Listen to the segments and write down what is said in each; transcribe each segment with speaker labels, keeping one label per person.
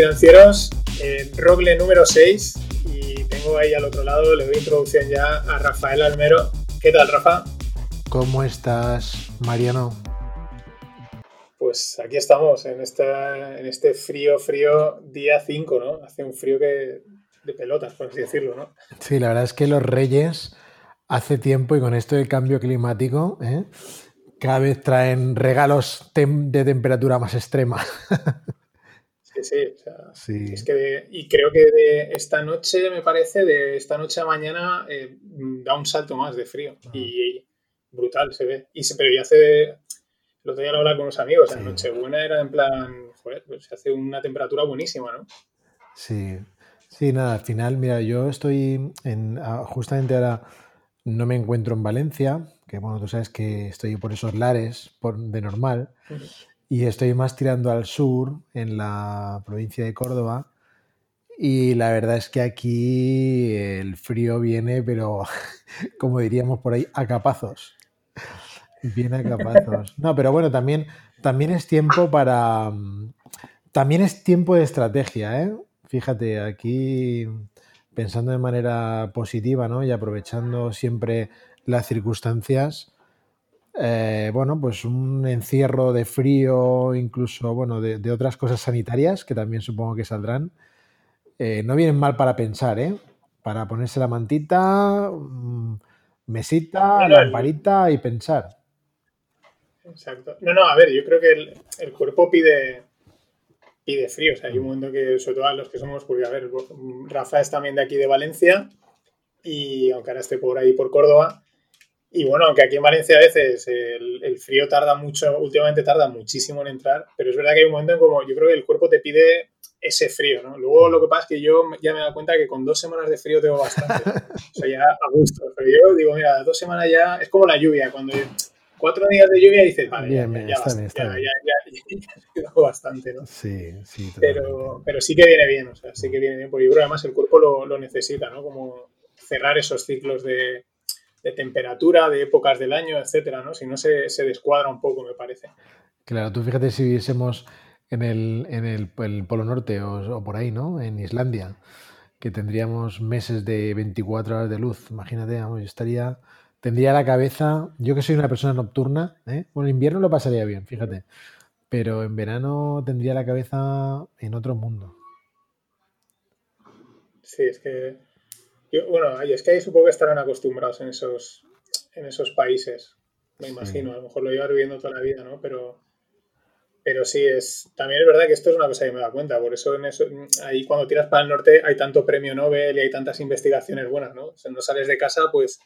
Speaker 1: financieros, en Roble número 6 y tengo ahí al otro lado, le doy introducción ya a Rafael Almero. ¿Qué tal, Rafa?
Speaker 2: ¿Cómo estás, Mariano?
Speaker 1: Pues aquí estamos, en, esta, en este frío, frío día 5, ¿no? Hace un frío que de pelotas, por así decirlo, ¿no?
Speaker 2: Sí, la verdad es que los reyes hace tiempo y con esto del cambio climático, ¿eh? cada vez traen regalos de temperatura más extrema.
Speaker 1: Sí, sí, Es que y creo que de esta noche, me parece, de esta noche a mañana eh, da un salto más de frío. Y, brutal se ve. Y se, pero ya hace. Lo tenía que hablar con los amigos. En Nochebuena era en plan. Joder, pues se hace una temperatura buenísima, ¿no?
Speaker 2: Sí. Sí, nada, al final, mira, yo estoy en. Justamente ahora no me encuentro en Valencia, que bueno, tú sabes que estoy por esos lares por, de normal. Y estoy más tirando al sur, en la provincia de Córdoba. Y la verdad es que aquí el frío viene, pero como diríamos por ahí, a capazos. Viene a capazos. No, pero bueno, también, también es tiempo para. También es tiempo de estrategia, ¿eh? Fíjate, aquí pensando de manera positiva, ¿no? Y aprovechando siempre las circunstancias, eh, bueno, pues un encierro de frío, incluso, bueno, de, otras cosas sanitarias que también supongo que saldrán, eh, no vienen mal para pensar, ¿eh? Para ponerse la mantita, mm, mesita, lamparita y pensar.
Speaker 1: Exacto. No, no, a ver, yo creo que el, cuerpo pide, pide frío. O sea, hay un momento que, sobre todo a los que somos, porque, a ver, Rafa es también de aquí de Valencia y aunque ahora esté por ahí por Córdoba, y bueno, aunque aquí en Valencia a veces el, frío tarda mucho, últimamente tarda muchísimo en entrar, pero es verdad que hay un momento en como yo creo que el cuerpo te pide ese frío, ¿no? Luego lo que pasa es que yo ya me he dado cuenta que con dos semanas de frío tengo bastante. o sea, ya a gusto. Pero yo digo, mira, dos semanas ya es como la lluvia. Cuando cuatro días de lluvia dices, vale, ya, ya, está bien, está ya, ya, ya, bastante, ¿no?
Speaker 2: Sí, sí.
Speaker 1: Pero, pero sí que viene bien, o sea, sí que viene bien, porque yo creo que además el cuerpo lo, lo necesita, ¿no? Como cerrar esos ciclos de de temperatura, de épocas del año, etcétera, ¿no? Si no se, descuadra un poco, me parece.
Speaker 2: Claro, tú fíjate si viviésemos en el, en el, Polo Norte o, por ahí, ¿no? En Islandia, que tendríamos meses de 24 horas de luz. Imagínate, vamos, yo estaría, tendría la cabeza, yo que soy una persona nocturna, ¿eh? bueno, en invierno lo pasaría bien, fíjate, pero en verano tendría la cabeza en otro mundo.
Speaker 1: Sí, es que bueno, es que ahí supongo que estarán acostumbrados en esos, en esos países, me imagino. A lo mejor lo llevan viviendo toda la vida, ¿no? Pero, pero sí, es, también es verdad que esto es una cosa que me da cuenta. Por eso, en eso ahí cuando tiras para el norte hay tanto premio Nobel y hay tantas investigaciones buenas, ¿no? O no sales de casa, pues,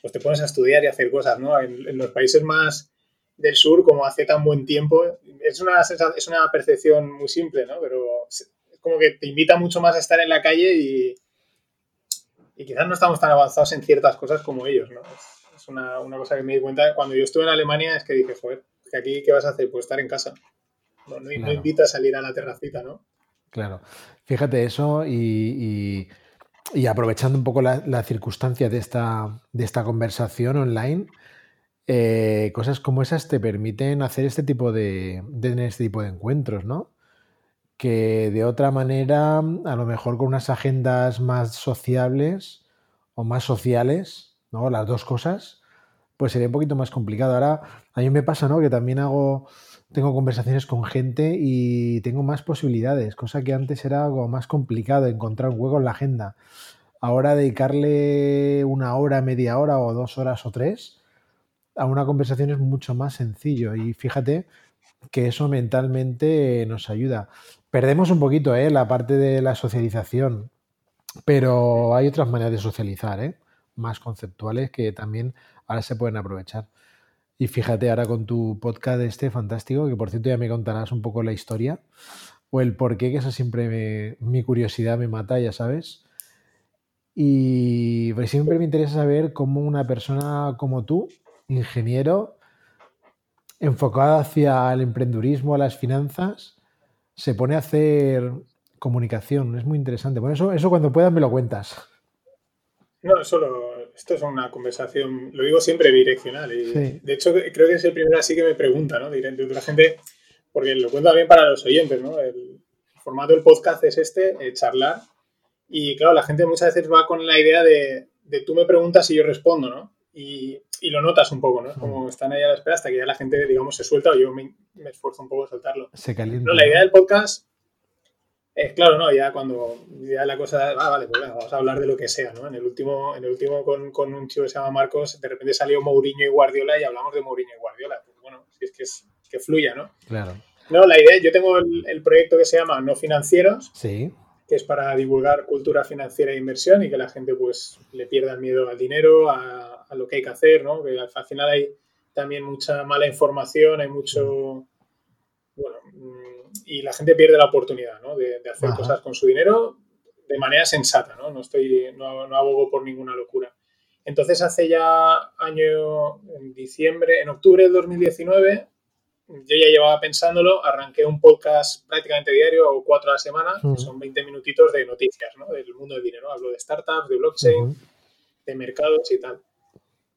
Speaker 1: pues te pones a estudiar y a hacer cosas, ¿no? En, los países más del sur, como hace tan buen tiempo, es una, es una percepción muy simple, ¿no? Pero es como que te invita mucho más a estar en la calle y y quizás no estamos tan avanzados en ciertas cosas como ellos, ¿no? Es una, cosa que me di cuenta cuando yo estuve en Alemania, es que dije, joder, que aquí, ¿qué vas a hacer? Pues estar en casa. No, no, invita a salir a la terracita, ¿no?
Speaker 2: Claro. Fíjate eso y, aprovechando un poco la, la, circunstancia de esta, de esta conversación online, eh, cosas como esas te permiten hacer este tipo de, de, este tipo de encuentros, ¿no? Que de otra manera, a lo mejor con unas agendas más sociables o más sociales, ¿no? Las dos cosas, pues sería un poquito más complicado. Ahora, a mí me pasa, ¿no? Que también hago, tengo conversaciones con gente y tengo más posibilidades, cosa que antes era algo más complicado encontrar un hueco en la agenda. Ahora dedicarle una hora, media hora o dos horas o tres a una conversación es mucho más sencillo y fíjate que eso mentalmente nos ayuda. Perdemos un poquito ¿eh? la parte de la socialización, pero hay otras maneras de socializar, ¿eh? más conceptuales que también ahora se pueden aprovechar. Y fíjate ahora con tu podcast este fantástico, que por cierto ya me contarás un poco la historia o el por qué, que eso siempre mi curiosidad me mata, ya sabes. Y pues siempre me interesa saber cómo una persona como tú, ingeniero, enfocada hacia el emprendurismo, a las finanzas, se pone a hacer comunicación. Es muy interesante. Bueno, eso, eso cuando puedas me lo cuentas.
Speaker 1: No, solo, esto es una conversación, lo digo siempre bidireccional. Y De hecho, creo que es el primero así que me pregunta, ¿no? De, la gente, porque lo cuento también para los oyentes, ¿no? El formato del podcast es este, eh, charlar. Y claro, la gente muchas veces va con la idea de, de tú me preguntas y yo respondo, ¿no? Y, y, lo notas un poco, ¿no? Como están ahí a la espera hasta que ya la gente, digamos, se suelta o yo me, me esfuerzo un poco a soltarlo.
Speaker 2: Se calienta.
Speaker 1: No, la idea del podcast es claro, ¿no? Ya cuando ya la cosa, ah, vale, pues vamos a hablar de lo que sea, ¿no? En el último, en el último con, con, un chico que se llama Marcos, de repente salió Mourinho y Guardiola y hablamos de Mourinho y Guardiola. Pues bueno, si es que, es, que fluya, ¿no?
Speaker 2: Claro.
Speaker 1: No, la idea, yo tengo el, el, proyecto que se llama No Financieros,
Speaker 2: sí.
Speaker 1: Que es para divulgar cultura financiera e inversión y que la gente pues le pierda el miedo al dinero, a, a lo que hay que hacer, ¿no? Que al, al, final hay también mucha mala información, hay mucho, bueno, y la gente pierde la oportunidad, ¿no? De, de hacer Ajá. cosas con su dinero de manera sensata, ¿no? No, estoy, no, no abogo por ninguna locura. Entonces, hace ya año, en diciembre, en octubre del 2019, yo ya llevaba pensándolo, arranqué un podcast prácticamente diario, o cuatro a la semana, uh -huh. que son 20 minutitos de noticias, ¿no? Del mundo del dinero. Hablo de startups, de blockchain, uh -huh. de mercados y tal.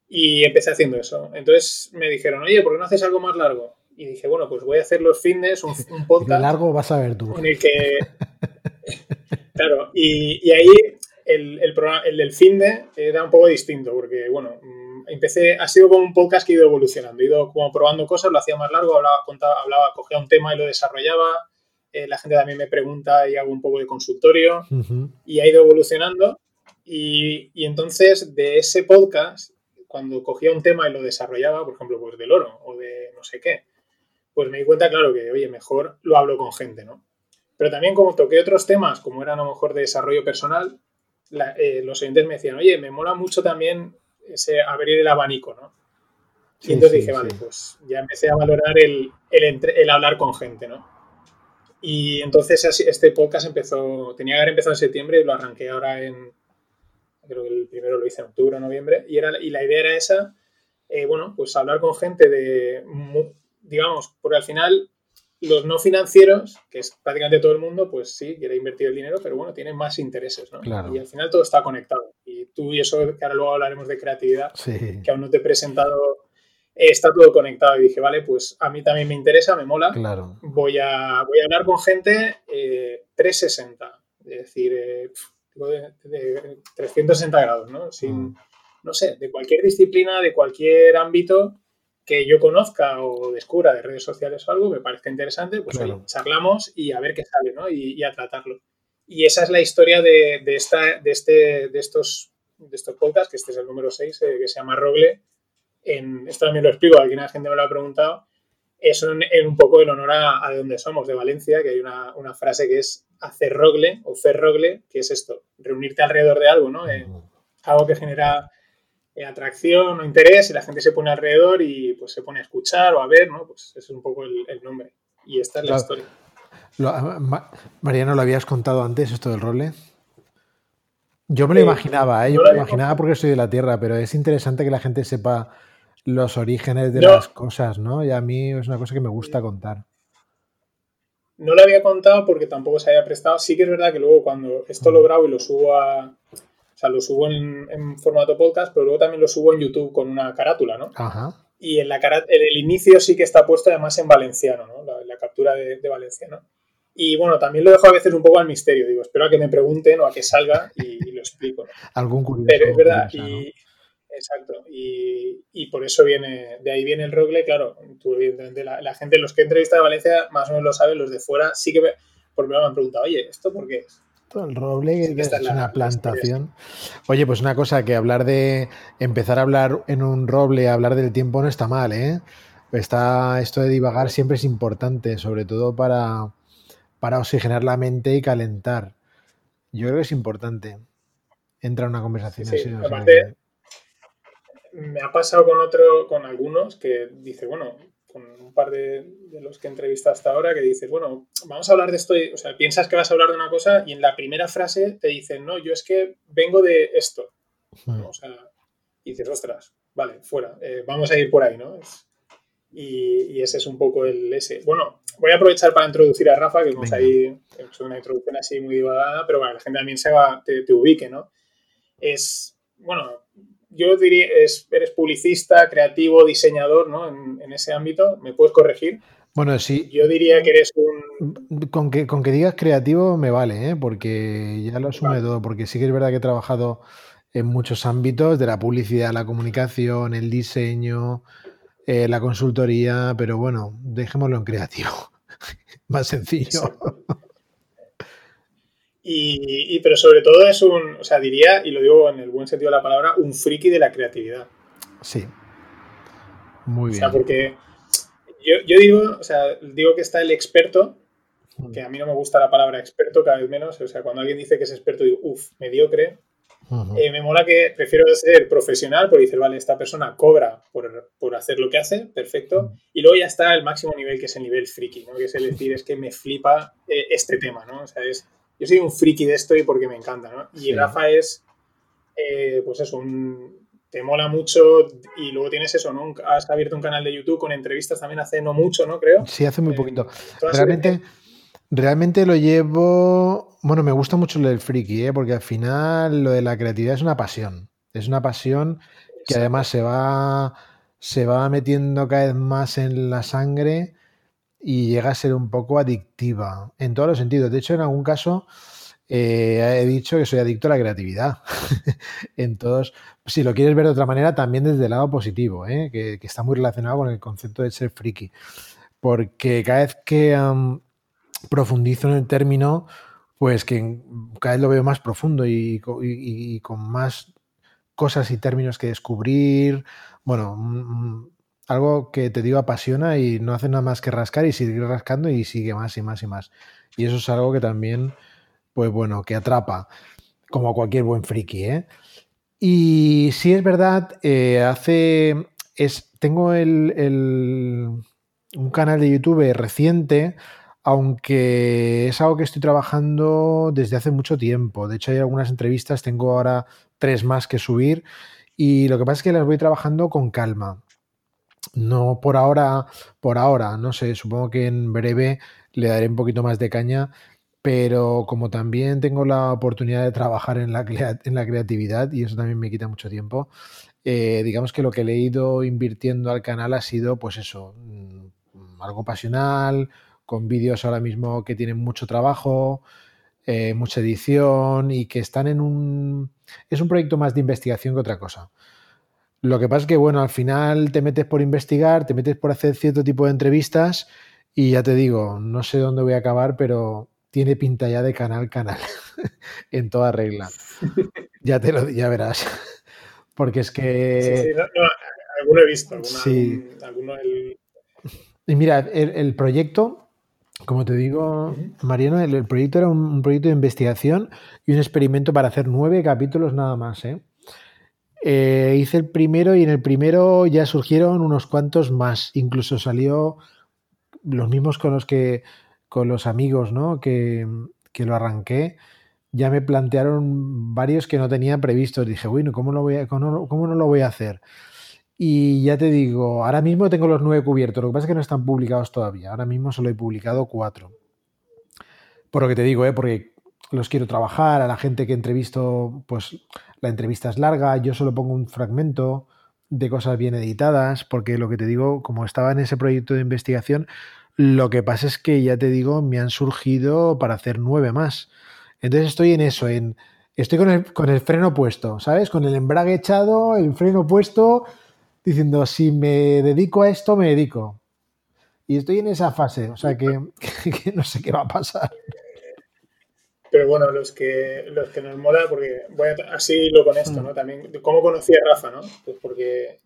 Speaker 1: Y empecé haciendo eso. Entonces me dijeron, oye, ¿por qué no haces algo más largo? Y dije, bueno, pues voy a hacer los fitness, un, un podcast.
Speaker 2: largo vas a ver tú.
Speaker 1: En el que. claro, y, y ahí el, el, programa, el del finde era un poco distinto, porque, bueno, empecé, ha sido como un podcast que he ido evolucionando, he ido como probando cosas, lo hacía más largo, hablaba, contaba, hablaba cogía un tema y lo desarrollaba, eh, la gente también me pregunta y hago un poco de consultorio, uh -huh. y ha ido evolucionando. Y, y, entonces de ese podcast, cuando cogía un tema y lo desarrollaba, por ejemplo, pues del oro o de no sé qué, pues me di cuenta, claro, que, oye, mejor lo hablo con gente, ¿no? Pero también como toqué otros temas, como eran a lo mejor de desarrollo personal, la, eh, los oyentes me decían, oye, me mola mucho también ese abrir el abanico, ¿no? Y sí, entonces sí, dije, vale, pues ya empecé a valorar el, el, entre, el, hablar con gente, ¿no? Y entonces este podcast empezó, tenía que haber empezado en septiembre y lo arranqué ahora en, creo que el primero lo hice en octubre o noviembre, y, era, y la idea era esa, eh, bueno, pues hablar con gente de digamos, porque al final los no financieros, que es prácticamente todo el mundo, pues sí, quiere invertir el dinero, pero bueno, tiene más intereses, ¿no?
Speaker 2: Claro.
Speaker 1: Y al final todo está conectado. Y tú y eso, que ahora luego hablaremos de creatividad,
Speaker 2: sí.
Speaker 1: que aún no te he presentado, eh, está todo conectado. Y dije, vale, pues a mí también me interesa, me mola.
Speaker 2: Claro.
Speaker 1: Voy a, voy a hablar con gente eh, 360, es decir, eh, de, de, 360 grados, ¿no? Sin, mm. no sé, de cualquier disciplina, de cualquier ámbito que yo conozca o descubra de redes sociales o algo, me parezca interesante, pues claro. charlamos y a ver qué sale, ¿no? Y, y, a tratarlo. Y esa es la historia de, de, esta, de, este, de, estos, de estos podcasts, que este es el número 6, eh, que se llama Rogle. En, esto también lo explico, alguna gente me lo ha preguntado. Es un, en un poco en honor a, a de donde somos, de Valencia, que hay una, una, frase que es hacer rogle o fer rogle, que es esto, reunirte alrededor de algo, ¿no? Eh, algo que genera atracción o interés y la gente se pone alrededor y pues se pone a escuchar o a ver, ¿no? Pues ese es un poco el, el nombre. Y esta es la historia.
Speaker 2: Lo, Ma, Mariano, ¿lo habías contado antes esto del role? Yo me lo imaginaba, ¿eh? yo me lo imaginaba porque soy de la Tierra, pero es interesante que la gente sepa los orígenes de no. las cosas, ¿no? Y a mí es una cosa que me gusta contar.
Speaker 1: No lo había contado porque tampoco se había prestado. Sí que es verdad que luego cuando esto lo grabo y lo subo a, o sea, lo subo en, en, formato podcast, pero luego también lo subo en YouTube con una carátula, ¿no?
Speaker 2: Ajá.
Speaker 1: Y en, la en el inicio sí que está puesto además en valenciano, ¿no? La, la captura de, de, valenciano. Y bueno, también lo dejo a veces un poco al misterio. Digo, espero a que me pregunten o a que salga y, y lo explico. ¿no?
Speaker 2: Algún curioso.
Speaker 1: Pero es verdad. Exacto. Y, y, por eso viene, de ahí viene el rogle. Claro, tú, evidentemente, la, la gente, los que he entrevistado de Valencia, más o menos lo saben, los de fuera sí que me, por me han preguntado, oye, ¿esto por qué es?
Speaker 2: El roble es, es una plantación. Oye, pues una cosa, que hablar de. Empezar a hablar en un roble, hablar del tiempo no está mal, ¿eh? Está, esto de divagar siempre es importante, sobre todo para, para oxigenar la mente y calentar. Yo creo que es importante. Entra en una conversación
Speaker 1: sí,
Speaker 2: así.
Speaker 1: Aparte, me ha pasado con otro, con algunos que dice, bueno, con un par de, de, los que he entrevistado hasta ahora que dices, bueno, vamos a hablar de esto, y, o sea, piensas que vas a hablar de una cosa y en la primera frase te dicen, no, yo es que vengo de esto. ¿no? O sea, y dices, ostras, vale, fuera, eh, vamos a ir por ahí, ¿no? Y, y, ese es un poco el ese. Bueno, voy a aprovechar para introducir a Rafa, que hemos ahí es una introducción así muy divagada, pero bueno, la gente también se va, te, te ubique, ¿no? Es, bueno, yo diría, es, eres publicista, creativo, diseñador, ¿no? En, en, ese ámbito, ¿me puedes corregir?
Speaker 2: Bueno, sí.
Speaker 1: Yo diría que eres un.
Speaker 2: Con que, con que digas creativo me vale, ¿eh? porque ya lo asume todo. Porque sí que es verdad que he trabajado en muchos ámbitos, de la publicidad, la comunicación, el diseño, eh, la consultoría, pero bueno, dejémoslo en creativo. Más sencillo.
Speaker 1: Y, pero sobre todo es un, o sea, diría, y lo digo en el buen sentido de la palabra, un friki de la creatividad.
Speaker 2: Sí. Muy bien.
Speaker 1: O sea, porque yo, digo, o sea, digo que está el experto, que a mí no me gusta la palabra experto cada vez menos. O sea, cuando alguien dice que es experto, digo, uff, mediocre. Eh, me mola que prefiero ser profesional porque dice, vale, esta persona cobra por, hacer lo que hace, perfecto. Y luego ya está el máximo nivel, que es el nivel friki, ¿no? Que es el decir, es que me flipa eh, este tema, ¿no? O sea, es, yo soy un friki de esto y porque me encanta, ¿no? Y Rafa es, eh, pues eso, un, te mola mucho y luego tienes eso, ¿no? Has abierto un canal de YouTube con entrevistas también hace no mucho, ¿no? Creo.
Speaker 2: Sí, hace muy poquito. Realmente, realmente lo llevo. Bueno, me gusta mucho lo del friki, ¿eh? porque al final lo de la creatividad es una pasión. Es una pasión que además se va, se va metiendo cada vez más en la sangre y llega a ser un poco adictiva en todos los sentidos. De hecho, en algún caso eh, he dicho que soy adicto a la creatividad. en todos, si lo quieres ver de otra manera, también desde el lado positivo, ¿eh? que, está muy relacionado con el concepto de ser friki. Porque cada vez que profundizo en el término, pues que cada vez lo veo más profundo y, con más cosas y términos que descubrir. Bueno, mm, mm, algo que te digo apasiona y no hace nada más que rascar y seguir rascando y sigue más y más y más. Y eso es algo que también pues bueno, que atrapa, como cualquier buen friki, ¿eh? Y si es verdad, eh, hace. Es, tengo el, un canal de YouTube reciente, aunque es algo que estoy trabajando desde hace mucho tiempo. De hecho, hay algunas entrevistas, tengo ahora tres más que subir. Y lo que pasa es que las voy trabajando con calma. No por ahora, por ahora, no sé, supongo que en breve le daré un poquito más de caña pero como también tengo la oportunidad de trabajar en la, creatividad y eso también me quita mucho tiempo, eh, digamos que lo que le he ido invirtiendo al canal ha sido pues eso, mm, algo pasional, con vídeos ahora mismo que tienen mucho trabajo, eh, mucha edición y que están en un... Es un proyecto más de investigación que otra cosa. Lo que pasa es que, bueno, al final te metes por investigar, te metes por hacer cierto tipo de entrevistas y ya te digo, no sé dónde voy a acabar, pero tiene pinta ya de canal canal en toda regla. Ya te lo ya verás. Porque es que.
Speaker 1: Sí, sí, no, alguno he visto. sí. alguno
Speaker 2: Y mira, el, proyecto, como te digo, Mariano, el, proyecto era un, proyecto de investigación y un experimento para hacer nueve capítulos nada más. ¿eh? Eh, hice el primero y en el primero ya surgieron unos cuantos más. Incluso salió los mismos con los que con los amigos ¿no? que, lo arranqué, ya me plantearon varios que no tenía previstos. Dije, bueno, ¿cómo, lo voy a, cómo, no lo voy a hacer? Y ya te digo, ahora mismo tengo los nueve cubiertos, lo que pasa es que no están publicados todavía. Ahora mismo solo he publicado cuatro. Por lo que te digo, ¿eh? porque los quiero trabajar, a la gente que entrevisto, pues la entrevista es larga, yo solo pongo un fragmento de cosas bien editadas, porque lo que te digo, como estaba en ese proyecto de investigación, lo que pasa es que ya te digo, me han surgido para hacer nueve más. Entonces estoy en eso, en estoy con el, con el freno puesto, ¿sabes? Con el embrague echado, el freno puesto, diciendo, si me dedico a esto, me dedico. Y estoy en esa fase, o sea que, no sé qué va a pasar.
Speaker 1: Pero bueno, los que, los que nos mola, porque voy a, así lo con esto, ¿no? Mm. También, ¿cómo conocí a Rafa, no? Pues porque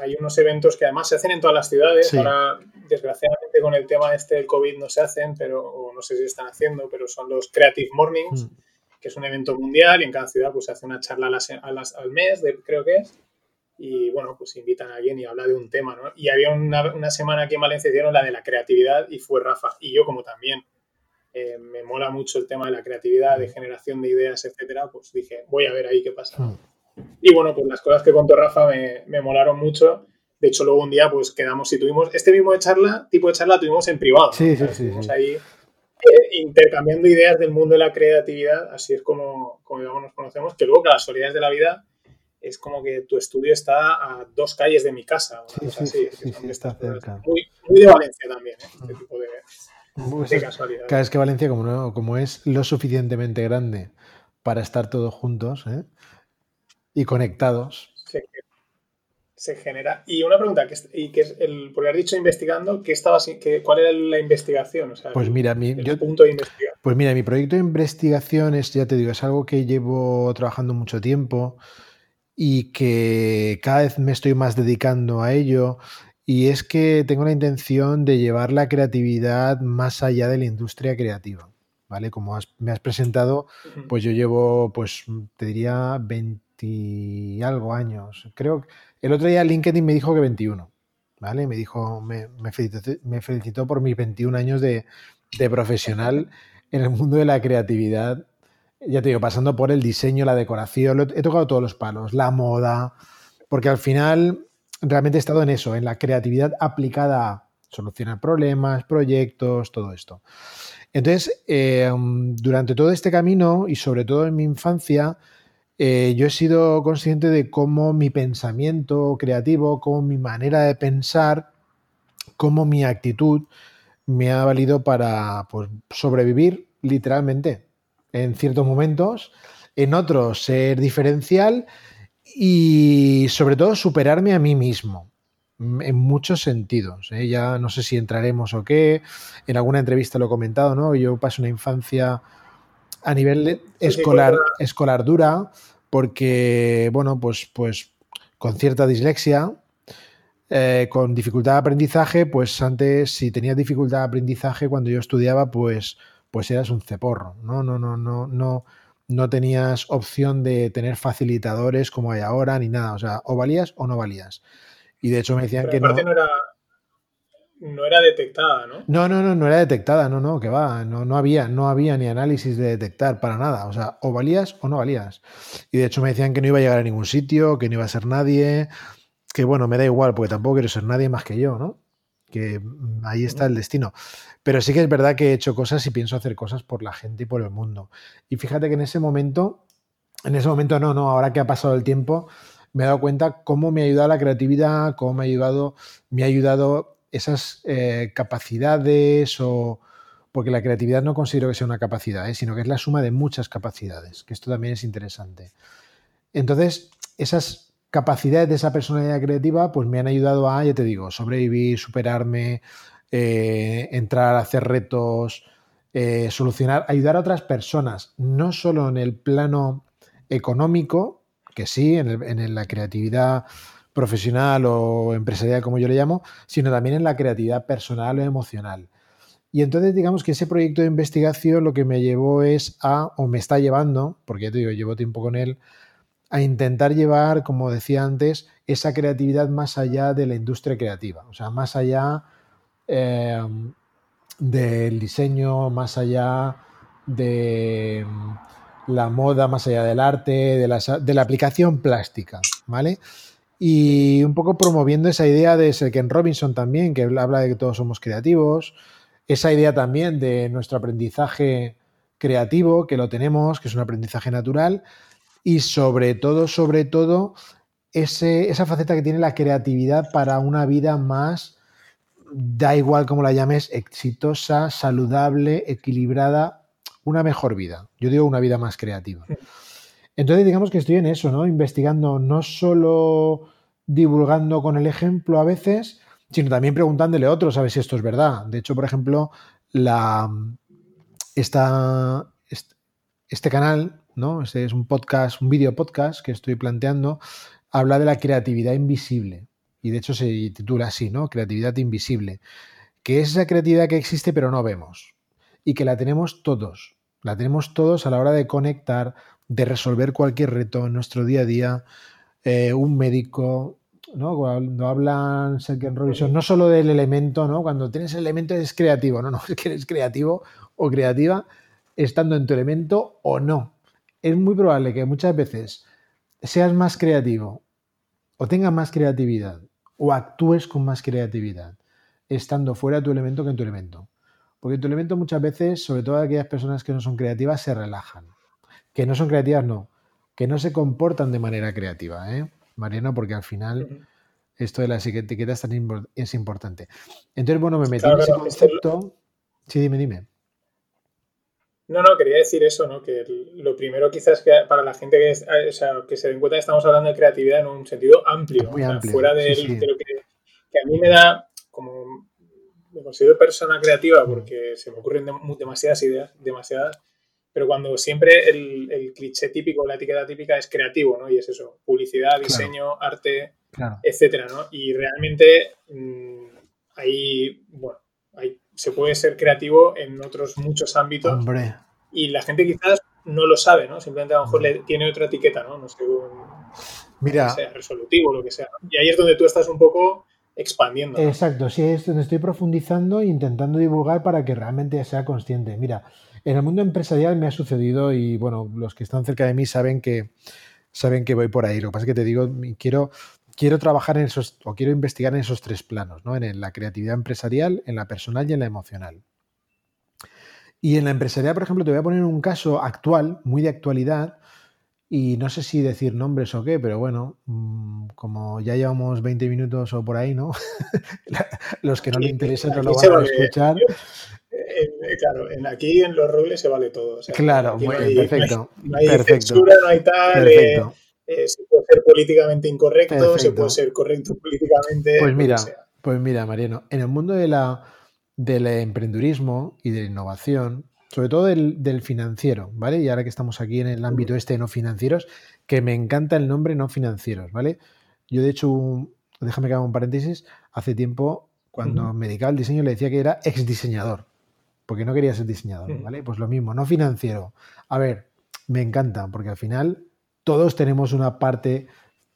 Speaker 1: hay unos eventos que además se hacen en todas las ciudades. Ahora, desgraciadamente, con el tema este del COVID no se hacen, pero no sé si están haciendo, pero son los Creative Mornings, mm. que es un evento mundial y en cada ciudad pues, se hace una charla al mes, creo que es. Y bueno, pues invitan a alguien y habla de un tema, ¿no? Y había una, semana aquí en Valencia hicieron la de la creatividad y fue Rafa. Y yo, como también eh, me mola mucho el tema de la creatividad, de generación de ideas, etcétera, pues dije, voy a ver ahí qué pasa. Mm. Y bueno, pues las cosas que contó Rafa me, me molaron mucho. De hecho, luego un día pues quedamos y tuvimos este mismo de charla, tipo de charla tuvimos en privado.
Speaker 2: Sí, sí, sí, sí.
Speaker 1: ahí eh, intercambiando ideas del mundo de la creatividad, así es como, como digamos, nos conocemos, que luego las solidez de la vida es como que tu estudio está a dos calles de mi casa.
Speaker 2: Sí, sí, sí, está cerca.
Speaker 1: Muy, muy de Valencia también, ¿eh? este tipo de, de casualidades.
Speaker 2: Cada vez que Valencia, como, no, como es lo suficientemente grande para estar todos juntos ¿eh? y conectados.
Speaker 1: Se, se, genera. Y una pregunta, que, y que es el, porque has dicho investigando, ¿qué estaba, qué, ¿cuál era la investigación? O sea,
Speaker 2: pues mira, mi,
Speaker 1: el
Speaker 2: yo,
Speaker 1: punto de investigación.
Speaker 2: Pues mira, mi proyecto de investigación es, ya te digo, es algo que llevo trabajando mucho tiempo y que cada vez me estoy más dedicando a ello. Y es que tengo la intención de llevar la creatividad más allá de la industria creativa. ¿vale? Como has, me has presentado, pues yo llevo, pues te diría 20 algo años. Creo que el otro día LinkedIn me dijo que 21, ¿vale? Me dijo, me, me, felicitó, me felicitó, por mis 21 años de, de, profesional en el mundo de la creatividad. Ya te digo, pasando por el diseño, la decoración, he tocado todos los palos, la moda, porque al final realmente he estado en eso, en la creatividad aplicada a solucionar problemas, proyectos, todo esto. Entonces, eh, durante todo este camino y sobre todo en mi infancia, eh, yo he sido consciente de cómo mi pensamiento creativo, cómo mi manera de pensar, cómo mi actitud me ha valido para pues, sobrevivir literalmente en ciertos momentos, en otros ser diferencial y sobre todo superarme a mí mismo en muchos sentidos. ¿eh? Ya no sé si entraremos o qué. En alguna entrevista lo he comentado, ¿no? Yo paso una infancia a nivel escolar, escolar dura, porque, bueno, pues, pues con cierta dislexia, eh, con dificultad de aprendizaje, pues antes, si tenías dificultad de aprendizaje cuando yo estudiaba, pues, pues eras un ceporro. No, no, no, no, no, no tenías opción de tener facilitadores como hay ahora, ni nada. O sea, o valías o no valías. Y de hecho me decían
Speaker 1: Pero
Speaker 2: que no.
Speaker 1: no era, no era detectada, ¿no?
Speaker 2: No, no, no, no era detectada, no, no, que va, no, no, había, no había ni análisis de detectar para nada, o sea, o valías o no valías. Y de hecho me decían que no iba a llegar a ningún sitio, que no iba a ser nadie, que bueno, me da igual, porque tampoco quiero ser nadie más que yo, ¿no? Que mm, ahí está el destino. Pero sí que es verdad que he hecho cosas y pienso hacer cosas por la gente y por el mundo. Y fíjate que en ese momento, en ese momento no, no, ahora que ha pasado el tiempo, me he dado cuenta cómo me ha ayudado la creatividad, cómo me ha ayudado, me ha ayudado esas eh, capacidades o... Porque la creatividad no considero que sea una capacidad, ¿eh? sino que es la suma de muchas capacidades, que esto también es interesante. Entonces, esas capacidades de esa personalidad creativa, pues me han ayudado a, ya te digo, sobrevivir, superarme, eh, entrar a hacer retos, eh, solucionar, ayudar a otras personas, no solo en el plano económico, que sí, en, en la creatividad profesional o empresarial, como yo le llamo, sino también en la creatividad personal o emocional. Y entonces digamos que ese proyecto de investigación lo que me llevó es a, o me está llevando, porque ya te digo, llevo tiempo con él, a intentar llevar, como decía antes, esa creatividad más allá de la industria creativa, o sea, más allá eh, del diseño, más allá de la moda, más allá del arte, de la, de la aplicación plástica, ¿vale? y un poco promoviendo esa idea de Ken Robinson también, que habla de que todos somos creativos, esa idea también de nuestro aprendizaje creativo, que lo tenemos, que es un aprendizaje natural, y sobre todo, sobre todo, ese, esa faceta que tiene la creatividad para una vida más, da igual como la llames, exitosa, saludable, equilibrada, una mejor vida. Yo digo una vida más creativa. Entonces, digamos que estoy en eso, ¿no? Investigando, no solo divulgando con el ejemplo a veces, sino también preguntándole a otros a ver si esto es verdad. De hecho, por ejemplo, la, esta, este canal, ¿no? Este es un podcast, un video podcast que estoy planteando, habla de la creatividad invisible. Y de hecho se titula así, ¿no? Creatividad invisible. Que es esa creatividad que existe pero no vemos. Y que la tenemos todos. La tenemos todos a la hora de conectar, de resolver cualquier reto en nuestro día a día. Eh, un médico, ¿no? Cuando hablan Sergio Robinson, no solo del elemento, ¿no? Cuando tienes el elemento es creativo, no, no, es que eres creativo o creativa estando en tu elemento o no. Es muy probable que muchas veces seas más creativo o tengas más creatividad o actúes con más creatividad estando fuera de tu elemento que en tu elemento. Porque en tu elemento muchas veces, sobre todo aquellas personas que no son creativas, se relajan que no son creativas, no, que no se comportan de manera creativa, ¿eh? Mariano, porque al final Esto de las etiquetas es importante. Entonces, bueno, me metí en ese concepto. Sí, dime, dime.
Speaker 1: No, no, quería decir eso, ¿no? Que lo primero quizás que para la gente que, o sea, que se den cuenta que estamos hablando de creatividad en un sentido amplio,
Speaker 2: Muy amplio.
Speaker 1: fuera de, lo que, que, a mí me da como me considero persona creativa mm. porque se me ocurren demasiadas ideas, demasiadas, pero cuando siempre el, cliché típico, la etiqueta típica es creativo, ¿no? Y es eso, publicidad, diseño, arte, etcétera, ¿no? Y realmente mmm, ahí, bueno, ahí se puede ser creativo en otros muchos ámbitos.
Speaker 2: Hombre.
Speaker 1: Y la gente quizás no lo sabe, ¿no? Simplemente a lo mejor le tiene otra etiqueta, ¿no? No sé,
Speaker 2: Mira,
Speaker 1: sea, resolutivo, lo que sea. Y ahí es donde tú estás un poco expandiendo.
Speaker 2: Exacto, sí, es donde estoy profundizando e intentando divulgar para que realmente sea consciente. Mira, en el mundo empresarial me ha sucedido y bueno, los que están cerca de mí saben que saben que voy por ahí. Lo que pasa es que te digo, quiero quiero trabajar en esos, o quiero investigar en esos tres planos, ¿no? En la creatividad empresarial, en la personal y en la emocional. Y en la empresarial, por ejemplo, te voy a poner un caso actual, muy de actualidad, y no sé si decir nombres o qué, pero bueno, mm, como ya llevamos 20 minutos o por ahí, ¿no? Los que no le interesan no lo van a escuchar.
Speaker 1: claro, aquí en los roles se vale todo.
Speaker 2: claro, perfecto.
Speaker 1: No hay, censura, no hay tal. Eh, eh, se puede ser políticamente incorrecto, se puede ser correcto políticamente.
Speaker 2: Pues mira, pues mira, Mariano, en el mundo de la, del emprendurismo y de la innovación, sobre todo del, financiero, ¿vale? Y ahora que estamos aquí en el ámbito este de no financieros, que me encanta el nombre no financieros, ¿vale? Yo, de hecho, déjame que haga un paréntesis, hace tiempo, cuando me dedicaba al diseño, le decía que era ex diseñador, porque no quería ser diseñador, ¿vale? Pues lo mismo, no financiero. A ver, me encanta, porque al final todos tenemos una parte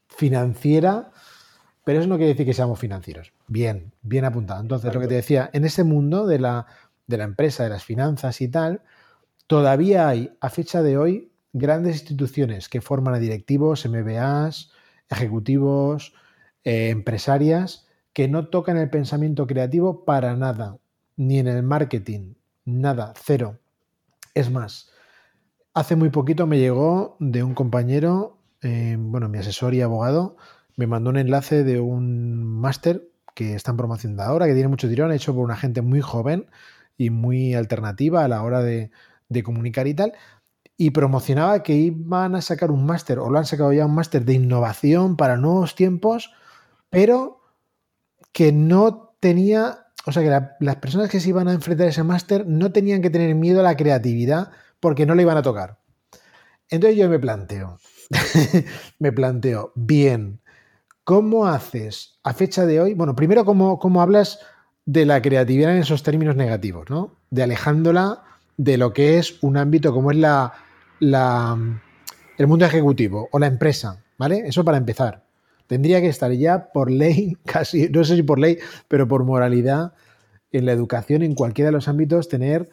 Speaker 2: financiera, pero eso no quiere decir que seamos financieros. Bien, bien apuntado. Entonces, lo que te decía, en ese mundo de la, de la empresa, de las finanzas y tal, todavía hay, a fecha de hoy, grandes instituciones que forman a directivos, MBAs, ejecutivos, eh, empresarias, que no tocan el pensamiento creativo para nada, ni en el marketing, nada, cero. Es más, Hace muy poquito me llegó de un compañero, eh, bueno, mi asesor y abogado, me mandó un enlace de un máster que está en promoción de ahora, que tiene mucho tirón, hecho por una gente muy joven y muy alternativa a la hora de comunicar y tal. Y promocionaba que iban a sacar un máster, o lo han sacado ya un máster de innovación para nuevos tiempos, pero que no tenía, o sea, que las personas que se iban a enfrentar a ese máster no tenían que tener miedo a la creatividad porque no le iban a tocar. Entonces yo me planteo, me planteo, bien, ¿cómo haces a fecha de hoy? Bueno, primero, ¿cómo, ¿cómo, hablas de la creatividad en esos términos negativos, ¿no? De alejándola de lo que es un ámbito como es la, la, el mundo ejecutivo o la empresa, ¿vale? Eso para empezar. Tendría que estar ya por ley, casi, no sé si por ley, pero por moralidad, en la educación, en cualquiera de los ámbitos, tener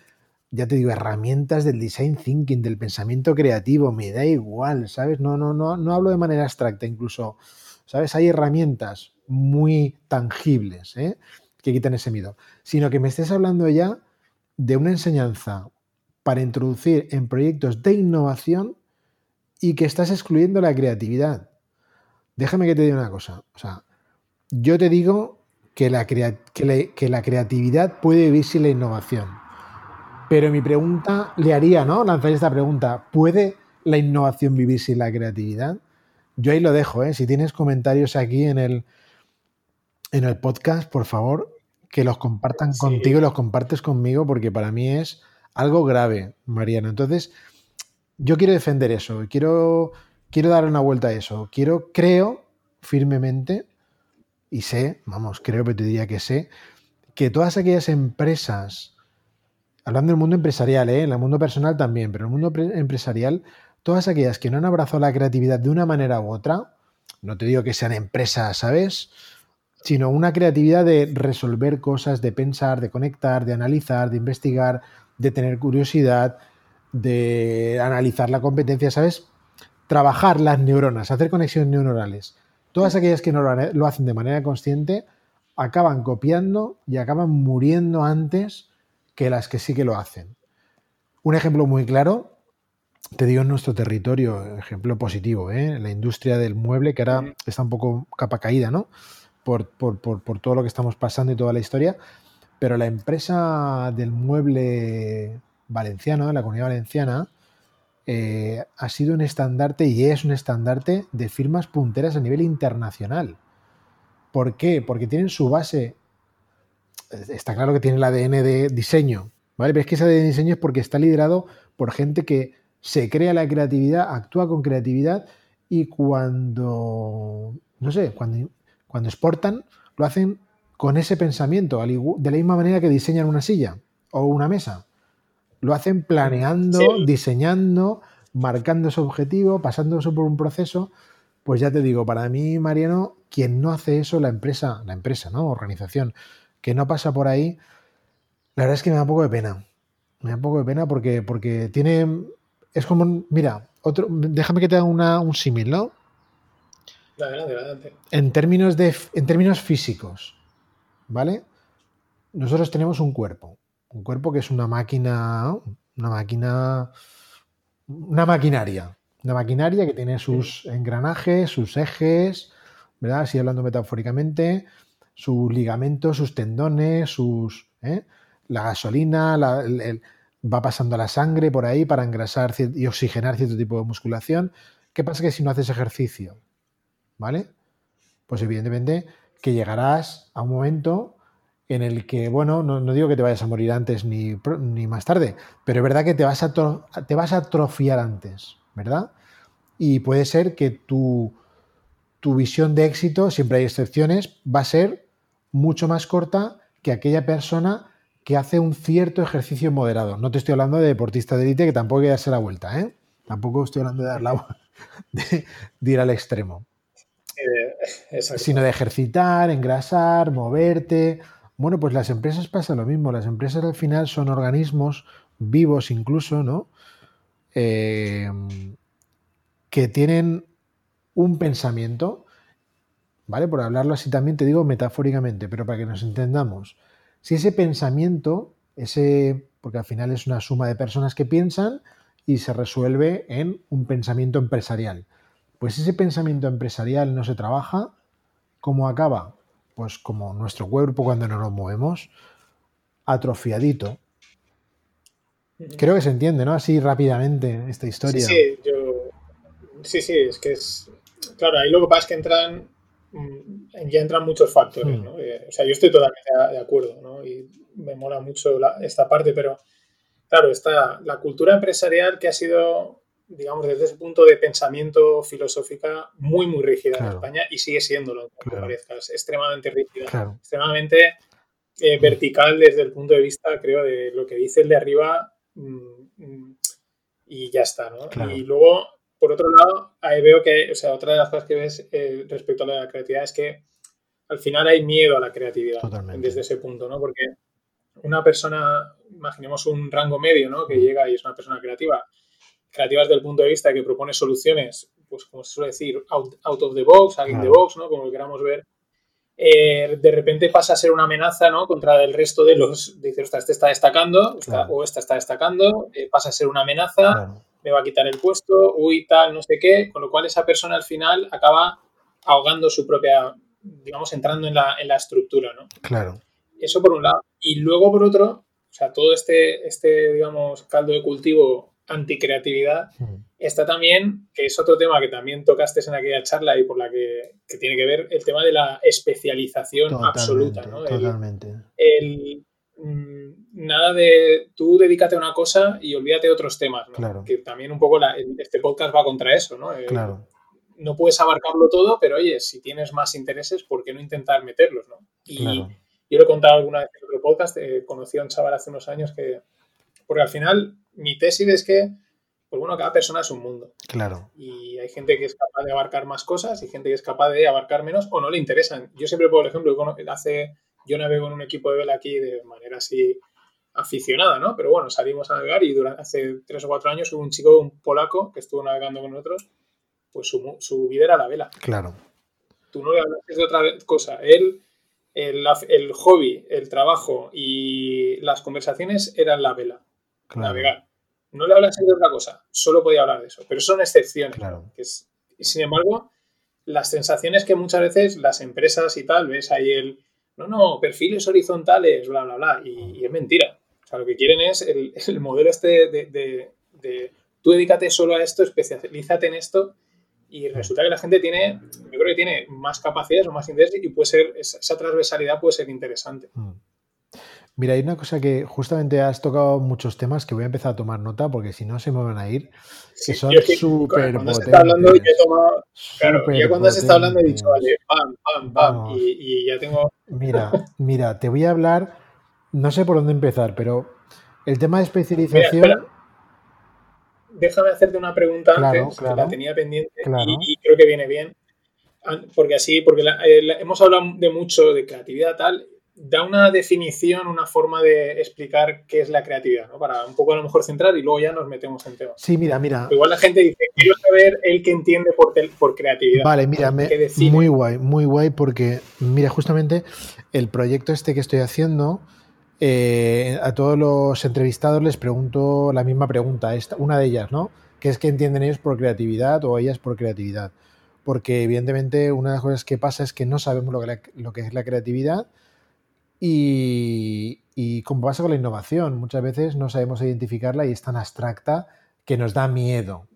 Speaker 2: ya te digo, herramientas del design thinking, del pensamiento creativo, me da igual, ¿sabes? No, no, no, no hablo de manera abstracta, incluso, ¿sabes? Hay herramientas muy tangibles ¿eh? que quitan ese miedo, sino que me estés hablando ya de una enseñanza para introducir en proyectos de innovación y que estás excluyendo la creatividad. Déjame que te diga una cosa, o sea, yo te digo que la, que la creatividad puede vivir sin la innovación pero mi pregunta le haría, ¿no? Lanzar esta pregunta. ¿Puede la innovación vivir sin la creatividad? Yo ahí lo dejo, ¿eh? Si tienes comentarios aquí en el, en el podcast, por favor, que los compartan contigo y los compartes conmigo, porque para mí es algo grave, Mariano. Entonces, yo quiero defender eso, quiero, quiero dar una vuelta a eso. Quiero, creo firmemente, y sé, vamos, creo que te diría que sé, que todas aquellas empresas hablando del mundo empresarial, ¿eh? en el mundo personal también, pero en el mundo empresarial, todas aquellas que no han abrazado la creatividad de una manera u otra, no te digo que sean empresas, ¿sabes? Sino una creatividad de resolver cosas, de pensar, de conectar, de analizar, de investigar, de tener curiosidad, de analizar la competencia, ¿sabes? Trabajar las neuronas, hacer conexiones neuronales. Todas aquellas que no lo hacen de manera consciente acaban copiando y acaban muriendo antes que las que sí que lo hacen. Un ejemplo muy claro, te digo en nuestro territorio, ejemplo positivo, ¿eh? la industria del mueble, que ahora está un poco capa caída, ¿no? por, todo lo que estamos pasando y toda la historia, pero la empresa del mueble valenciano, de la comunidad valenciana, eh, ha sido un estandarte y es un estandarte de firmas punteras a nivel internacional. ¿Por qué? Porque tienen su base, está claro que tiene el ADN de diseño, ¿vale? Pero es que ese ADN de diseño es porque está liderado por gente que se crea la creatividad, actúa con creatividad y cuando, no sé, cuando, cuando exportan, lo hacen con ese pensamiento, de la misma manera que diseñan una silla o una mesa. Lo hacen planeando, diseñando, marcando su objetivo, pasándose por un proceso. Pues ya te digo, para mí, Mariano, quien no hace eso, la empresa, la empresa, ¿no? Organización, que no pasa por ahí, la verdad es que me da un poco de pena. Me da un poco de pena porque, porque tiene. Es como. Mira, otro, déjame que te haga una, un símil, ¿no?
Speaker 1: Adelante, adelante.
Speaker 2: En términos, de, en términos físicos, ¿vale? Nosotros tenemos un cuerpo. Un cuerpo que es una máquina. Una máquina. Una maquinaria. Una maquinaria que tiene sus engranajes, sus ejes, ¿verdad? Así hablando metafóricamente, sus ligamentos, sus tendones, sus. ¿eh? La gasolina, va pasando la sangre por ahí para engrasar y oxigenar cierto tipo de musculación. ¿Qué pasa que si no haces ejercicio? ¿Vale? Pues evidentemente que llegarás a un momento en el que, bueno, no, digo que te vayas a morir antes ni, ni, más tarde, pero es verdad que te vas, a te vas a atrofiar antes, ¿verdad? Y puede ser que tu, tu visión de éxito, siempre hay excepciones, va a ser mucho más corta que aquella persona que hace un cierto ejercicio moderado. No te estoy hablando de deportista de élite que tampoco hay que darse la vuelta, ¿eh? Tampoco estoy hablando de dar la de, de ir al extremo. Eh, sino de ejercitar, engrasar, moverte. Bueno, pues las empresas pasa lo mismo. Las empresas al final son organismos vivos incluso, ¿no? Eh, que tienen un pensamiento, ¿vale? Por hablarlo así también te digo metafóricamente, pero para que nos entendamos. Si ese pensamiento, ese, porque al final es una suma de personas que piensan y se resuelve en un pensamiento empresarial. Pues ese pensamiento empresarial no se trabaja, ¿cómo acaba? Pues como nuestro cuerpo cuando no nos movemos, atrofiadito. Creo que se entiende, ¿no? Así rápidamente esta historia.
Speaker 1: Sí, sí, yo... sí, sí, es que es... Claro, ahí lo que pasa es que entran ya entran muchos factores, hmm. ¿no? Eh, o sea, yo estoy totalmente de acuerdo, ¿no? Y me mola mucho esta parte, pero claro, está la cultura empresarial que ha sido, digamos, desde ese punto de pensamiento filosófica muy, muy rígida en España y sigue siéndolo, claro. parezca, es extremadamente rígida, extremadamente eh, hmm. vertical desde el punto de vista, creo, de lo que dice el de arriba mm, mm, y ya está, ¿no? Y luego por otro lado, ahí veo que, o sea, otra de las cosas que ves eh, respecto a la creatividad es que al final hay miedo a la creatividad desde ese punto, ¿no? Porque una persona, imaginemos un rango medio, ¿no? Que llega y es una persona creativa, creativa desde el punto de vista de que propone soluciones, pues como se suele decir, out, of the box, out of the box, ¿no? Como lo queramos ver. Eh, de repente pasa a ser una amenaza ¿no? contra el resto de los. Dice, ostras, este está destacando, o esta está destacando, eh, pasa a ser una amenaza me va a quitar el puesto, uy, tal, no sé qué, con lo cual esa persona al final acaba ahogando su propia, digamos, entrando en la, en la estructura, ¿no?
Speaker 2: Claro.
Speaker 1: Eso por un lado. Y luego por otro, o sea, todo este, este digamos, caldo de cultivo anticreatividad hmm. está también, que es otro tema que también tocaste en aquella charla y por la que, que tiene que ver el tema de la especialización absoluta, ¿no?
Speaker 2: Totalmente.
Speaker 1: el nada de tú dedícate a una cosa y olvídate de otros temas, Que también un poco este podcast va contra eso, ¿no?
Speaker 2: Eh, claro.
Speaker 1: No puedes abarcarlo todo, pero oye, si tienes más intereses, ¿por qué no intentar meterlos, no? Y yo lo he contado alguna vez en otro podcast, eh, conocí a un chaval hace unos años que, porque al final mi tesis es que, pues bueno, cada persona es un mundo.
Speaker 2: Claro.
Speaker 1: Y hay gente que es capaz de abarcar más cosas y gente que es capaz de abarcar menos o no le interesan. Yo siempre, por ejemplo, hace yo navego en un equipo de vela aquí de manera así aficionada, ¿no? Pero bueno, salimos a navegar y durante, hace tres o cuatro años hubo un chico, un polaco, que estuvo navegando con nosotros, pues su, su vida era la vela.
Speaker 2: Claro.
Speaker 1: Tú no le hablas de otra cosa. Él, el, el, hobby, el trabajo y las conversaciones eran la vela. Navegar. No le hablas de otra cosa, solo podía hablar de eso. Pero son excepciones.
Speaker 2: Claro.
Speaker 1: Que es, sin embargo, las sensaciones que muchas veces las empresas y tal, ves ahí el, no, no, perfiles horizontales, bla, bla, bla, y, es mentira. O sea, lo que quieren es el, modelo este de, de, tú dedícate solo a esto, especialízate en esto, y resulta que la gente tiene, yo creo que tiene más capacidades o más interés y puede ser, esa transversalidad puede ser interesante. Mm.
Speaker 2: Mira, hay una cosa que justamente has tocado muchos temas que voy a empezar a tomar nota porque si no se me van a ir, que son súper
Speaker 1: Cuando se está hablando, yo he tomado, claro, ya cuando se está hablando he dicho, vale, pam, pam, pam, y, ya tengo...
Speaker 2: Mira, mira, te voy a hablar, no sé por dónde empezar, pero el tema de especialización...
Speaker 1: Déjame hacerte una pregunta antes, que la tenía pendiente y, creo que viene bien, porque así, porque eh, hemos hablado de mucho de creatividad tal, da una definición, una forma de explicar qué es la creatividad, ¿no? Para un poco a lo mejor centrar y luego ya nos metemos en temas.
Speaker 2: Sí, mira, mira.
Speaker 1: Igual la gente dice, quiero saber el que entiende por, por creatividad.
Speaker 2: Vale, mira, muy guay, muy guay porque, mira, justamente el proyecto este que estoy haciendo, eh, a todos los entrevistados les pregunto la misma pregunta, esta, una de ellas, ¿no? ¿Qué es que entienden ellos por creatividad o ellas por creatividad? Porque evidentemente una de las cosas que pasa es que no sabemos lo que, lo que es la creatividad y, y como pasa con la innovación, muchas veces no sabemos identificarla y es tan abstracta que nos da miedo.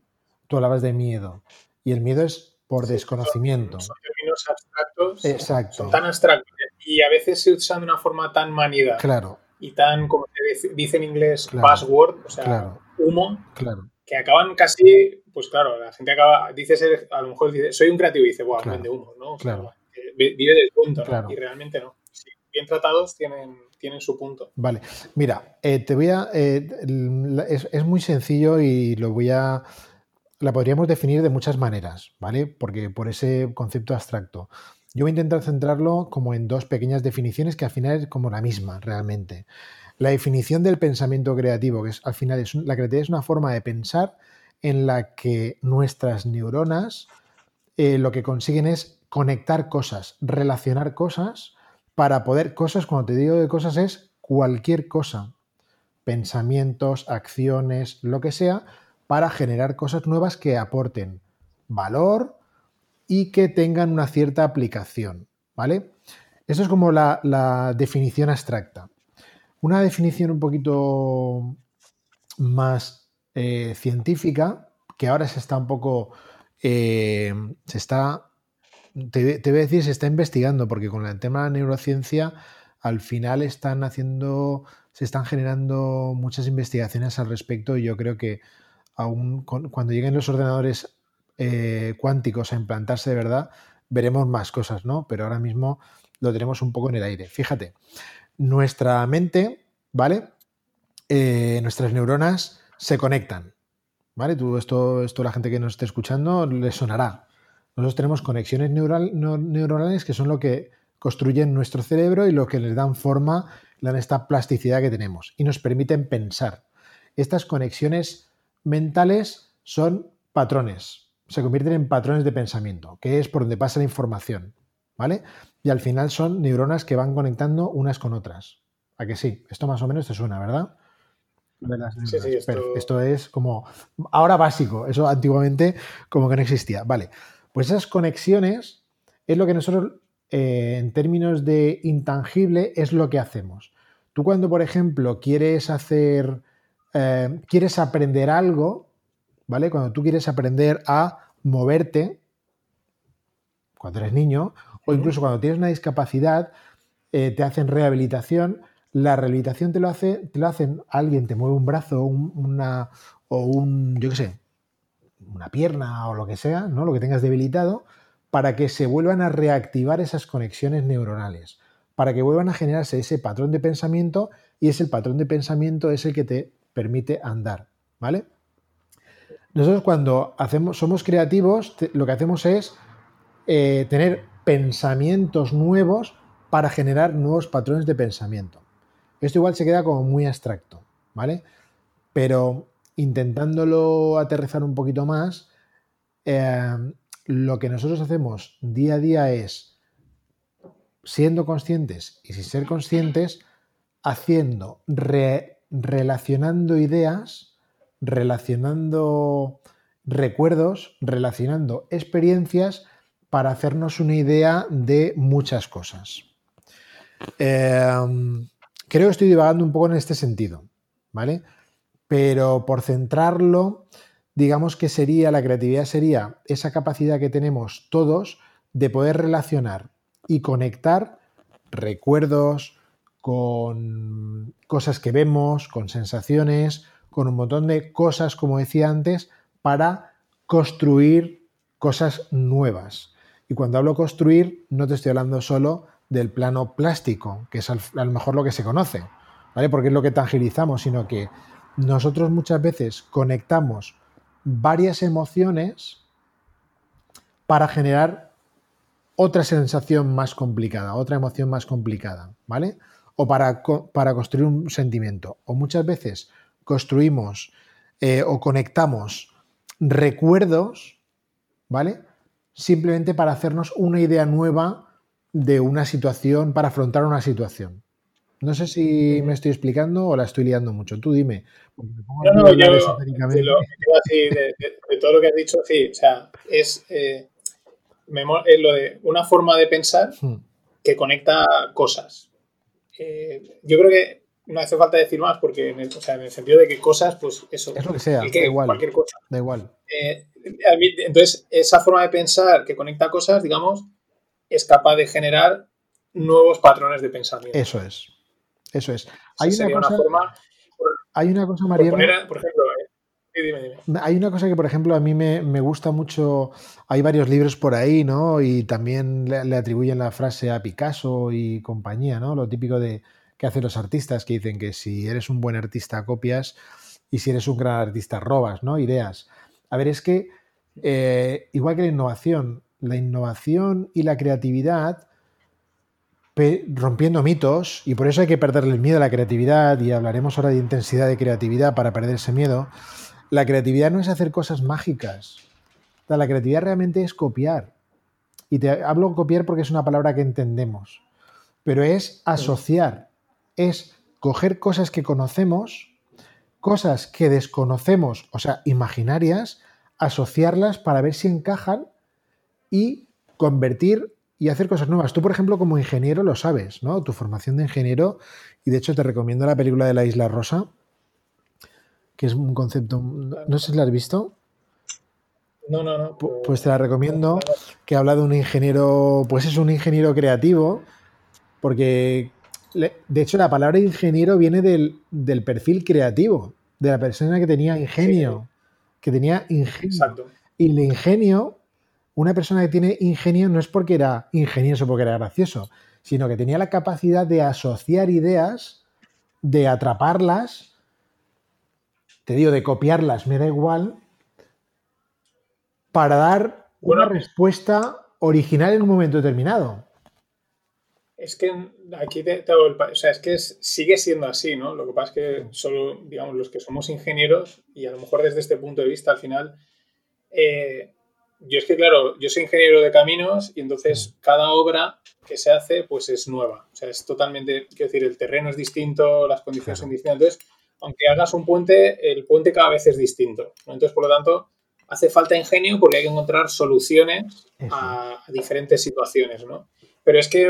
Speaker 2: Tú hablabas de miedo. Y el miedo es por desconocimiento.
Speaker 1: Son, términos abstractos.
Speaker 2: Exacto.
Speaker 1: Son tan abstractos y a veces se usan de una forma tan manida.
Speaker 2: Claro.
Speaker 1: Y tan, como se dice en inglés, password, o sea, humo.
Speaker 2: Claro.
Speaker 1: Que acaban casi, pues claro, la gente acaba, dice ser, a lo mejor dice, soy un creativo y dice, wow, vende humo, ¿no?
Speaker 2: claro.
Speaker 1: vive del punto, Y realmente no bien tratados tienen, tienen su punto.
Speaker 2: Vale, mira, eh, te voy a. Eh, es, muy sencillo y lo voy a. La podríamos definir de muchas maneras, ¿vale? Porque por ese concepto abstracto. Yo voy a intentar centrarlo como en dos pequeñas definiciones que al final es como la misma, realmente. La definición del pensamiento creativo, que es al final es la creatividad es una forma de pensar en la que nuestras neuronas eh, lo que consiguen es conectar cosas, relacionar cosas para poder cosas, cuando te digo de cosas es cualquier cosa, pensamientos, acciones, lo que sea, para generar cosas nuevas que aporten valor y que tengan una cierta aplicación, ¿vale? Eso es como la, definición abstracta. Una definición un poquito más eh, científica, que ahora se está un poco, eh, se está te, voy a decir, se está investigando, porque con el tema de la neurociencia, al final están haciendo, se están generando muchas investigaciones al respecto y yo creo que aún cuando lleguen los ordenadores eh, cuánticos a implantarse de verdad, veremos más cosas, ¿no? Pero ahora mismo lo tenemos un poco en el aire. Fíjate, nuestra mente, ¿vale? Eh, nuestras neuronas se conectan, ¿vale? Tú, esto, esto la gente que nos esté escuchando le sonará. Nosotros tenemos conexiones neuronales que son lo que construyen nuestro cerebro y lo que les dan forma, le dan esta plasticidad que tenemos y nos permiten pensar. Estas conexiones mentales son patrones, se convierten en patrones de pensamiento, que es por donde pasa la información, ¿vale? Y al final son neuronas que van conectando unas con otras. ¿A que sí? Esto más o menos te suena, ¿verdad?
Speaker 1: Sí, sí, esto...
Speaker 2: esto... es como ahora básico, eso antiguamente como que no existía. Vale, pues esas conexiones es lo que nosotros, eh, en términos de intangible, es lo que hacemos. Tú cuando, por ejemplo, quieres hacer, eh, quieres aprender algo, ¿vale? Cuando tú quieres aprender a moverte, cuando eres niño, o incluso cuando tienes una discapacidad, eh, te hacen rehabilitación, la rehabilitación te lo hace, te lo hacen, alguien te mueve un brazo una, o un, yo qué sé, una pierna o lo que sea, ¿no? Lo que tengas debilitado, para que se vuelvan a reactivar esas conexiones neuronales, para que vuelvan a generarse ese patrón de pensamiento y ese patrón de pensamiento es el que te permite andar, ¿vale? Nosotros cuando hacemos, somos creativos, lo que hacemos es eh, tener pensamientos nuevos para generar nuevos patrones de pensamiento. Esto igual se queda como muy abstracto, ¿vale? Pero intentándolo aterrizar un poquito más, eh, lo que nosotros hacemos día a día es, siendo conscientes y sin ser conscientes, haciendo, relacionando ideas, relacionando recuerdos, relacionando experiencias para hacernos una idea de muchas cosas. Em, creo que estoy divagando un poco en este sentido, ¿vale? Pero por centrarlo, digamos que sería, la creatividad sería esa capacidad que tenemos todos de poder relacionar y conectar recuerdos con cosas que vemos, con sensaciones, con un montón de cosas, como decía antes, para construir cosas nuevas. Y cuando hablo construir, no te estoy hablando solo del plano plástico, que es a lo mejor lo que se conoce, ¿vale? Porque es lo que tangilizamos, sino que nosotros muchas veces conectamos varias emociones para generar otra sensación más complicada, otra emoción más complicada, ¿vale? O para, para construir un sentimiento. O muchas veces construimos eh, o conectamos recuerdos, ¿vale? Simplemente para hacernos una idea nueva de una situación, para afrontar una situación. No sé si me estoy explicando o la estoy liando mucho. Tú dime.
Speaker 1: No, no, yo de, lo, de, todo lo que has dicho, sí, o sea, es, eh, lo de una forma de pensar hmm. que conecta cosas. Eh, yo creo que no hace falta decir más porque en el, o sea, en el sentido de que cosas, pues eso.
Speaker 2: Es lo que sea, da igual. Cualquier cosa. Da igual.
Speaker 1: Eh, entonces, esa forma de pensar que conecta cosas, digamos, es capaz de generar nuevos patrones de pensamiento.
Speaker 2: Eso es. Eso es. Hay una, cosa, hay una cosa, María.
Speaker 1: Por, ejemplo, eh, dime, dime.
Speaker 2: Hay una cosa que, por ejemplo, a mí me, gusta mucho. Hay varios libros por ahí, ¿no? Y también le, atribuyen la frase a Picasso y compañía, ¿no? Lo típico de que hacen los artistas que dicen que si eres un buen artista copias y si eres un gran artista robas, ¿no? Ideas. A ver, es que eh, igual que la innovación, la innovación y la creatividad rompiendo mitos, y por eso hay que perderle el miedo a la creatividad, y hablaremos ahora de intensidad de creatividad para perder ese miedo. La creatividad no es hacer cosas mágicas. La creatividad realmente es copiar. Y te hablo copiar porque es una palabra que entendemos. Pero es asociar, es coger cosas que conocemos, cosas que desconocemos, o sea, imaginarias, asociarlas para ver si encajan y convertir y hacer cosas nuevas. Tú, por ejemplo, como ingeniero lo sabes, ¿no? Tu formación de ingeniero, y de hecho te recomiendo la película de la Isla Rosa, que es un concepto, no sé si la has visto.
Speaker 1: No, no, no.
Speaker 2: Pues te la recomiendo, que habla de un ingeniero, pues es un ingeniero creativo, porque de hecho la palabra ingeniero viene del, perfil creativo, de la persona que tenía ingenio, que tenía ingenio. Exacto. Y el ingenio una persona que tiene ingenio no es porque era ingenioso, porque era gracioso, sino que tenía la capacidad de asociar ideas, de atraparlas, te digo, de copiarlas, me da igual, para dar una respuesta original en un momento determinado.
Speaker 1: Es que aquí te, o sea, es que sigue siendo así, ¿no? Lo que pasa es que solo, digamos, los que somos ingenieros, y a lo mejor desde este punto de vista, al final, eh, yo es que, claro, yo soy ingeniero de caminos y entonces cada obra que se hace, pues es nueva. O sea, es totalmente, quiero decir, el terreno es distinto, las condiciones son distintas. Entonces, aunque hagas un puente, el puente cada vez es distinto. Entonces, por lo tanto, hace falta ingenio porque hay que encontrar soluciones a, diferentes situaciones, ¿no? Pero es que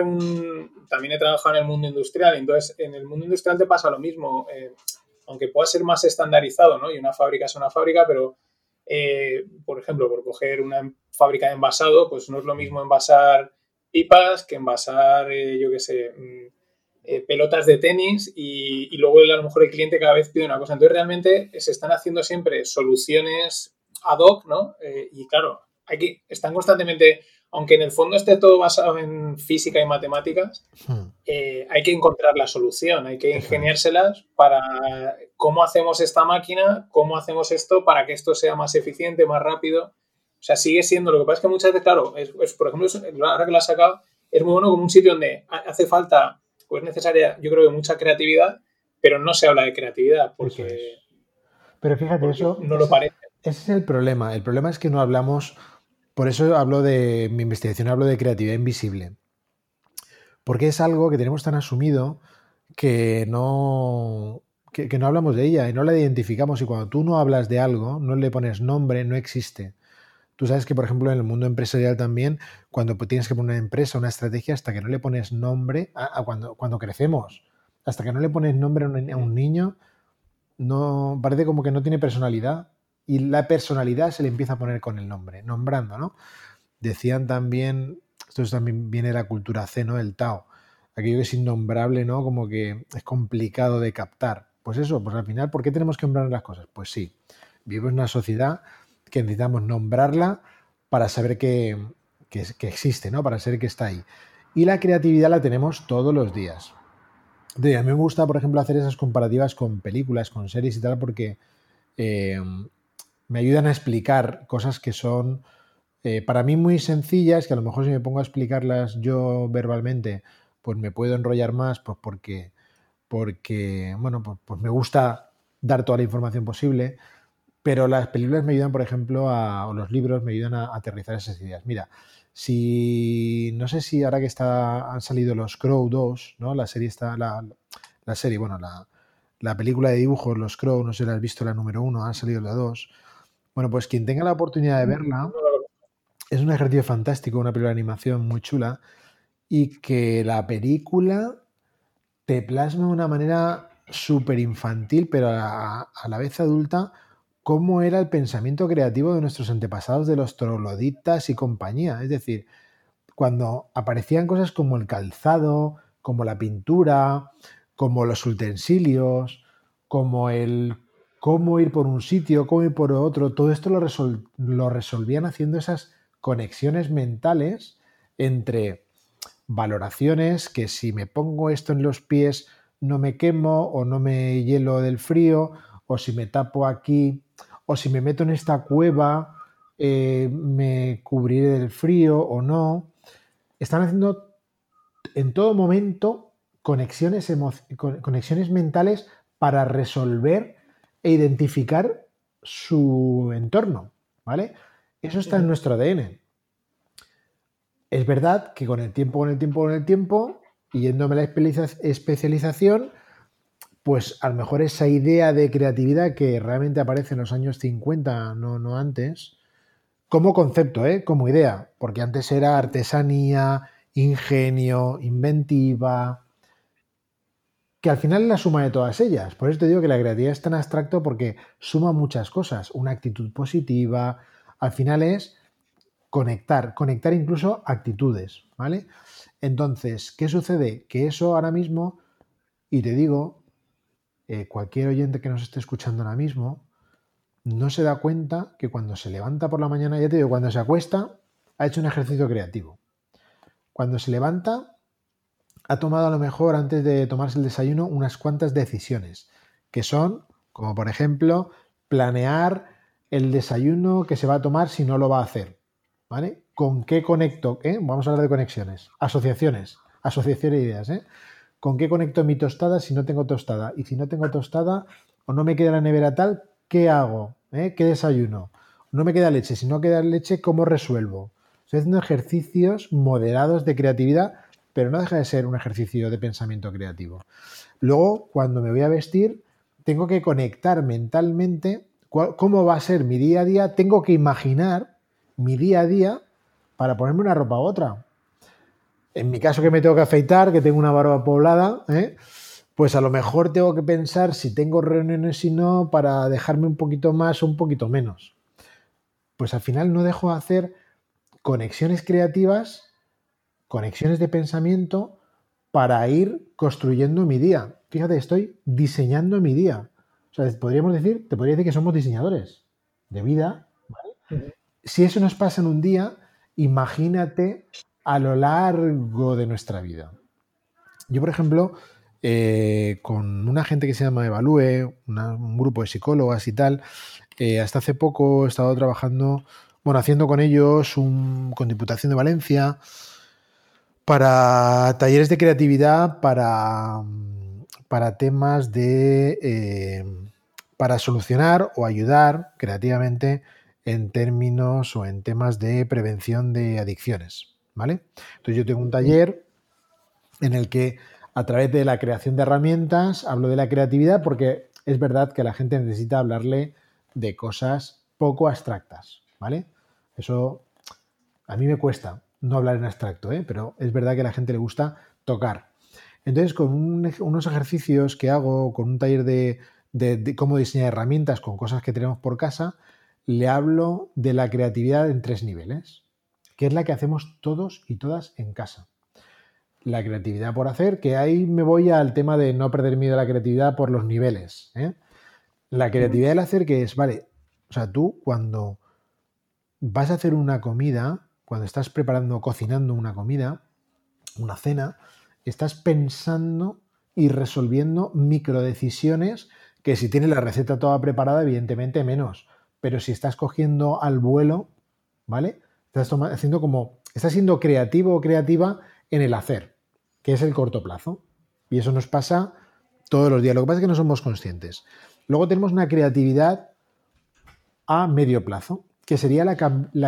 Speaker 1: también he trabajado en el mundo industrial, entonces en el mundo industrial te pasa lo mismo, eh, aunque pueda ser más estandarizado, ¿no? Y una fábrica es una fábrica, pero eh, por ejemplo, por coger una fábrica de envasado, pues no es lo mismo envasar pipas que envasar, eh, yo qué sé, mm, eh, pelotas de tenis y, luego a lo mejor el cliente cada vez pide una cosa. Entonces realmente se están haciendo siempre soluciones ad hoc, ¿no? y claro, aquí están constantemente aunque en el fondo esté todo basado en física y matemáticas, hmm. eh, hay que encontrar la solución, hay que ingeniárselas para cómo hacemos esta máquina, cómo hacemos esto para que esto sea más eficiente, más rápido. O sea, sigue siendo, lo que pasa es que muchas veces, claro, es, por ejemplo, ahora que lo has sacado, es muy bueno como un sitio donde hace falta, pues necesaria, yo creo que mucha creatividad, pero no se habla de creatividad porque...
Speaker 2: Pero fíjate, eso...
Speaker 1: No lo parece.
Speaker 2: Ese es el problema. El problema es que no hablamos por eso hablo de mi investigación, hablo de creatividad invisible. Porque es algo que tenemos tan asumido que no, que, no hablamos de ella y no la identificamos. Y cuando tú no hablas de algo, no le pones nombre, no existe. Tú sabes que, por ejemplo, en el mundo empresarial también, cuando tienes que poner una empresa, una estrategia, hasta que no le pones nombre, a, cuando, cuando crecemos, hasta que no le pones nombre a un, niño, no parece como que no tiene personalidad. Y la personalidad se le empieza a poner con el nombre, nombrando, ¿no? Decían también, esto también viene de la cultura C, ¿no? El Tao. Aquello que es innombrable, ¿no? Como que es complicado de captar. Pues eso, pues al final, ¿por qué tenemos que nombrar las cosas? Pues sí, vivimos en una sociedad que necesitamos nombrarla para saber que, existe, ¿no? Para saber que está ahí. Y la creatividad la tenemos todos los días. a mí me gusta, por ejemplo, hacer esas comparativas con películas, con series y tal, porque eh, me ayudan a explicar cosas que son eh, para mí muy sencillas, que a lo mejor si me pongo a explicarlas yo verbalmente, pues me puedo enrollar más, pues porque, porque bueno, pues, pues me gusta dar toda la información posible. Pero las películas me ayudan, por ejemplo, a, o los libros me ayudan a, aterrizar esas ideas. Mira, si no sé si ahora que está, han salido los Crow 2, ¿no? La serie está, la, la serie, bueno, la, la, película de dibujos, los Crow, no sé si la has visto la número uno, ha salido la 2. Bueno, pues quien tenga la oportunidad de verla, es un ejercicio fantástico, una película de animación muy chula y que la película te plasma de una manera súper infantil, pero a, la vez adulta, cómo era el pensamiento creativo de nuestros antepasados, de los trogloditas y compañía. Es decir, cuando aparecían cosas como el calzado, como la pintura, como los utensilios, como el cómo ir por un sitio, cómo ir por otro, todo esto lo, resolvían haciendo esas conexiones mentales entre valoraciones, que si me pongo esto en los pies no me quemo o no me hielo del frío, o si me tapo aquí o si me meto en esta cueva, eh, me cubriré del frío o no. Están haciendo en todo momento conexiones, conexiones mentales para resolver e identificar su entorno, ¿vale? Eso está en nuestro ADN. Es verdad que con el tiempo, con el tiempo, con el tiempo, yéndome la especialización, pues a lo mejor esa idea de creatividad que realmente aparece en los años 50, no, no antes, como concepto, ¿eh? como idea, porque antes era artesanía, ingenio, inventiva, que al final es la suma de todas ellas. Por eso te digo que la creatividad es tan abstracto porque suma muchas cosas, una actitud positiva, al final es conectar, conectar incluso actitudes, ¿vale? Entonces, ¿qué sucede? Que eso ahora mismo, y te digo, eh, cualquier oyente que nos esté escuchando ahora mismo no se da cuenta que cuando se levanta por la mañana, ya te digo, cuando se acuesta, ha hecho un ejercicio creativo. Cuando se levanta, ha tomado a lo mejor antes de tomarse el desayuno unas cuantas decisiones, que son, como por ejemplo, planear el desayuno que se va a tomar si no lo va a hacer. ¿Vale? ¿Con qué conecto? Eh? Vamos a hablar de conexiones. Asociaciones. Asociación de ideas. ¿eh? ¿Con qué conecto mi tostada si no tengo tostada? Y si no tengo tostada o no me queda la nevera tal, ¿qué hago? ¿Eh? ¿Qué desayuno? No me queda leche. Si no queda leche, ¿cómo resuelvo? Estoy haciendo ejercicios moderados de creatividad, pero no deja de ser un ejercicio de pensamiento creativo. Luego, cuando me voy a vestir, tengo que conectar mentalmente cómo va a ser mi día a día. Tengo que imaginar mi día a día para ponerme una ropa u otra en mi caso que me tengo que afeitar, que tengo una barba poblada, ¿eh? pues a lo mejor tengo que pensar si tengo reuniones y no para dejarme un poquito más o un poquito menos. Pues al final no dejo de hacer conexiones creativas, conexiones de pensamiento para ir construyendo mi día. Fíjate, estoy diseñando mi día. O sea, podríamos decir, te podría decir que somos diseñadores de vida. Si eso nos pasa en un día, imagínate a lo largo de nuestra vida. Yo, por ejemplo, eh, con una gente que se llama Evalúe, un grupo de psicólogas y tal, eh, hasta hace poco he estado trabajando, bueno, haciendo con ellos un, con Diputación de Valencia para talleres de creatividad para, para temas de... Eh, para solucionar o ayudar creativamente en términos o en temas de prevención de adicciones. ¿vale? Entonces yo tengo un taller en el que a través de la creación de herramientas hablo de la creatividad porque es verdad que la gente necesita hablarle de cosas poco abstractas, ¿vale? Eso a mí me cuesta no hablar en abstracto, ¿eh? pero es verdad que a la gente le gusta tocar. Entonces, con unos ejercicios que hago, con un taller de, de, cómo diseñar herramientas con cosas que tenemos por casa, le hablo de la creatividad en tres niveles, que es la que hacemos todos y todas en casa. La creatividad por hacer, que ahí me voy al tema de no perder miedo a la creatividad por los niveles. ¿eh? La creatividad del hacer, que es, vale, o sea, tú cuando vas a hacer una comida, cuando estás preparando, cocinando una comida, una cena, estás pensando y resolviendo microdecisiones que si tienes la receta toda preparada, evidentemente menos. Pero si estás cogiendo al vuelo, ¿vale? Estás haciendo como. Estás siendo creativo o creativa en el hacer, que es el corto plazo. Y eso nos pasa todos los días. Lo que pasa es que no somos conscientes. Luego tenemos una creatividad a medio plazo, que sería la,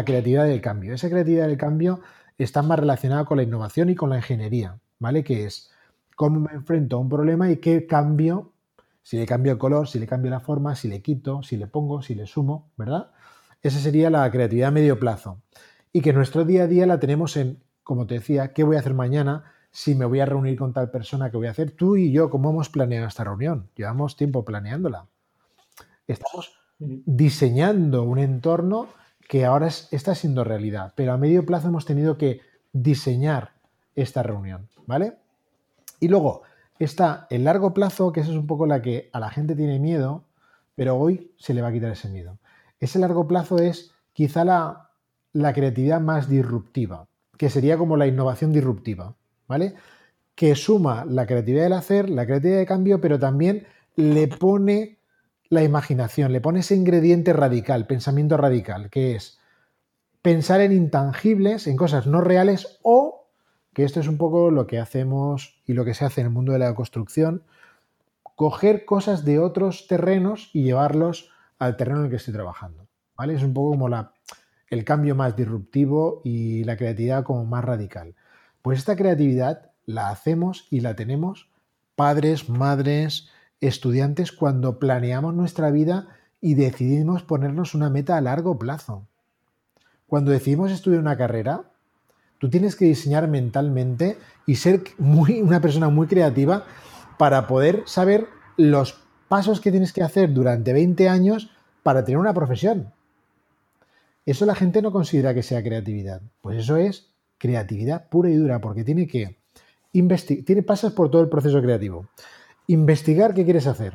Speaker 2: creatividad del cambio. Esa creatividad del cambio está más relacionada con la innovación y con la ingeniería, ¿vale? Que es cómo me enfrento a un problema y qué cambio si le cambio el color, si le cambio la forma, si le quito, si le pongo, si le sumo, ¿verdad? Esa sería la creatividad a medio plazo. Y que nuestro día a día la tenemos en, como te decía, ¿qué voy a hacer mañana? Si me voy a reunir con tal persona, ¿qué voy a hacer? Tú y yo, ¿cómo hemos planeado esta reunión? Llevamos tiempo planeándola. Estamos diseñando un entorno que ahora está siendo realidad, pero a medio plazo hemos tenido que diseñar esta reunión, ¿vale? Y luego, está el largo plazo, que eso es un poco la que a la gente tiene miedo, pero hoy se le va a quitar ese miedo. Ese largo plazo es quizá la, la creatividad más disruptiva, que sería como la innovación disruptiva, ¿vale? Que suma la creatividad del hacer, la creatividad de cambio, pero también le pone la imaginación, le pone ese ingrediente radical, pensamiento radical, que es pensar en intangibles, en cosas no reales o que esto es un poco lo que hacemos y lo que se hace en el mundo de la construcción, coger cosas de otros terrenos y llevarlos al terreno en el que estoy trabajando. ¿vale? Es un poco como la, el cambio más disruptivo y la creatividad como más radical. Pues esta creatividad la hacemos y la tenemos padres, madres, estudiantes cuando planeamos nuestra vida y decidimos ponernos una meta a largo plazo. Cuando decidimos estudiar una carrera, Tú tienes que diseñar mentalmente y ser una persona muy creativa para poder saber los pasos que tienes que hacer durante 20 años para tener una profesión. Eso la gente no considera que sea creatividad. Pues eso es creatividad pura y dura, porque tiene que investigar, tiene, pasas por todo el proceso creativo. Investigar qué quieres hacer.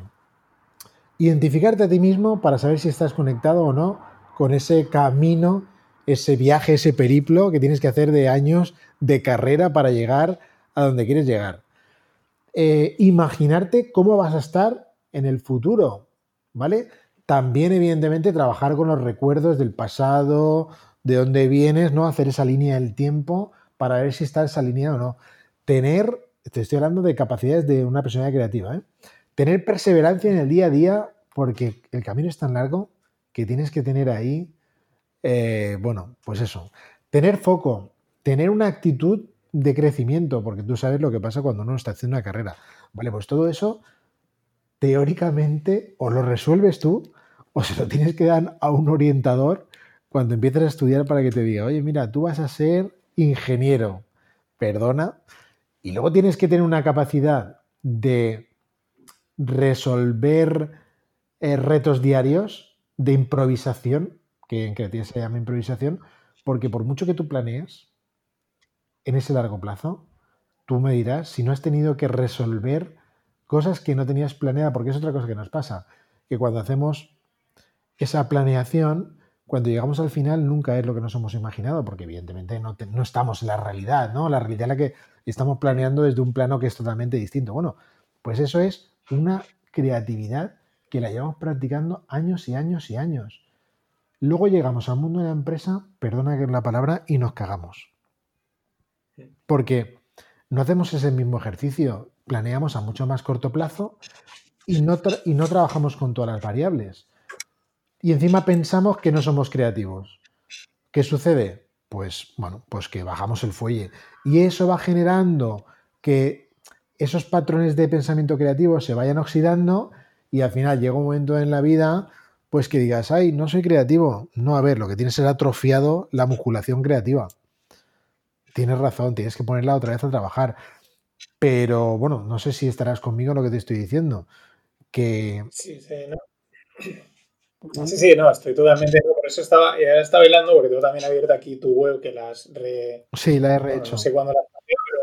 Speaker 2: Identificarte a ti mismo para saber si estás conectado o no con ese camino ese viaje, ese periplo que tienes que hacer de años de carrera para llegar a donde quieres llegar. Eh, imaginarte cómo vas a estar en el futuro, ¿vale? También, evidentemente, trabajar con los recuerdos del pasado, de dónde vienes, ¿no? Hacer esa línea del tiempo para ver si estás alineado o no. Tener, te estoy hablando de capacidades de una persona creativa, ¿eh? Tener perseverancia en el día a día, porque el camino es tan largo que tienes que tener ahí eh, bueno, pues eso, tener foco, tener una actitud de crecimiento, porque tú sabes lo que pasa cuando uno está haciendo una carrera. Vale, pues todo eso, teóricamente, o lo resuelves tú, o se lo tienes que dar a un orientador cuando empieces a estudiar para que te diga, oye, mira, tú vas a ser ingeniero, perdona, y luego tienes que tener una capacidad de resolver eh, retos diarios, de improvisación, que en creatividad se llama improvisación, porque por mucho que tú planees, en ese largo plazo, tú me dirás si no has tenido que resolver cosas que no tenías planeada, porque es otra cosa que nos pasa, que cuando hacemos esa planeación, cuando llegamos al final nunca es lo que nos hemos imaginado, porque evidentemente no, no estamos en la realidad, ¿no? La realidad es la que estamos planeando desde un plano que es totalmente distinto. Bueno, pues eso es una creatividad que la llevamos practicando años y años y años. Luego llegamos al mundo de la empresa, perdona que la palabra, y nos cagamos. Porque no hacemos ese mismo ejercicio, planeamos a mucho más corto plazo y no, y no trabajamos con todas las variables. Y encima pensamos que no somos creativos. ¿Qué sucede? Pues bueno, pues que bajamos el fuelle. Y eso va generando que esos patrones de pensamiento creativo se vayan oxidando y al final llega un momento en la vida pues que digas, ay, no soy creativo. No, a ver, lo que tienes es atrofiado la musculación creativa. Tienes razón, tienes que ponerla otra vez a trabajar. Pero bueno, no sé si estarás conmigo en lo que te estoy diciendo. Que.
Speaker 1: Sí, sí, no. Sí, sí, no, estoy totalmente. Por eso estaba, ya estaba bailando, porque tengo también abierta aquí tu web que la has re.
Speaker 2: Sí, la he rehecho.
Speaker 1: no sé cuándo la has pero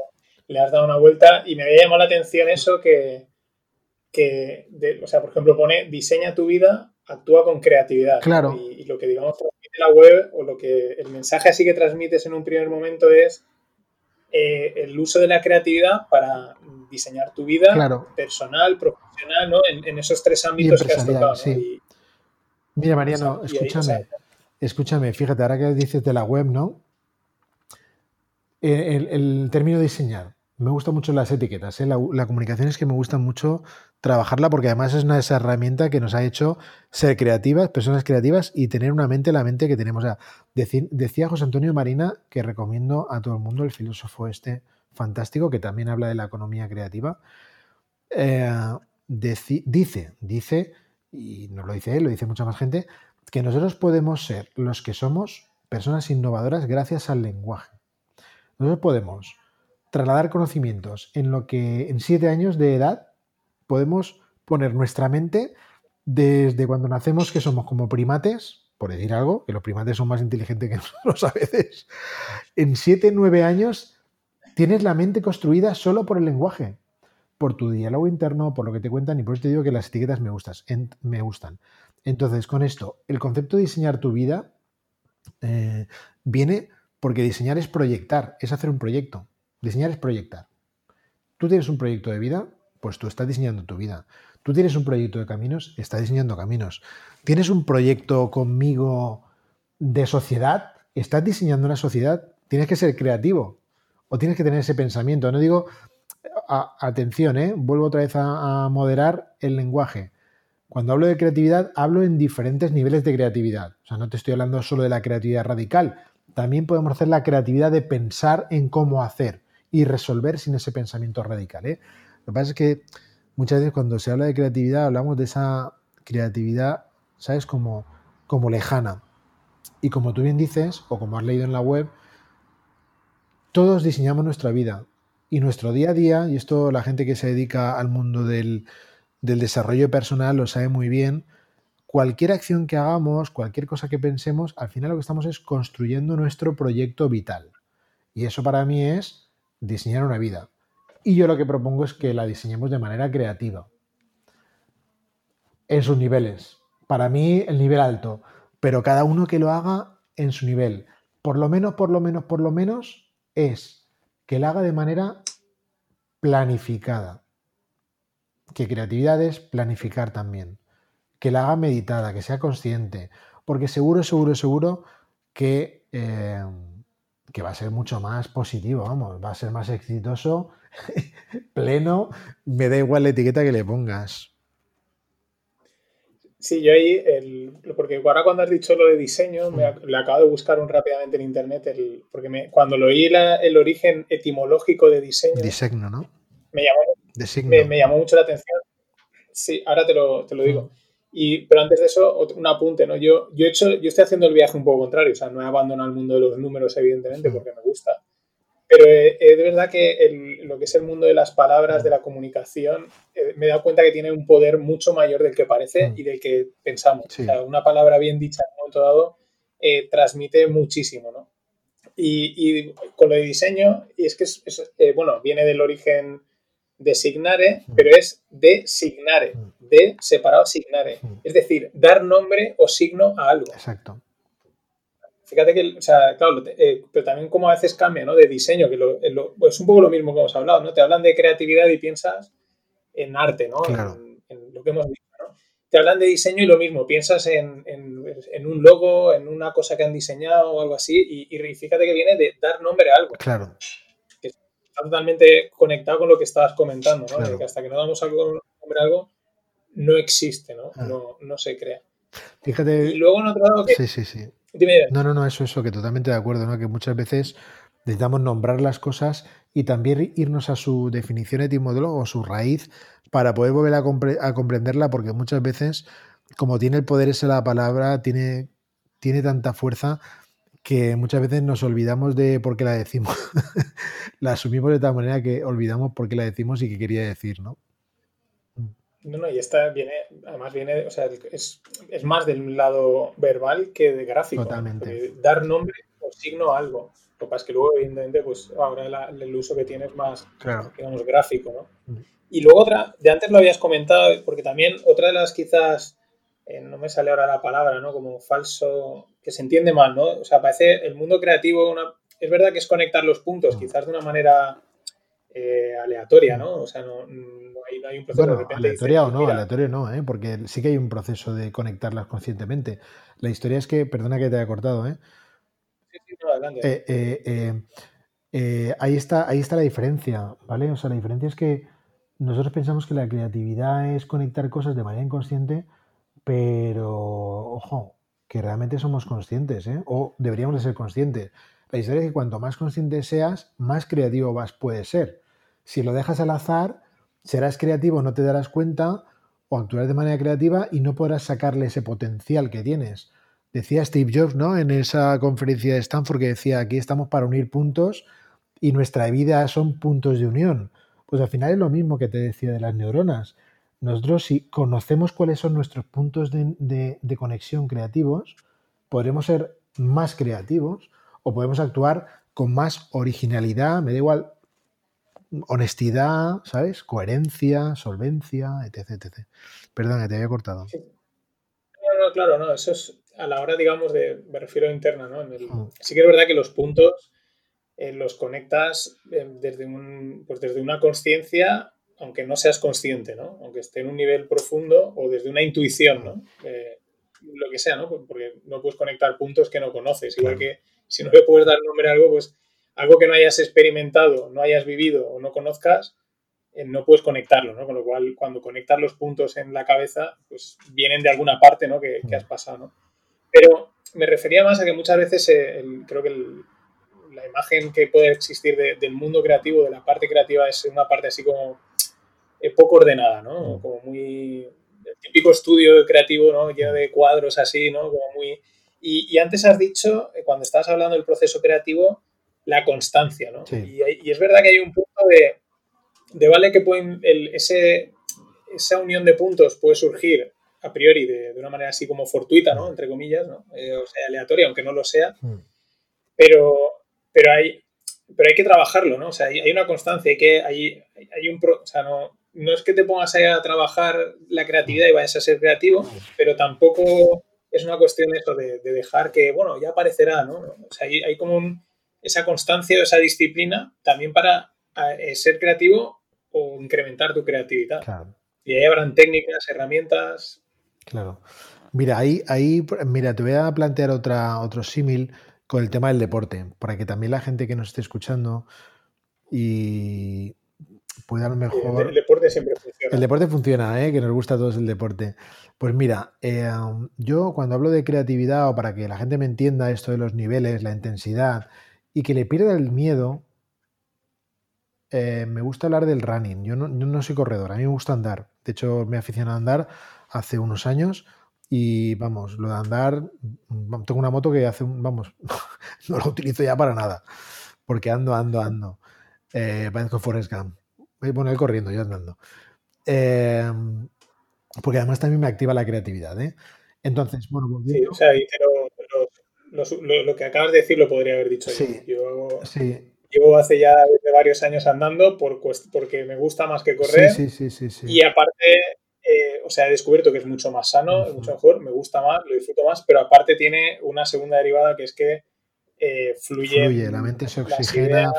Speaker 1: le has dado una vuelta y me había llamado la atención eso que. que o sea, por ejemplo, pone diseña tu vida actúa con creatividad.
Speaker 2: Claro.
Speaker 1: Y, lo que digamos transmite la web o lo que el mensaje así que transmites en un primer momento es eh, el uso de la creatividad para diseñar tu vida personal, profesional, ¿no? En, esos tres ámbitos que has tocado.
Speaker 2: Mira, Mariano, escúchame. escúchame, fíjate, ahora que dices de la web, ¿no? El, el término diseñar. Me gustan mucho las etiquetas. ¿eh? La, comunicación es que me gusta mucho trabajarla porque además es una de esas herramientas que nos ha hecho ser creativas, personas creativas y tener una mente, la mente que tenemos. decía José Antonio Marina que recomiendo a todo el mundo el filósofo este fantástico que también habla de la economía creativa. Eh, dice, dice, y no lo dice él, lo dice mucha más gente, que nosotros podemos ser los que somos personas innovadoras gracias al lenguaje. Nosotros podemos trasladar conocimientos en lo que en siete años de edad podemos poner nuestra mente desde cuando nacemos, que somos como primates, por decir algo, que los primates son más inteligentes que nosotros a veces, en siete, nueve años tienes la mente construida solo por el lenguaje, por tu diálogo interno, por lo que te cuentan, y por eso te digo que las etiquetas me, gustas, me gustan. Entonces, con esto, el concepto de diseñar tu vida eh, viene porque diseñar es proyectar, es hacer un proyecto. Diseñar es proyectar. Tú tienes un proyecto de vida, pues tú estás diseñando tu vida. Tú tienes un proyecto de caminos, estás diseñando caminos. Tienes un proyecto conmigo de sociedad, estás diseñando una sociedad. Tienes que ser creativo o tienes que tener ese pensamiento. No digo, atención, ¿eh? vuelvo otra vez a moderar el lenguaje. Cuando hablo de creatividad, hablo en diferentes niveles de creatividad. O sea, no te estoy hablando solo de la creatividad radical. También podemos hacer la creatividad de pensar en cómo hacer y resolver sin ese pensamiento radical. ¿eh? Lo que pasa es que muchas veces cuando se habla de creatividad hablamos de esa creatividad, ¿sabes? Como, como lejana. Y como tú bien dices, o como has leído en la web, todos diseñamos nuestra vida y nuestro día a día, y esto la gente que se dedica al mundo del, del desarrollo personal lo sabe muy bien, cualquier acción que hagamos, cualquier cosa que pensemos, al final lo que estamos es construyendo nuestro proyecto vital. Y eso para mí es diseñar una vida. Y yo lo que propongo es que la diseñemos de manera creativa. En sus niveles. Para mí el nivel alto. Pero cada uno que lo haga en su nivel. Por lo menos, por lo menos, por lo menos es que lo haga de manera planificada. Que creatividad es planificar también. Que la haga meditada, que sea consciente. Porque seguro, seguro, seguro que... Eh, que va a ser mucho más positivo, vamos, va a ser más exitoso, pleno, me da igual la etiqueta que le pongas.
Speaker 1: Sí, yo ahí, el, porque ahora cuando has dicho lo de diseño, me, le acabo de buscar un rápidamente en internet, el, porque me, cuando lo oí el origen etimológico de diseño,
Speaker 2: diseño, ¿no?
Speaker 1: Me llamó, me, me, llamó mucho la atención. Sí, ahora te lo, te lo digo. Y, pero antes de eso, un apunte, ¿no? Yo, yo, he hecho, yo estoy haciendo el viaje un poco contrario, o sea, no he abandonado el mundo de los números, evidentemente, porque me gusta. Pero eh, es de verdad que lo que es el mundo de las palabras, de la comunicación, eh, me he dado cuenta que tiene un poder mucho mayor del que parece y del que pensamos. O sea, una palabra bien dicha en un momento dado eh, transmite muchísimo, ¿no? Y, y, con lo de diseño, y es que, es, bueno, viene del origen designare, mm. pero es designare, mm. de separado signare. Mm. Es decir, dar nombre o signo a algo.
Speaker 2: Exacto.
Speaker 1: Fíjate que, o sea, claro, eh, pero también como a veces cambia, ¿no? De diseño, que eh, es un poco lo mismo que hemos hablado, ¿no? Te hablan de creatividad y piensas en arte, ¿no? En, lo que hemos visto, ¿no? Te hablan de diseño y lo mismo, piensas en, un logo, en una cosa que han diseñado o algo así, y, y fíjate que viene de dar nombre a algo.
Speaker 2: Claro
Speaker 1: totalmente conectado con lo que estabas comentando, ¿no? que hasta que no damos algo, algo no existe, ¿no? Ah. ¿no? No, se crea.
Speaker 2: Fíjate.
Speaker 1: Y luego en otro lado que...
Speaker 2: Sí, sí, sí. No, no, no, eso, eso, que totalmente de acuerdo, ¿no? Que muchas veces necesitamos nombrar las cosas y también irnos a su definición etimológica o su raíz para poder volver a, comprenderla, porque muchas veces como tiene el poder ese la palabra, tiene, tiene tanta fuerza que muchas veces nos olvidamos de por qué la decimos. la asumimos de tal manera que olvidamos por qué la decimos y qué quería decir, ¿no?
Speaker 1: No, no, y esta viene, además viene, o sea, es, más del lado verbal que de gráfico.
Speaker 2: Totalmente.
Speaker 1: Dar nombre o signo a algo. Lo que pasa es que luego, evidentemente, pues ahora el uso que tiene es más, digamos, gráfico, ¿no? Mm. Y luego otra, de antes lo habías comentado, porque también otra de las quizás, eh, no me sale ahora la palabra, ¿no? Como falso, que se entiende mal, ¿no? O sea, parece el mundo creativo, una, es verdad que es conectar los puntos, mm. quizás de una manera eh, aleatoria, ¿no? O sea, no, hay, un proceso
Speaker 2: de repente aleatoria o no, aleatorio no, ¿eh? porque sí que hay un proceso de conectarlas conscientemente. La historia es que, perdona que te haya cortado, ¿eh?
Speaker 1: Sí, sí, no, adelante.
Speaker 2: Eh, eh, eh, ahí, está, ahí está la diferencia, ¿vale? O sea, la diferencia es que nosotros pensamos que la creatividad es conectar cosas de manera inconsciente, pero, ojo, que realmente somos conscientes, ¿eh? O deberíamos de ser conscientes. La historia es que cuanto más consciente seas, más creativo vas puedes ser. Si lo dejas al azar, serás creativo, no te darás cuenta o actuarás de manera creativa y no podrás sacarle ese potencial que tienes. Decía Steve Jobs, ¿no? En esa conferencia de Stanford que decía, aquí estamos para unir puntos y nuestra vida son puntos de unión. Pues al final es lo mismo que te decía de las neuronas. Nosotros si conocemos cuáles son nuestros puntos de, de conexión creativos, podremos ser más creativos o podemos actuar con más originalidad, me da igual honestidad, ¿sabes? Coherencia, solvencia, etc. etc. Perdón, te había cortado.
Speaker 1: No, no, claro, no, eso es a la hora, digamos, de, me refiero a interna, ¿no? Mm. Sí que es verdad que los puntos eh, los conectas eh, desde, un, pues desde una conciencia, aunque no seas consciente, ¿no? Aunque esté en un nivel profundo o desde una intuición, ¿no? Eh, lo que sea, ¿no? Porque no puedes conectar puntos que no conoces, igual que si no le puedes dar nombre a algo, pues algo que no hayas experimentado, no hayas vivido o no conozcas, eh, no puedes conectarlo, ¿no? Con lo cual, cuando conectas los puntos en la cabeza, pues vienen de alguna parte, ¿no? Que, has pasado, ¿no? Pero me refería más a que muchas veces eh, creo que la imagen que puede existir del mundo creativo, de la parte creativa, es una parte así como eh, poco ordenada, ¿no? Como muy... El típico estudio creativo, ¿no? Lleno de cuadros así, ¿no? Como muy... Y, y antes has dicho, cuando estabas hablando del proceso creativo, la constancia, ¿no? Y, es verdad que hay un punto de, vale que pueden, ese, esa unión de puntos puede surgir a priori de, una manera así como fortuita, ¿no? Entre comillas, ¿no? Eh, o sea, aleatoria, aunque no lo sea. Mm. Pero, pero, hay, pero hay que trabajarlo, ¿no? O sea, hay, una constancia, hay, que, hay, hay un... o sea, no, no es que te pongas a trabajar la creatividad y vayas a ser creativo, mm. pero tampoco es una cuestión eso de, dejar que, bueno, ya aparecerá, ¿no? O sea, hay, hay como un, esa constancia o esa disciplina también para eh, ser creativo o incrementar tu creatividad. Y ahí habrán técnicas, herramientas.
Speaker 2: Claro. Mira, ahí, ahí, mira, te voy a plantear otra, otro símil con el tema del deporte, para que también la gente que nos esté escuchando y pueda a lo mejor...
Speaker 1: El, deporte siempre funciona.
Speaker 2: El deporte funciona, ¿eh? que nos gusta a todos el deporte. Pues mira, eh, yo cuando hablo de creatividad o para que la gente me entienda esto de los niveles, la intensidad y que le pierda el miedo, eh, me gusta hablar del running. Yo no, soy corredor, a mí me gusta andar. De hecho, me aficioné a andar hace unos años y vamos, lo de andar, mm, tengo una moto que hace, un, vamos, no lo utilizo ya para nada, porque ando, ando, ando. Eh, parezco Forrest Gump. Voy a poner corriendo, yo andando. Eh, porque además también me activa la creatividad. ¿eh? Entonces, bueno,
Speaker 1: Sí, o sea, lo, que acabas de decir lo podría haber dicho yo. Llevo hace ya varios años andando por, porque me gusta más que correr. y aparte, eh, o sea, he descubierto que es mucho más sano, es mucho mejor, me gusta más, lo disfruto más, pero aparte tiene una segunda derivada que es que eh, fluye.
Speaker 2: Fluye, la mente se oxigena.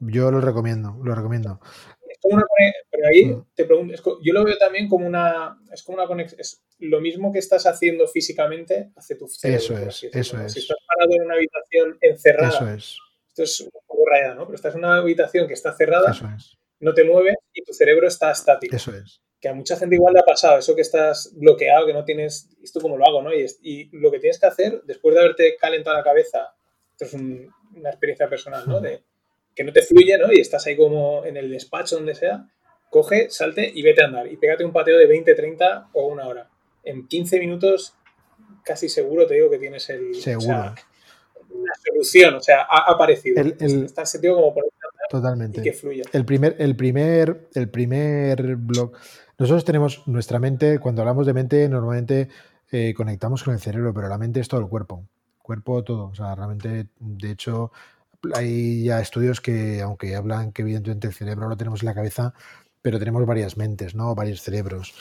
Speaker 2: Yo lo recomiendo, lo recomiendo
Speaker 1: pero ahí mm. te pregunto, yo lo veo también como una, es como una conexión, es lo mismo que estás haciendo físicamente hace tu
Speaker 2: cerebro. Eso es, eso es.
Speaker 1: Si estás parado en una habitación encerrada,
Speaker 2: eso es.
Speaker 1: esto es un poco rayada, ¿no? Pero estás en una habitación que está cerrada, no te mueves y tu cerebro está estático.
Speaker 2: Eso es.
Speaker 1: Que a mucha gente igual le ha pasado, eso que estás bloqueado, que no tienes, esto como lo hago, ¿no? Y, y lo que tienes que hacer, después de haberte calentado la cabeza, esto es una experiencia personal, ¿no? De, que no te fluye, ¿no? Y estás ahí como en el despacho, donde sea, coge, salte y vete a andar. Y pégate un pateo de 20, 30 o una hora. en 15 minutos casi seguro te digo que tienes el,
Speaker 2: seguro.
Speaker 1: la solución, o sea, ha, aparecido.
Speaker 2: El, el,
Speaker 1: Está sentido como por
Speaker 2: totalmente.
Speaker 1: y que fluya.
Speaker 2: El primer, el primer, el primer blog. Nosotros tenemos nuestra mente, cuando hablamos de mente, normalmente eh, conectamos con el cerebro, pero la mente es todo el cuerpo. Cuerpo, todo. O sea, realmente, de hecho, hay ya estudios que, aunque hablan que evidentemente el cerebro lo tenemos en la cabeza, pero tenemos varias mentes, ¿no? Varios cerebros.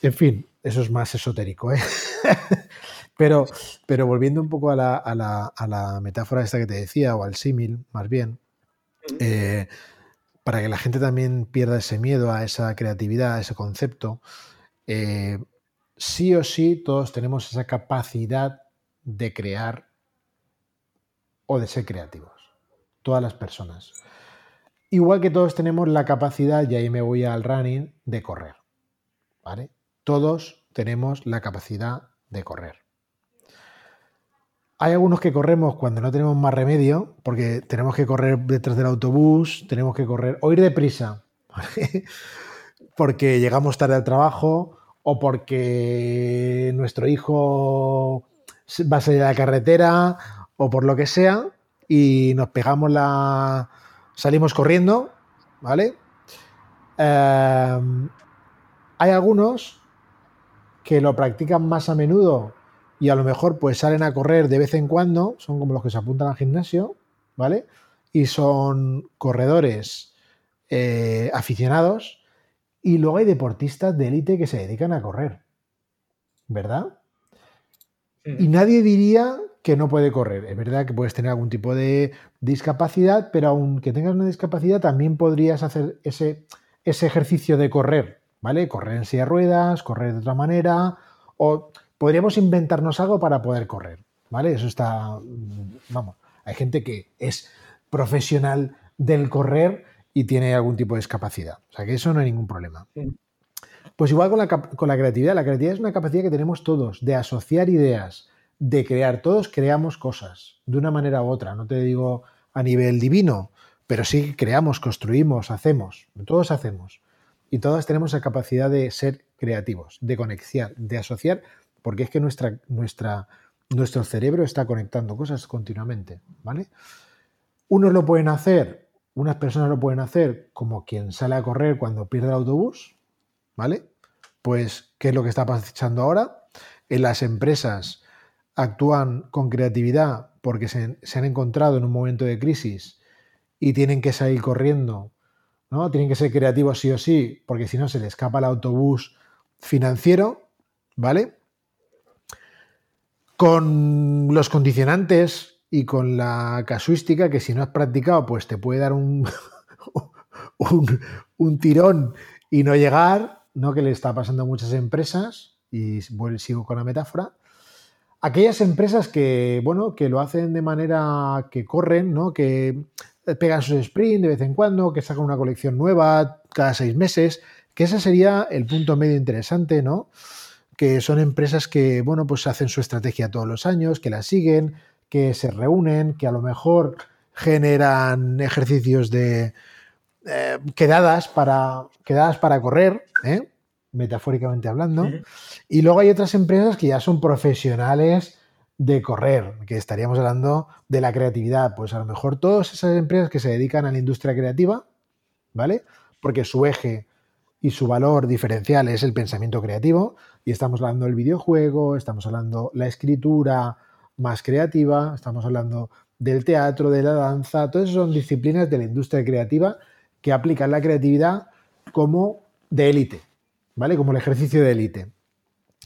Speaker 2: En fin, eso es más esotérico, ¿eh? pero, pero volviendo un poco a la, a, la, a la, metáfora esta que te decía, o al símil, más bien, eh, para que la gente también pierda ese miedo a esa creatividad, a ese concepto, eh, sí o sí todos tenemos esa capacidad de crear o de ser creativos. Todas las personas. Igual que todos tenemos la capacidad, y ahí me voy al running, de correr. ¿Vale? Todos tenemos la capacidad de correr. Hay algunos que corremos cuando no tenemos más remedio, porque tenemos que correr detrás del autobús, tenemos que correr o ir deprisa, ¿vale? porque llegamos tarde al trabajo o porque nuestro hijo va a salir a la carretera o por lo que sea y nos pegamos la... salimos corriendo, ¿vale? Eh, hay algunos que lo practican más a menudo y a lo mejor pues salen a correr de vez en cuando, son como los que se apuntan al gimnasio, ¿vale? Y son corredores eh, aficionados y luego hay deportistas de élite que se dedican a correr, ¿verdad? Y nadie diría que no puede correr. Es verdad que puedes tener algún tipo de discapacidad, pero aunque tengas una discapacidad, también podrías hacer ese, ese ejercicio de correr, ¿vale? Correr en silla de ruedas, correr de otra manera, o podríamos inventarnos algo para poder correr, ¿vale? Eso está, vamos, hay gente que es profesional del correr y tiene algún tipo de discapacidad. O sea que eso no hay ningún problema. Pues igual con la, con la creatividad. La creatividad es una capacidad que tenemos todos de asociar ideas, de crear. Todos creamos cosas de una manera u otra. No te digo a nivel divino, pero sí creamos, construimos, hacemos. Todos hacemos. Y todas tenemos la capacidad de ser creativos, de conectar, de asociar, porque es que nuestra, nuestra, nuestro cerebro está conectando cosas continuamente. ¿vale? Unos lo pueden hacer unas personas lo pueden hacer como quien sale a correr cuando pierde el autobús, ¿vale? Pues, ¿qué es lo que está pasando ahora? En las empresas actúan con creatividad porque se, han encontrado en un momento de crisis y tienen que salir corriendo, ¿no? Tienen que ser creativos sí o sí, porque si no se les escapa el autobús financiero, ¿vale? Con los condicionantes y con la casuística que si no has practicado, pues te puede dar un, un, tirón y no llegar, ¿no? Que le está pasando a muchas empresas, y sigo con la metáfora. Aquellas empresas que, bueno, que lo hacen de manera que corren, ¿no? Que pegan sus sprint de vez en cuando, que sacan una colección nueva cada seis meses, que ese sería el punto medio interesante, ¿no? Que son empresas que, bueno, pues hacen su estrategia todos los años, que la siguen, que se reúnen, que a lo mejor generan ejercicios de eh, quedadas, para, quedadas para correr, ¿eh? metafóricamente hablando. Y luego hay otras empresas que ya son profesionales de correr, que estaríamos hablando de la creatividad. Pues a lo mejor todas esas empresas que se dedican a la industria creativa, ¿vale? Porque su eje y su valor diferencial es el pensamiento creativo. Y estamos hablando del videojuego, estamos hablando la escritura, más creativa, estamos hablando del teatro, de la danza, todas esas son disciplinas de la industria creativa que aplican la creatividad como de élite, ¿vale? Como el ejercicio de élite.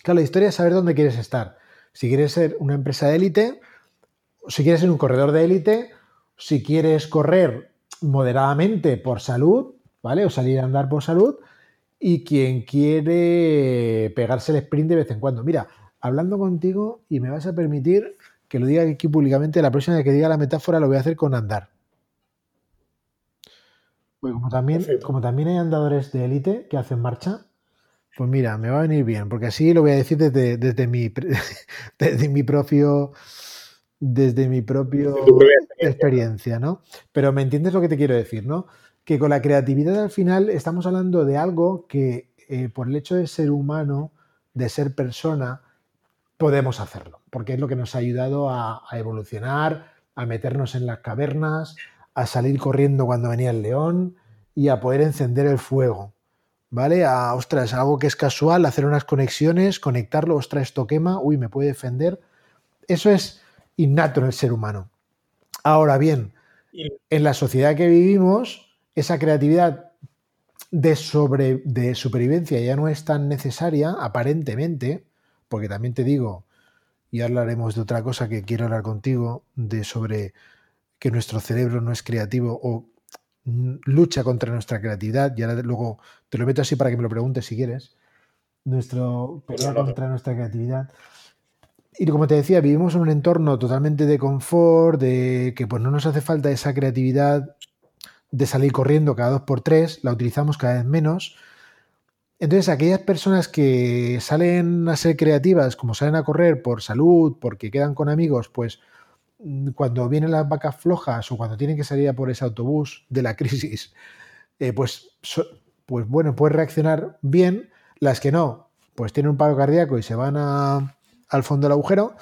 Speaker 2: Claro, la historia es saber dónde quieres estar. Si quieres ser una empresa de élite, si quieres ser un corredor de élite, si quieres correr moderadamente por salud, ¿vale? O salir a andar por salud, y quien quiere pegarse el sprint de vez en cuando. Mira, hablando contigo y me vas a permitir que lo diga aquí públicamente, la próxima vez que diga la metáfora lo voy a hacer con andar. Pues como también, como también hay andadores de élite que hacen marcha, pues mira, me va a venir bien, porque así lo voy a decir desde, desde, mi, desde mi propio desde mi propio experiencia, ¿no? Pero me entiendes lo que te quiero decir, ¿no? Que con la creatividad al final estamos hablando de algo que eh, por el hecho de ser humano de ser persona, podemos hacerlo, porque es lo que nos ha ayudado a, evolucionar, a meternos en las cavernas, a salir corriendo cuando venía el león y a poder encender el fuego. ¿Vale? A, ostras, algo que es casual, hacer unas conexiones, conectarlo, ostras, esto quema, uy, me puede defender. Eso es innato en el ser humano. Ahora bien, en la sociedad que vivimos, esa creatividad de, sobre, de supervivencia ya no es tan necesaria, aparentemente, porque también te digo, y hablaremos de otra cosa que quiero hablar contigo, de sobre que nuestro cerebro no es creativo o lucha contra nuestra creatividad, y ahora luego te lo meto así para que me lo preguntes si quieres, nuestro pelea contra nuestra creatividad. Y como te decía, vivimos en un entorno totalmente de confort, de que pues no nos hace falta esa creatividad de salir corriendo cada dos por tres, la utilizamos cada vez menos. Entonces, aquellas personas que salen a ser creativas, como salen a correr por salud, porque quedan con amigos, pues cuando vienen las vacas flojas o cuando tienen que salir a por ese autobús de la crisis, eh, pues, pues bueno, puede reaccionar bien. Las que no, pues tienen un paro cardíaco y se van al fondo del agujero.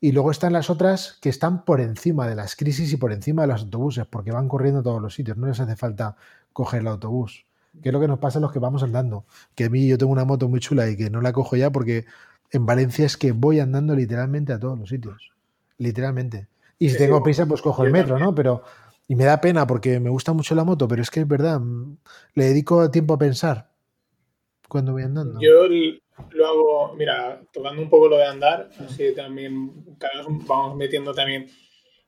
Speaker 2: Y luego están las otras que están por encima de las crisis y por encima de los autobuses, porque van corriendo a todos los sitios, no les hace falta coger el autobús. Que es lo que nos pasa a los que vamos andando. Que a mí yo tengo una moto muy chula y que no la cojo ya porque en Valencia es que voy andando literalmente a todos los sitios. Literalmente. Y si tengo prisa, pues cojo el metro, ¿no? Pero. Y me da pena porque me gusta mucho la moto, pero es que es verdad, le dedico tiempo a pensar cuando voy andando.
Speaker 1: Yo lo hago, mira, tocando un poco lo de andar, así también vamos metiendo también.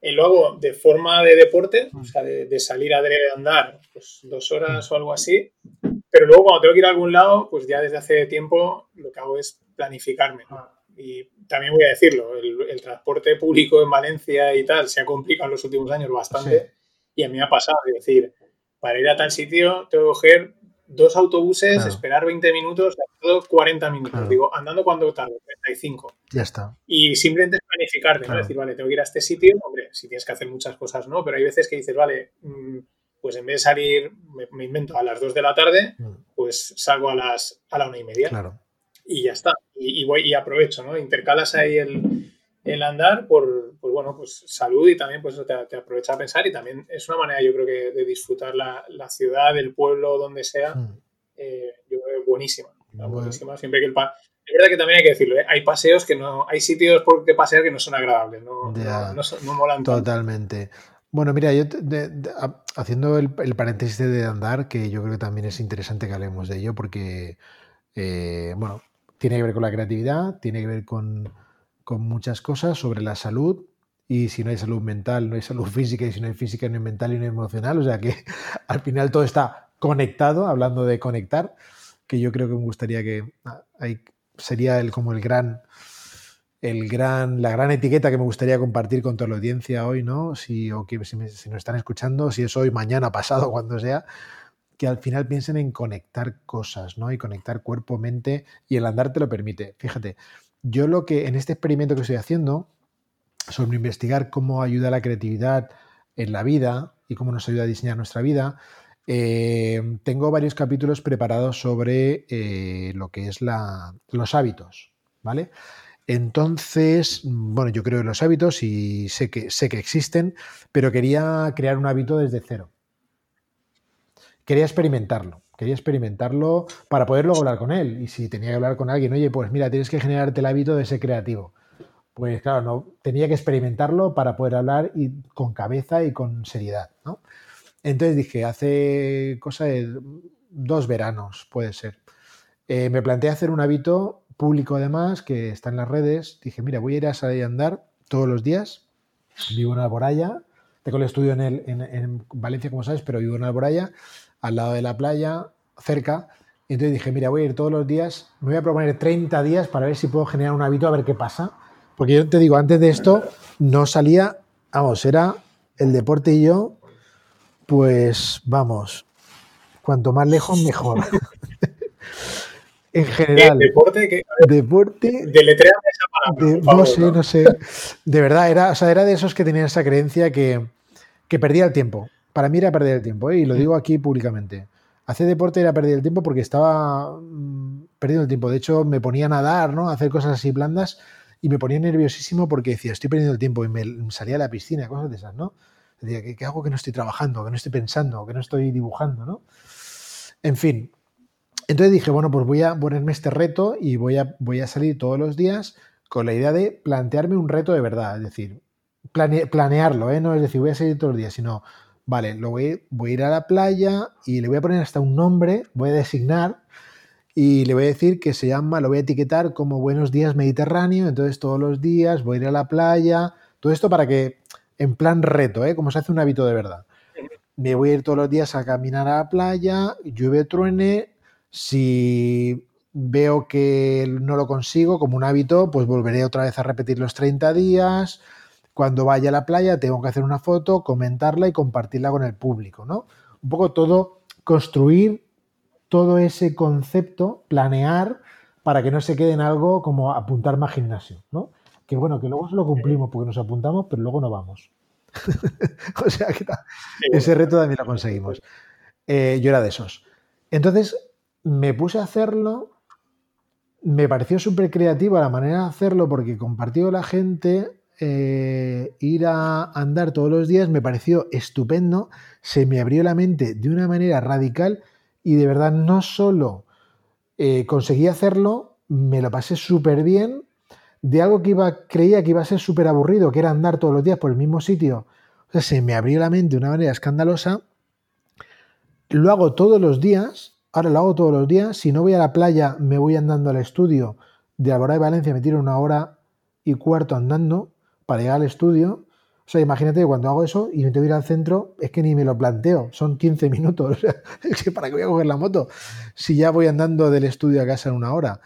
Speaker 1: Eh, lo hago de forma de deporte, o sea, de, salir a andar pues, dos horas o algo así, pero luego cuando tengo que ir a algún lado, pues ya desde hace tiempo lo que hago es planificarme. Y también voy a decirlo, el, transporte público en Valencia y tal se ha complicado en los últimos años bastante y a mí me ha pasado, es decir, para ir a tal sitio tengo que coger dos autobuses, esperar 20 minutos, todo 40 minutos. Digo, andando cuando tarde, 35.
Speaker 2: Ya está.
Speaker 1: Y simplemente es planificarte, ¿no? Decir, vale, tengo que ir a este sitio, hombre, si tienes que hacer muchas cosas, ¿no? Pero hay veces que dices, vale, mm, pues en vez de salir, me, invento a las 2 de la tarde, mm. pues salgo a las a la una y media.
Speaker 2: Claro.
Speaker 1: Y ya está. Y, voy y aprovecho, ¿no? Intercalas ahí el, el andar por, pues bueno, pues salud y también pues te, te, aprovecha a pensar y también es una manera yo creo que de disfrutar la, la ciudad, el pueblo, donde sea, hmm. eh, yo creo buenísima, buenísima, siempre que el pan... Es verdad que también hay que decirlo, ¿eh? hay paseos que no, hay sitios por que pasear que no son agradables, no, no, no, molan
Speaker 2: Totalmente. Bueno, mira, yo haciendo el, el, paréntesis de andar, que yo creo que también es interesante que hablemos de ello, porque, eh, bueno, tiene que ver con la creatividad, tiene que ver con, con muchas cosas sobre la salud y si no hay salud mental, no hay salud física y si no hay física, no hay mental y no hay emocional. O sea que al final todo está conectado, hablando de conectar, que yo creo que me gustaría que ah, sería el, como el gran, el gran, la gran etiqueta que me gustaría compartir con toda la audiencia hoy, ¿no? Si, o que, si, si nos están escuchando, si es hoy, mañana, pasado, cuando sea, que al final piensen en conectar cosas, ¿no? Y conectar cuerpo, mente, y el andar te lo permite. Fíjate, yo lo que en este experimento que estoy haciendo, sobre investigar cómo ayuda la creatividad en la vida y cómo nos ayuda a diseñar nuestra vida, eh, tengo varios capítulos preparados sobre eh, lo que es la, los hábitos, ¿vale? Entonces, bueno, yo creo en los hábitos y sé que, sé que existen, pero quería crear un hábito desde cero. Quería experimentarlo. Quería experimentarlo para poder hablar con él. Y si tenía que hablar con alguien, oye, pues mira, tienes que generarte el hábito de ser creativo. Pues claro, no, tenía que experimentarlo para poder hablar y, con cabeza y con seriedad. ¿no? Entonces dije, hace cosa de dos veranos, puede ser. Eh, me planteé hacer un hábito público además, que está en las redes. Dije, mira, voy a ir a salir a andar todos los días. Vivo en Alboraya. Tengo el estudio en, el, en Valencia, como sabes, pero vivo en Alboraya al lado de la playa, cerca. Y entonces dije, mira, voy a ir todos los días, me voy a proponer 30 días para ver si puedo generar un hábito, a ver qué pasa. Porque yo te digo, antes de esto no salía, vamos, era el deporte y yo, pues vamos, cuanto más lejos mejor. en general.
Speaker 1: ¿Deporte? ¿qué?
Speaker 2: Deporte.
Speaker 1: esa
Speaker 2: no sé, no sé. De verdad, era, o sea, era de esos que tenían esa creencia que, que perdía el tiempo para mí era perder el tiempo, ¿eh? y lo digo aquí públicamente. Hacer deporte era perder el tiempo porque estaba mm, perdiendo el tiempo. De hecho, me ponía a nadar, ¿no? A hacer cosas así blandas y me ponía nerviosísimo porque decía, estoy perdiendo el tiempo y me salía a la piscina, cosas de esas, ¿no? Decía, ¿qué, hago que no estoy trabajando, que no estoy pensando, que no estoy dibujando, ¿no? En fin. Entonces dije, bueno, pues voy a ponerme este reto y voy a, voy a salir todos los días con la idea de plantearme un reto de verdad, es decir, planearlo, ¿eh? No es decir, voy a salir todos los días, sino, vale, lo voy, voy a ir a la playa y le voy a poner hasta un nombre, voy a designar y le voy a decir que se llama, lo voy a etiquetar como Buenos Días Mediterráneo, entonces todos los días voy a ir a la playa, todo esto para que, en plan reto, ¿eh? como se hace un hábito de verdad. Me voy a ir todos los días a caminar a la playa, llueve, truene, si veo que no lo consigo como un hábito, pues volveré otra vez a repetir los 30 días, cuando vaya a la playa tengo que hacer una foto, comentarla y compartirla con el público, ¿no? Un poco todo, construir todo ese concepto, planear para que no se quede en algo como apuntar más gimnasio, ¿no? Que bueno, que luego lo cumplimos porque nos apuntamos, pero luego no vamos. o sea, que ese reto también lo conseguimos. Eh, yo era de esos. Entonces me puse a hacerlo, me pareció súper creativa la manera de hacerlo porque compartió la gente eh, ir a andar todos los días me pareció estupendo, se me abrió la mente de una manera radical y de verdad no solo eh, conseguí hacerlo, me lo pasé súper bien de algo que iba, creía que iba a ser súper aburrido, que era andar todos los días por el mismo sitio. O sea, se me abrió la mente de una manera escandalosa. Lo hago todos los días, ahora lo hago todos los días. Si no voy a la playa, me voy andando al estudio de Alborá de Valencia, me tiro una hora y cuarto andando para llegar al estudio. O sea, imagínate cuando hago eso y que ir al centro, es que ni me lo planteo, son 15 minutos. Es que ¿para qué voy a coger la moto? Si ya voy andando del estudio a casa en una hora.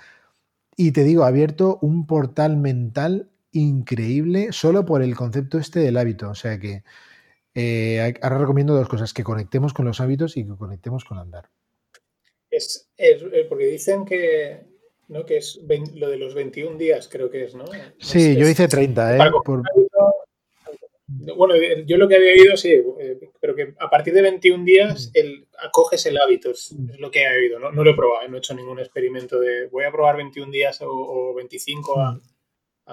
Speaker 2: Y te digo, abierto un portal mental increíble solo por el concepto este del hábito. O sea que eh, ahora recomiendo dos cosas, que conectemos con los hábitos y que conectemos con andar.
Speaker 1: es eh, porque dicen que ¿no? Que es lo de los 21 días, creo que es, ¿no?
Speaker 2: Sí, yo hice 30, ¿eh?
Speaker 1: Bueno, yo lo que había oído, sí, eh, pero que a partir de 21 días el, acoges el hábito, es, lo que he oído, ¿no? No lo he probado, ¿eh? no he hecho ningún experimento de voy a probar 21 días o, 25 mm. a,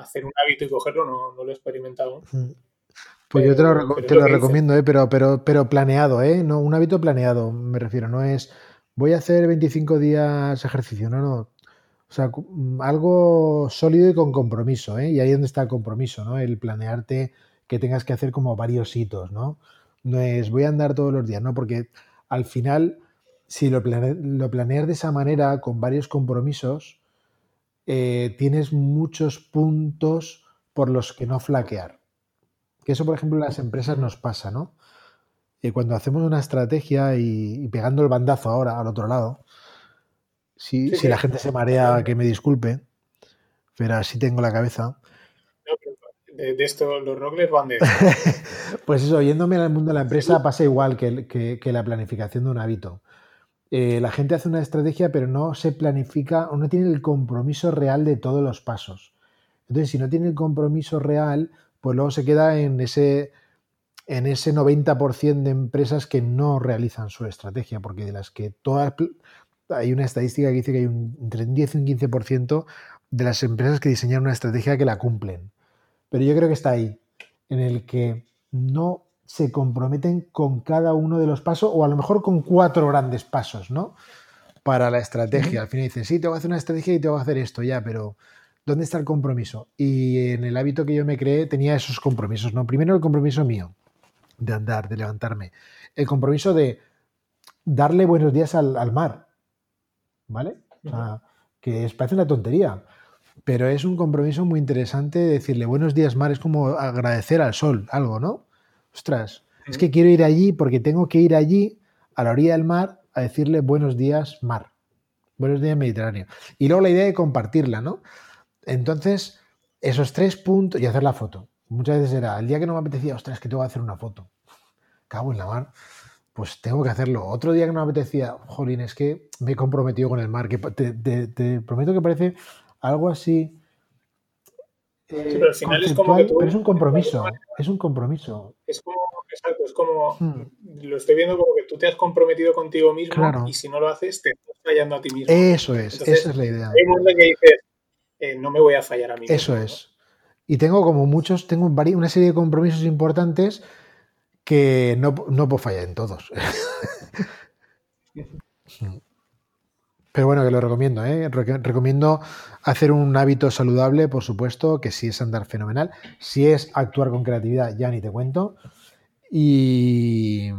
Speaker 1: hacer un hábito y cogerlo, no, lo he experimentado.
Speaker 2: Pues yo te lo, recomiendo, ¿eh? pero, pero, pero planeado, ¿eh? No, un hábito planeado, me refiero, no es voy a hacer 25 días ejercicio, no, no, o sea, mm, algo sólido y con compromiso, ¿eh? Y ahí es donde está el compromiso, ¿no? El planearte que tengas que hacer como varios hitos, ¿no? No es voy a andar todos los días, ¿no? Porque al final, si lo, planeas de esa manera, con varios compromisos, eh, tienes muchos puntos por los que no flaquear. Que eso, por ejemplo, en las empresas nos pasa, ¿no? Y cuando hacemos una estrategia y pegando el bandazo ahora al otro lado, si, si la gente se marea, que me disculpe, pero así tengo la cabeza.
Speaker 1: de, esto, los rockles van de.
Speaker 2: pues eso, yéndome al mundo de la empresa pasa igual que, la planificación de un hábito. Eh, la gente hace una estrategia, pero no se planifica o no tiene el compromiso real de todos los pasos. Entonces, si no tiene el compromiso real, pues luego se queda en ese, en ese 90% de empresas que no realizan su estrategia, porque de las que todas hay una estadística que dice que hay un, entre un 10 y un 15% de las empresas que diseñan una estrategia que la cumplen. Pero yo creo que está ahí, en el que no se comprometen con cada uno de los pasos, o a lo mejor con cuatro grandes pasos, ¿no? Para la estrategia. Al final dicen, sí, tengo que hacer una estrategia y tengo que hacer esto, ya, pero ¿dónde está el compromiso? Y en el hábito que yo me creé tenía esos compromisos, ¿no? Primero el compromiso mío, de andar, de levantarme. El compromiso de darle buenos días al mar, ¿vale? O sea, que es, parece una tontería, pero es un compromiso muy interesante decirle buenos días, mar, es como agradecer al sol, algo, ¿no? Ostras, es que quiero ir allí porque tengo que ir allí, a la orilla del mar, a decirle buenos días, mar. Buenos días, Mediterráneo. Y luego la idea de compartirla, ¿no? Entonces, esos tres puntos, y hacer la foto. Muchas veces era, el día que no me apetecía, ostras, que tengo que hacer una foto. Cago en la mar pues tengo que hacerlo. Otro día que no me apetecía, jolín, es que me he comprometido con el mar, que te, prometo que parece algo así eh,
Speaker 1: pero al final es como que
Speaker 2: conceptual,
Speaker 1: tú-
Speaker 2: pero es un compromiso, es un compromiso.
Speaker 1: Es como, exacto, es como,
Speaker 2: Hmm.
Speaker 1: lo estoy viendo como que tú te has comprometido contigo mismo
Speaker 2: Claro.
Speaker 1: y si no lo haces te estás fallando a ti mismo.
Speaker 2: Eso es,
Speaker 1: Entonces,
Speaker 2: esa es la idea.
Speaker 1: Hay un en que dices, eh, no me voy a fallar a mí mismo.
Speaker 2: Eso es. Y tengo como muchos, tengo una serie de compromisos importantes que no, no puedo fallar en todos. Pero bueno, que lo recomiendo, ¿eh? Reco- Recomiendo hacer un hábito saludable, por supuesto, que sí es andar fenomenal. Si es actuar con creatividad, ya ni te cuento. Y.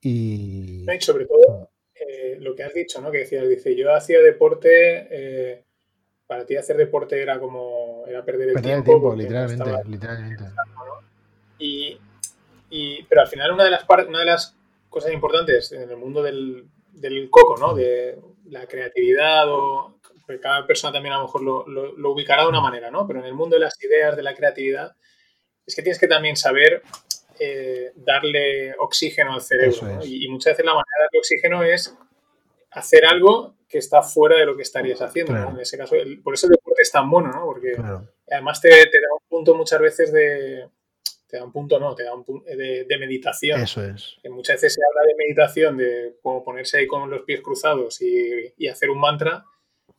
Speaker 2: Y.
Speaker 1: Sobre todo, eh, lo que has dicho, ¿no? Que decías, dice, yo hacía deporte, eh, para ti hacer deporte era como, era perder el
Speaker 2: Perder el
Speaker 1: tiempo.
Speaker 2: tiempo,
Speaker 1: no
Speaker 2: literalmente, literalmente.
Speaker 1: Y, y- pero al final una de las par- una de las cosas importantes en el mundo del, del coco, ¿no? De la creatividad o cada persona también a lo mejor lo, lo- lo ubicará de una manera, ¿no? Pero en el mundo de las ideas, de la creatividad, es que tienes que también saber eh, darle oxígeno al cerebro. ¿no? Y, y muchas veces la manera de darle oxígeno es hacer algo que está fuera de lo que estarías haciendo. ¿no?
Speaker 2: Claro.
Speaker 1: En ese caso, el- por eso el deporte es tan bueno, ¿no? Porque
Speaker 2: Claro.
Speaker 1: Además te, te da un punto muchas veces de... Te da un punto, no, te da un punto de, de meditación.
Speaker 2: Eso es.
Speaker 1: Que muchas veces se habla de meditación, de como ponerse ahí con los pies cruzados y, y hacer un mantra,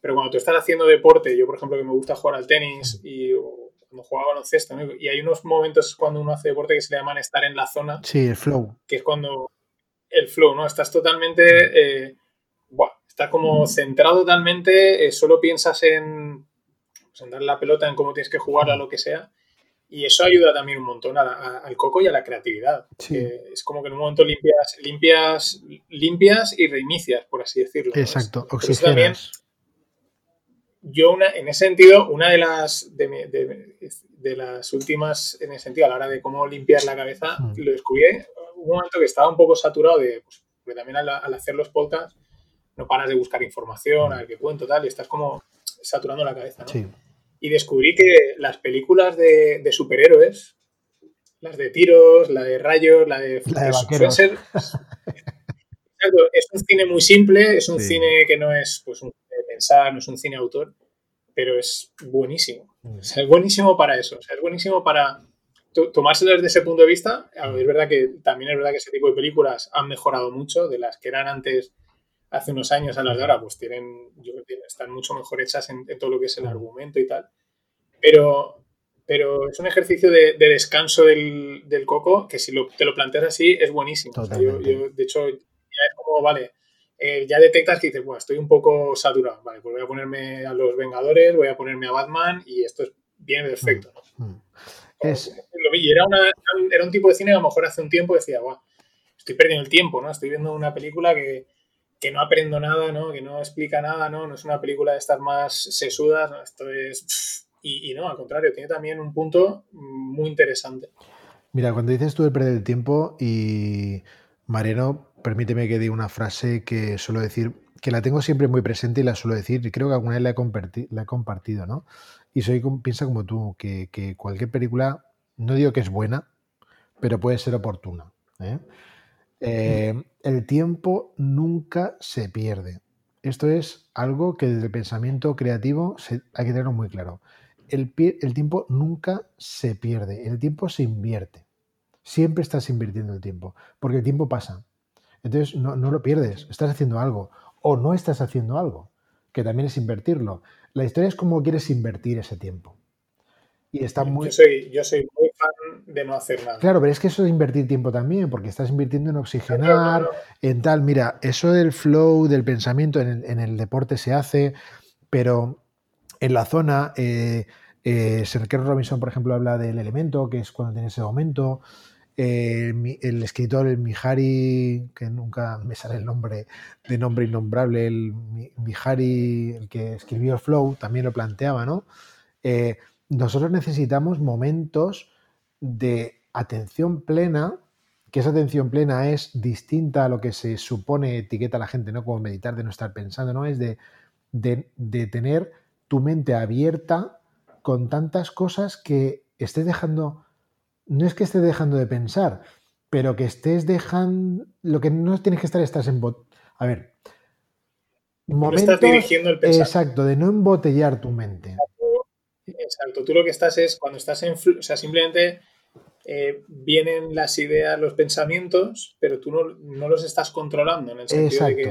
Speaker 1: pero cuando tú estás haciendo deporte, yo por ejemplo que me gusta jugar al tenis y o cuando jugaba baloncesto, ¿no? y hay unos momentos cuando uno hace deporte que se le llaman estar en la zona,
Speaker 2: Sí, el flow.
Speaker 1: que es cuando el flow, ¿no? Estás totalmente, eh, buah, estás como centrado totalmente, eh, solo piensas en, pues, en dar la pelota, en cómo tienes que jugarla, lo que sea. Y eso ayuda también un montón a a- al coco y a la creatividad.
Speaker 2: Sí.
Speaker 1: es como que en un momento limpias, limpias, limpias y reinicias, por así decirlo. ¿no?
Speaker 2: Exacto,
Speaker 1: eso también yo una, en ese sentido, una de las de, de- de las últimas, en ese sentido, a la hora de cómo limpiar la cabeza,
Speaker 2: Mm.
Speaker 1: lo descubrí un momento que estaba un poco saturado de, pues, porque también al, al hacer los podcasts no paras de buscar información, a ver qué cuento, tal, y estás como saturando la cabeza, ¿no?
Speaker 2: Sí.
Speaker 1: Y descubrí que las películas de, de superhéroes, las de tiros, la de rayos, la de...
Speaker 2: La de
Speaker 1: que
Speaker 2: vaqueros.
Speaker 1: suelen ser- es un cine muy simple, es un
Speaker 2: Sí.
Speaker 1: cine que no es pues, un cine de pensar, no es un cine autor, pero es buenísimo.
Speaker 2: Mm.
Speaker 1: O sea, es buenísimo para eso. O sea, es buenísimo para to- tomárselo desde ese punto de vista. Es verdad que también es verdad que ese tipo de películas han mejorado mucho de las que eran antes, hace unos años a las de ahora, pues tienen, yo creo que están mucho mejor hechas en, en todo lo que es el argumento y tal. Pero, pero es un ejercicio de, de descanso del, del coco que si lo- te lo planteas así es buenísimo. O sea, yo- de hecho, ya es como, vale, eh, ya detectas que dices, bueno, estoy un poco saturado. Vale, pues voy a ponerme a los Vengadores, voy a ponerme a Batman y esto es bien perfecto.
Speaker 2: Mm. Es,
Speaker 1: Lo vi, era, una- era un- tipo de cine que a lo mejor hace un tiempo decía, "Buah, estoy perdiendo el tiempo, ¿no? Estoy viendo una película que, que no aprendo nada, ¿no? Que no explica nada, ¿no? No es una película de estas más sesudas. Esto es... Y, no, al contrario, tiene también un punto muy interesante.
Speaker 2: Mira, cuando dices tú de perder el tiempo y Mariano, permíteme que diga una frase que suelo decir, que la tengo siempre muy presente y la suelo decir, y creo que alguna vez la he, comparti- la he compartido, ¿no? Y soy piensa como tú, que, que cualquier película, no digo que es buena, pero puede ser oportuna. ¿eh? Eh, el tiempo nunca se pierde. Esto es algo que desde el pensamiento creativo se- hay que tenerlo muy claro. El, tiempo nunca se pierde, el tiempo se invierte. Siempre estás invirtiendo el tiempo, porque el tiempo pasa. Entonces no, no lo pierdes, estás haciendo algo o no estás haciendo algo, que también es invertirlo. La historia es cómo quieres invertir ese tiempo. Y está muy...
Speaker 1: Yo, soy, yo soy muy de no hacer nada.
Speaker 2: Claro, pero es que eso es invertir tiempo también, porque estás invirtiendo en oxigenar, en tal. Mira, eso del flow, del pensamiento en el, en el deporte se hace, pero en la zona, eh, eh, Sergio Robinson, por ejemplo, habla del elemento, que es cuando tienes ese momento. Eh, el escritor, el Mihari, que nunca me sale el nombre, de nombre innombrable, el Mi- Mihari, el que escribió el flow, también lo planteaba, ¿no? Eh, nosotros necesitamos momentos de atención plena, que esa atención plena es distinta a lo que se supone etiqueta a la gente, ¿no? Como meditar, de no estar pensando, ¿no? Es de, de, de tener tu mente abierta con tantas cosas que estés dejando, no es que estés dejando de pensar, pero que estés dejando, lo que no tienes que estar, estás en... bot- A ver,
Speaker 1: No
Speaker 2: momentos...
Speaker 1: estás dirigiendo el pensamiento.
Speaker 2: Exacto, de no embotellar tu mente.
Speaker 1: Exacto, tú lo que estás es, cuando estás en, o sea, simplemente eh, vienen las ideas, los pensamientos, pero tú no, los estás controlando en el sentido de que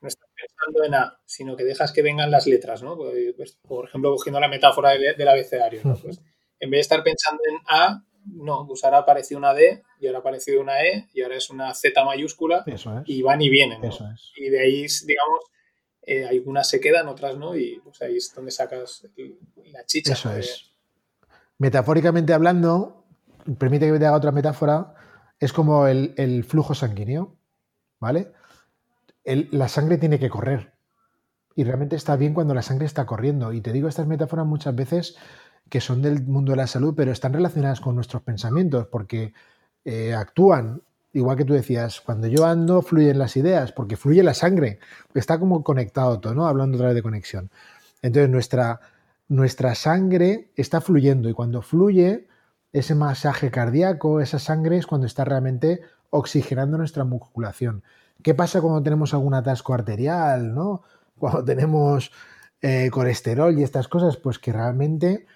Speaker 1: no estás pensando en A, sino que dejas que vengan las letras, ¿no? Pues, pues, por ejemplo, cogiendo la metáfora del, abecedario, pues, en vez de estar pensando en A, no, pues ahora ha aparecido una D y ahora ha aparecido una E y ahora es una Z mayúscula y van y vienen. Y de ahí, digamos, eh, algunas se quedan, otras no, y pues ahí es donde sacas la chicha.
Speaker 2: Eso es. Metafóricamente hablando, permite que te haga otra metáfora, es como el, flujo sanguíneo, ¿vale? la sangre tiene que correr. Y realmente está bien cuando la sangre está corriendo. Y te digo estas metáforas muchas veces que son del mundo de la salud, pero están relacionadas con nuestros pensamientos, porque eh, actúan, igual que tú decías, cuando yo ando fluyen las ideas, porque fluye la sangre, está como conectado todo, ¿no? Hablando otra vez de conexión. Entonces nuestra, nuestra sangre está fluyendo y cuando fluye, ese masaje cardíaco, esa sangre es cuando está realmente oxigenando nuestra musculación. ¿Qué pasa cuando tenemos algún atasco arterial, ¿no? Cuando tenemos eh, colesterol y estas cosas, pues que realmente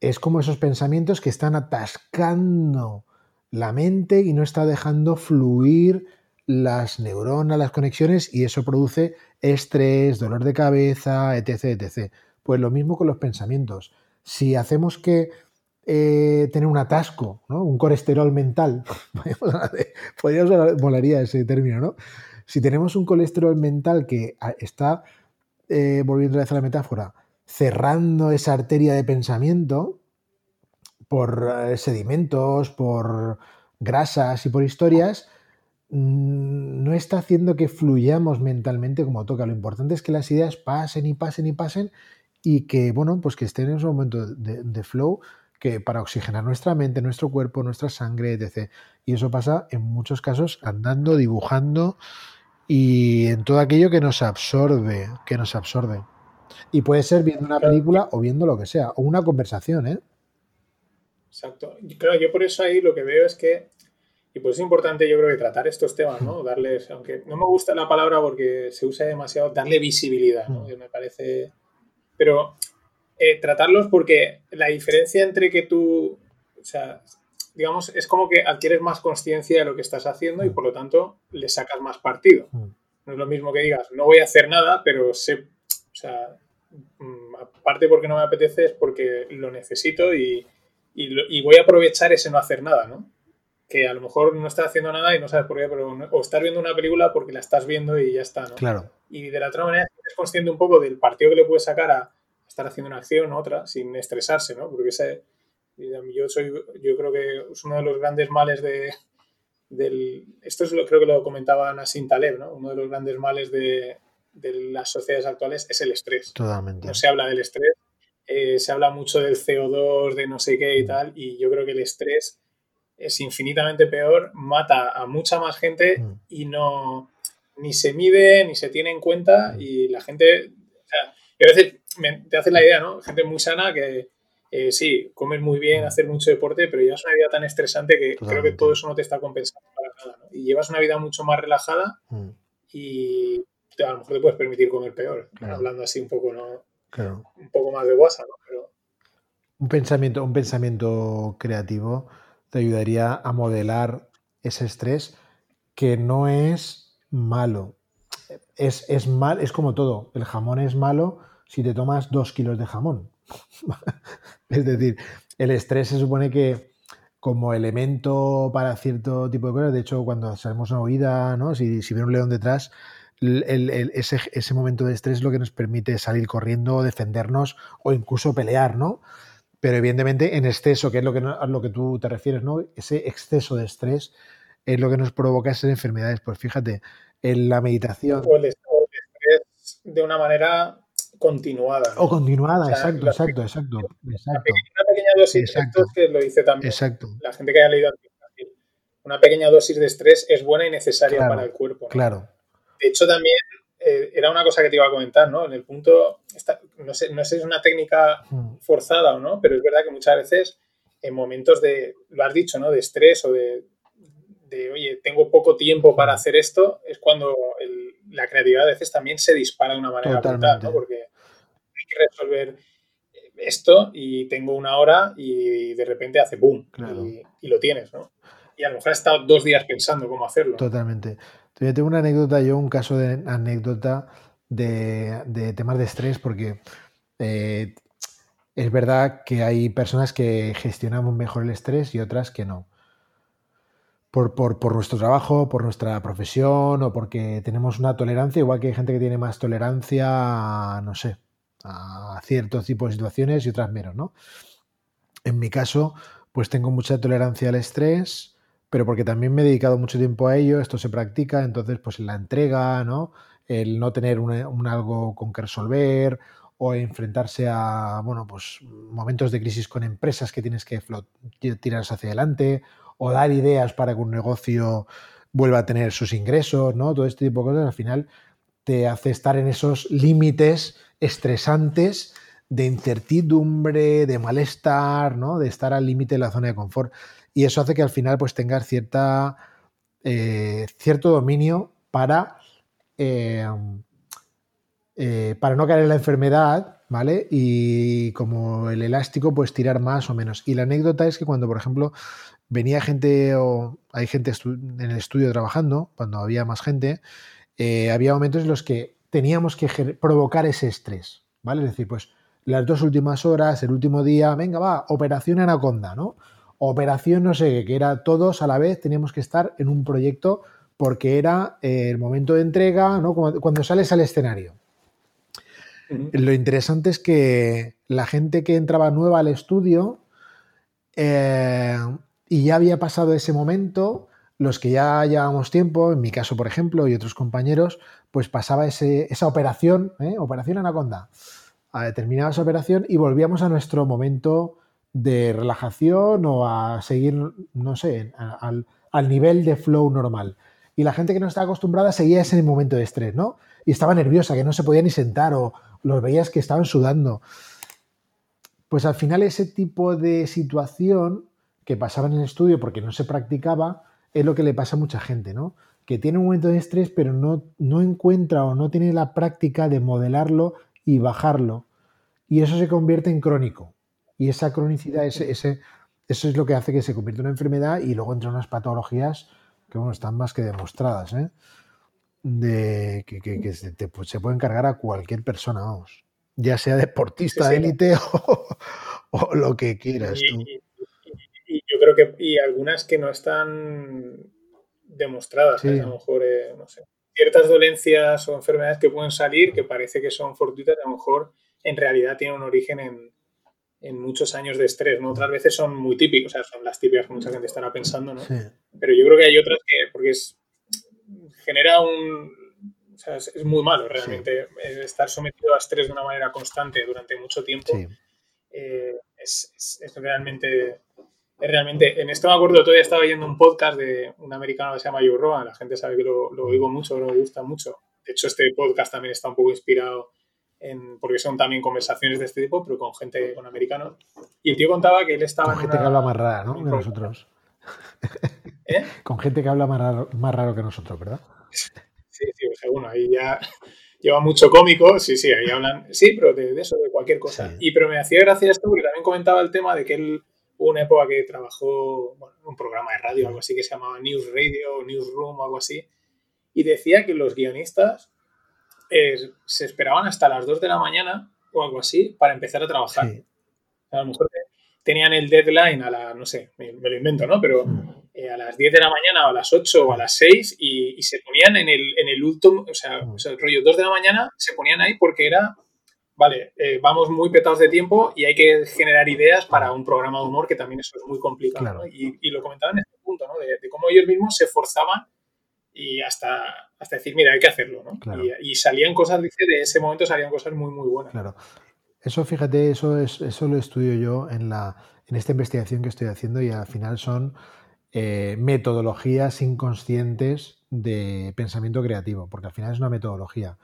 Speaker 2: es como esos pensamientos que están atascando la mente y no está dejando fluir las neuronas, las conexiones y eso produce estrés, dolor de cabeza, etc. etc. Pues lo mismo con los pensamientos. Si hacemos que eh, tener un atasco, ¿no? un colesterol mental, podríamos volaría ese término, ¿no? Si tenemos un colesterol mental que está, eh, volviendo a la metáfora, cerrando esa arteria de pensamiento por eh, sedimentos, por grasas y por historias, mm, no está haciendo que fluyamos mentalmente como toca. Lo importante es que las ideas pasen y pasen y pasen y que, bueno, pues que estén en ese momento de flow que para oxigenar nuestra mente, nuestro cuerpo, nuestra sangre, etc. Y eso pasa en muchos casos andando, dibujando y en todo aquello que nos absorbe, que nos absorbe. Y puede ser viendo una película o viendo lo que sea, o una conversación, ¿eh?
Speaker 1: Exacto. Claro, yo por eso ahí lo que veo es que, y pues es importante yo creo que tratar estos temas, ¿no? Darles, aunque no me gusta la palabra porque se usa demasiado, darle visibilidad, ¿no? Mm. me parece... Pero eh, tratarlos porque la diferencia entre que tú, o sea, digamos, es como que adquieres más conciencia de lo que estás haciendo y por lo tanto le sacas más partido. Mm. No es lo mismo que digas, no voy a hacer nada, pero sé, o sea, mm, aparte porque no me apetece es porque lo necesito y, voy a aprovechar ese no hacer nada, ¿no? Que a lo mejor no estás haciendo nada y no sabes por qué, pero o estás viendo una película porque la estás viendo y ya está, ¿no?
Speaker 2: Claro.
Speaker 1: Y de la otra manera, eres consciente un poco del partido que le puedes sacar a estar haciendo una acción, otra, sin estresarse, ¿no? Porque ese, yo, soy, yo creo que es uno de los grandes males de, del... Esto es lo, creo que lo comentaba Nassim Taleb, ¿no? Uno de los grandes males de, las sociedades actuales es el estrés.
Speaker 2: Totalmente.
Speaker 1: No se habla del estrés, eh, se habla mucho del CO2, de no sé qué y tal, y yo creo que el estrés es infinitamente peor, mata a mucha más gente mm. y no ni se mide, ni se tiene en cuenta, mm. y la gente... O sea, a veces te hace la idea, ¿no? Gente muy sana que eh, sí, comes muy bien, hacer mucho deporte, pero llevas una vida tan estresante que creo que todo eso no te está compensando para nada. ¿no? Y llevas una vida mucho más relajada mm. y a lo mejor te puedes permitir comer peor, hablando así un poco, ¿no? Un poco más de WhatsApp, ¿no? Pero...
Speaker 2: Un pensamiento, un pensamiento creativo te ayudaría a modelar ese estrés que no es malo. Es, es mal, es como todo. El jamón es malo si te tomas dos kilos de jamón. es decir, el estrés se supone que como elemento para cierto tipo de cosas, de hecho, cuando salimos una huida, ¿no? si, si viene un león detrás, ese, momento de estrés es lo que nos permite salir corriendo, defendernos o incluso pelear, ¿no? Pero evidentemente en exceso, que es lo que, a lo que tú te refieres, ¿no? Ese exceso de estrés es lo que nos provoca esas enfermedades. Pues fíjate, en la meditación...
Speaker 1: O el estrés de una manera continuada.
Speaker 2: O continuada, exacto, exacto, exacto,
Speaker 1: Una pequeña dosis de estrés, que lo dice también la gente que haya leído una pequeña dosis de estrés es buena y necesaria para el cuerpo.
Speaker 2: Claro.
Speaker 1: De hecho, también eh, era una cosa que te iba a comentar, ¿no? En el punto, no, sé, no sé si es una técnica hmm. forzada o no, pero es verdad que muchas veces en momentos de, lo has dicho, ¿no? De estrés o de, de oye, tengo poco tiempo para hmm. hacer esto, es cuando la creatividad a veces también se dispara de una manera brutal, ¿no? Porque resolver. esto y tengo una hora y de repente hace boom y, lo tienes, ¿no? Y a lo mejor has estado dos días pensando cómo hacerlo.
Speaker 2: Totalmente. tengo una anécdota, yo un caso de anécdota de, temas de estrés porque eh, es verdad que hay personas que gestionamos mejor el estrés y otras que no. Por, por, nuestro trabajo, por nuestra profesión o porque tenemos una tolerancia, igual que hay gente que tiene más tolerancia, no sé, a ciertos tipos de situaciones y otras menos, ¿no? En mi caso, pues tengo mucha tolerancia al estrés, pero porque también me he dedicado mucho tiempo a ello, esto se practica, entonces pues en la entrega, ¿no? El no tener un, algo con que resolver o enfrentarse a, bueno, pues momentos de crisis con empresas que tienes que tirarse hacia adelante o dar ideas para que un negocio vuelva a tener sus ingresos, ¿no? Todo este tipo de cosas al final te hace estar en esos límites estresantes de incertidumbre, de malestar, ¿no? de estar al límite de la zona de confort. Y eso hace que al final pues tengas cierta, eh, cierto dominio para, eh, eh, para no caer en la enfermedad, ¿vale? Y como el elástico, pues tirar más o menos. Y la anécdota es que cuando, por ejemplo, venía gente o hay gente en el estudio trabajando, cuando había más gente, había momentos en los que teníamos que provocar ese estrés, ¿vale? Es decir, pues las dos últimas horas, el último día, venga, va, operación Anaconda, ¿no? Operación no sé qué, que era todos a la vez, teníamos que estar en un proyecto porque era eh, el momento de entrega, ¿no? Cuando, sales al escenario. Lo interesante es que la gente que entraba nueva al estudio eh, y ya había pasado ese momento, los que ya llevábamos tiempo, en mi caso, por ejemplo, y otros compañeros, pues pasaba esa operación, ¿eh? operación Anaconda. Terminaba esa operación y volvíamos a nuestro momento de relajación o a seguir, no sé, al, nivel de flow normal. Y la gente que no estaba acostumbrada seguía ese momento de estrés, ¿no? Y estaba nerviosa, que no se podía ni sentar o los veías que estaban sudando. Pues al final ese tipo de situación que pasaba en el estudio porque no se practicaba, es lo que le pasa a mucha gente, ¿no? Que tiene un momento de estrés, pero no, no encuentra o no tiene la práctica de modelarlo y bajarlo. Y eso se convierte en crónico. Y esa cronicidad, ese, ese, eso es lo que hace que se convierta en una enfermedad y luego entre unas patologías que bueno, están más que demostradas, ¿eh? de que, que, se, pues, se, pueden cargar a cualquier persona, vamos, ya sea deportista élite o, lo que quieras. tú
Speaker 1: creo que, y algunas que no están demostradas, a lo mejor, eh, no sé, ciertas dolencias o enfermedades que pueden salir que parece que son fortuitas, a lo mejor en realidad tienen un origen en, muchos años de estrés, ¿no? Otras veces son muy típicos, o sea, son las típicas que mucha gente estará pensando, ¿no? Pero yo creo que hay otras que, porque es, genera un, o sea, es, muy malo realmente estar sometido a estrés de una manera constante durante mucho tiempo. Eh, es, es, realmente realmente, en esto me acuerdo, todavía estaba viendo un podcast de un americano que se llama Joe Rogan, la gente sabe que lo, lo oigo mucho, lo me gusta mucho. De hecho, este podcast también está un poco inspirado en, porque son también conversaciones de este tipo, pero con gente, con americanos. Y el tío contaba que él estaba...
Speaker 2: Con gente que habla más rara, ¿no? Que nosotros. ¿Eh? Con gente que habla más raro, más raro que nosotros, ¿verdad?
Speaker 1: Sí, sí, o sea, bueno, ahí ya lleva mucho cómico, sí, sí, ahí hablan, sí, pero de, eso, de cualquier cosa. Y pero me hacía gracia esto porque también comentaba el tema de que él Hubo una época que trabajó en un programa de radio, algo así que se llamaba News Radio, Newsroom o algo así, y decía que los guionistas eh, se esperaban hasta las 2 de la mañana o algo así para empezar a trabajar. A lo mejor tenían el deadline a la, no sé, me, lo invento, ¿no? Pero mm. eh, a las 10 de la mañana o a las 8 o a las 6 y, se ponían en el, en el último, o sea, mm. o sea, el rollo 2 de la mañana se ponían ahí porque era vale, eh, vamos muy petados de tiempo y hay que generar ideas para un programa de humor que también eso es muy complicado. Y, lo comentaba en este punto, ¿no? de, cómo ellos mismos se forzaban y hasta, hasta decir, mira, hay que hacerlo. ¿no? Y, salían cosas, dice, de ese momento salían cosas muy, muy buenas.
Speaker 2: Claro. Eso, fíjate, eso, es, eso lo estudio yo en, la, en esta investigación que estoy haciendo y al final son eh, metodologías inconscientes de pensamiento creativo, porque al final es una metodología.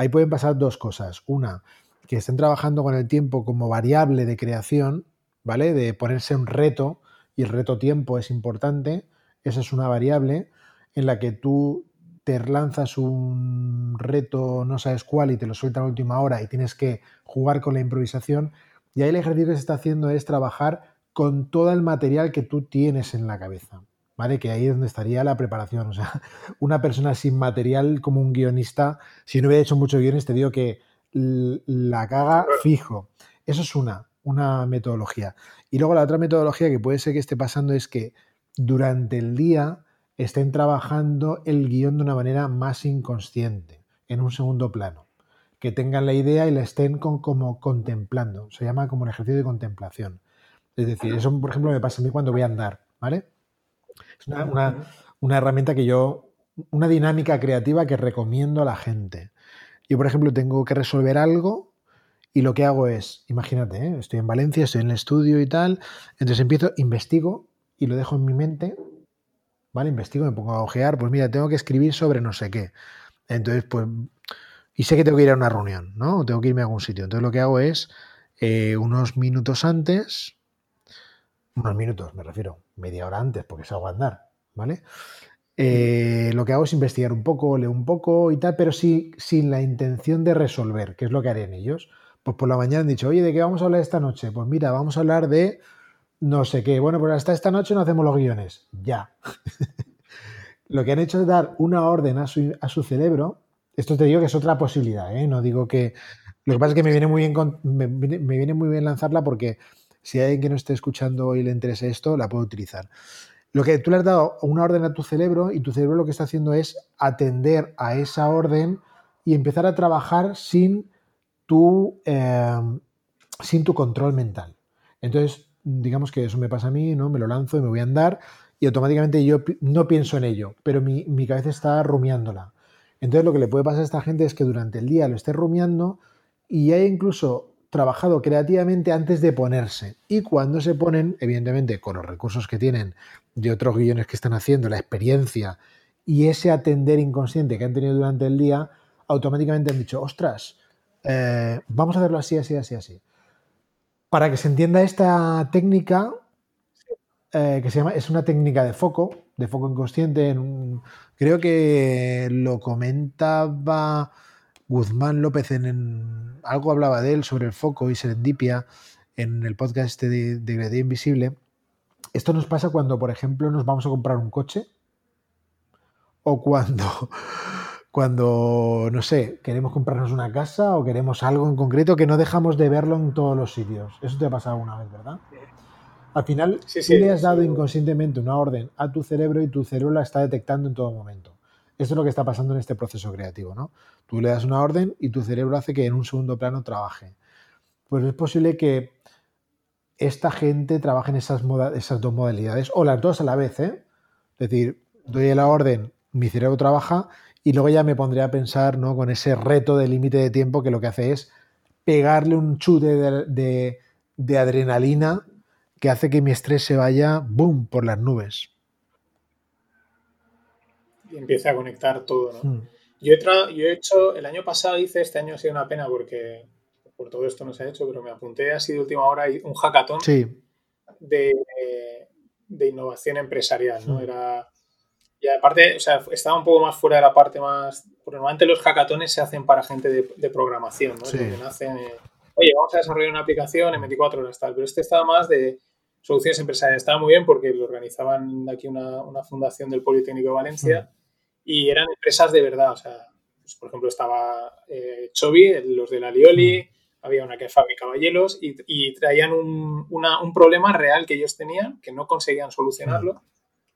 Speaker 2: Ahí pueden pasar dos cosas. Una, que estén trabajando con el tiempo como variable de creación, ¿vale? De ponerse un reto, y el reto tiempo es importante, esa es una variable en la que tú te lanzas un reto, no sabes cuál, y te lo suelta a la última hora y tienes que jugar con la improvisación, Y ahí el ejercicio que se está haciendo es trabajar con todo el material que tú tienes en la cabeza. ¿Vale? Que ahí es donde estaría la preparación. O sea, una persona sin material como un guionista, si no hubiera hecho muchos guiones, te digo que la caga fijo. Eso es una, una metodología. Y luego la otra metodología que puede ser que esté pasando es que durante el día estén trabajando el guion de una manera más inconsciente, en un segundo plano. Que tengan la idea y la estén como contemplando. Se llama como un ejercicio de contemplación. Es decir, eso, por ejemplo, me pasa a mí cuando voy a andar, ¿vale? Es una, una herramienta que yo, una dinámica creativa que recomiendo a la gente. Yo, por ejemplo, tengo que resolver algo y lo que hago es, imagínate, ¿eh? estoy en Valencia, estoy en el estudio y tal, entonces empiezo, investigo y lo dejo en mi mente, ¿vale? Investigo, me pongo a ojear, pues mira, tengo que escribir sobre no sé qué. Entonces, pues, y sé que tengo que ir a una reunión, ¿no? O tengo que irme a algún sitio. Entonces lo que hago es, eh, unos minutos antes, unos minutos, me refiero, media hora antes, porque salgo a andar, ¿vale? Eh, lo que hago es investigar un poco, leo un poco y tal, pero sí sin la intención de resolver, que es lo que harían ellos. Pues por la mañana han dicho, oye, ¿de qué vamos a hablar esta noche? Pues mira, vamos a hablar de no sé qué. Bueno, pues hasta esta noche no hacemos los guiones. Ya. lo que han hecho es dar una orden a su, cerebro. Esto te digo que es otra posibilidad, ¿eh? No digo que. Lo que pasa es que me viene muy bien, me viene muy bien lanzarla porque si hay alguien que no esté escuchando y le interese esto, la puedo utilizar. Lo que tú le has dado una orden a tu cerebro y tu cerebro lo que está haciendo es atender a esa orden y empezar a trabajar sin tu, em, sin tu control mental. Entonces, digamos que eso me pasa a mí, ¿no? Me lo lanzo y me voy a andar y automáticamente yo no pienso en ello, pero mi, mi cabeza está rumiándola. Entonces lo que le puede pasar a esta gente es que durante el día lo esté rumiando y haya incluso trabajado creativamente antes de ponerse. Y cuando se ponen, evidentemente, con los recursos que tienen de otros guiones que están haciendo, la experiencia y ese atender inconsciente que han tenido durante el día, automáticamente han dicho, ostras, eh, vamos a hacerlo así, así, así, así. Para que se entienda esta técnica, eh, que se llama, es una técnica de foco, de foco inconsciente, en creo que lo comentaba Guzmán López en, algo hablaba de él sobre el foco y serendipia en el podcast este de, de Invisible. Esto nos pasa cuando, por ejemplo, nos vamos a comprar un coche o cuando, cuando, no sé, queremos comprarnos una casa o queremos algo en concreto que no dejamos de verlo en todos los sitios. Eso te ha pasado una vez, ¿verdad? Al final, sí, le has dado inconscientemente una orden a tu cerebro y tu cerebro la está detectando en todo momento. Esto es lo que está pasando en este proceso creativo, ¿no? Tú le das una orden y tu cerebro hace que en un segundo plano trabaje. Pues es posible que esta gente trabaje en esas, esas dos modalidades, o las dos a la vez, ¿eh? Es decir, doy la orden, mi cerebro trabaja y luego ya me pondré a pensar, ¿no? Con ese reto de límite de tiempo que lo que hace es pegarle un chute de, de adrenalina que hace que mi estrés se vaya, boom, por las nubes
Speaker 1: y empieza a conectar todo, ¿no? Hmm. Yo, he yo he hecho, el año pasado hice, este año ha sido una pena porque por todo esto no se ha hecho, pero me apunté así de última hora un hackathon de, de, innovación empresarial, ¿no? Hmm. Era, y aparte, o sea, estaba un poco más fuera de la parte más... Porque normalmente los hackatones se hacen para gente de, programación, ¿no? Que nacen, oye, vamos a desarrollar una aplicación en 24 horas, tal. Pero este estaba más de soluciones empresariales. Estaba muy bien porque lo organizaban aquí una, una fundación del Politécnico de Valencia. Y eran empresas de verdad. O sea, pues, por ejemplo, estaba eh, Chobi, los de la Lioli, había una que fabricaba hielos y, y traían un, un, problema real que ellos tenían, que no conseguían solucionarlo.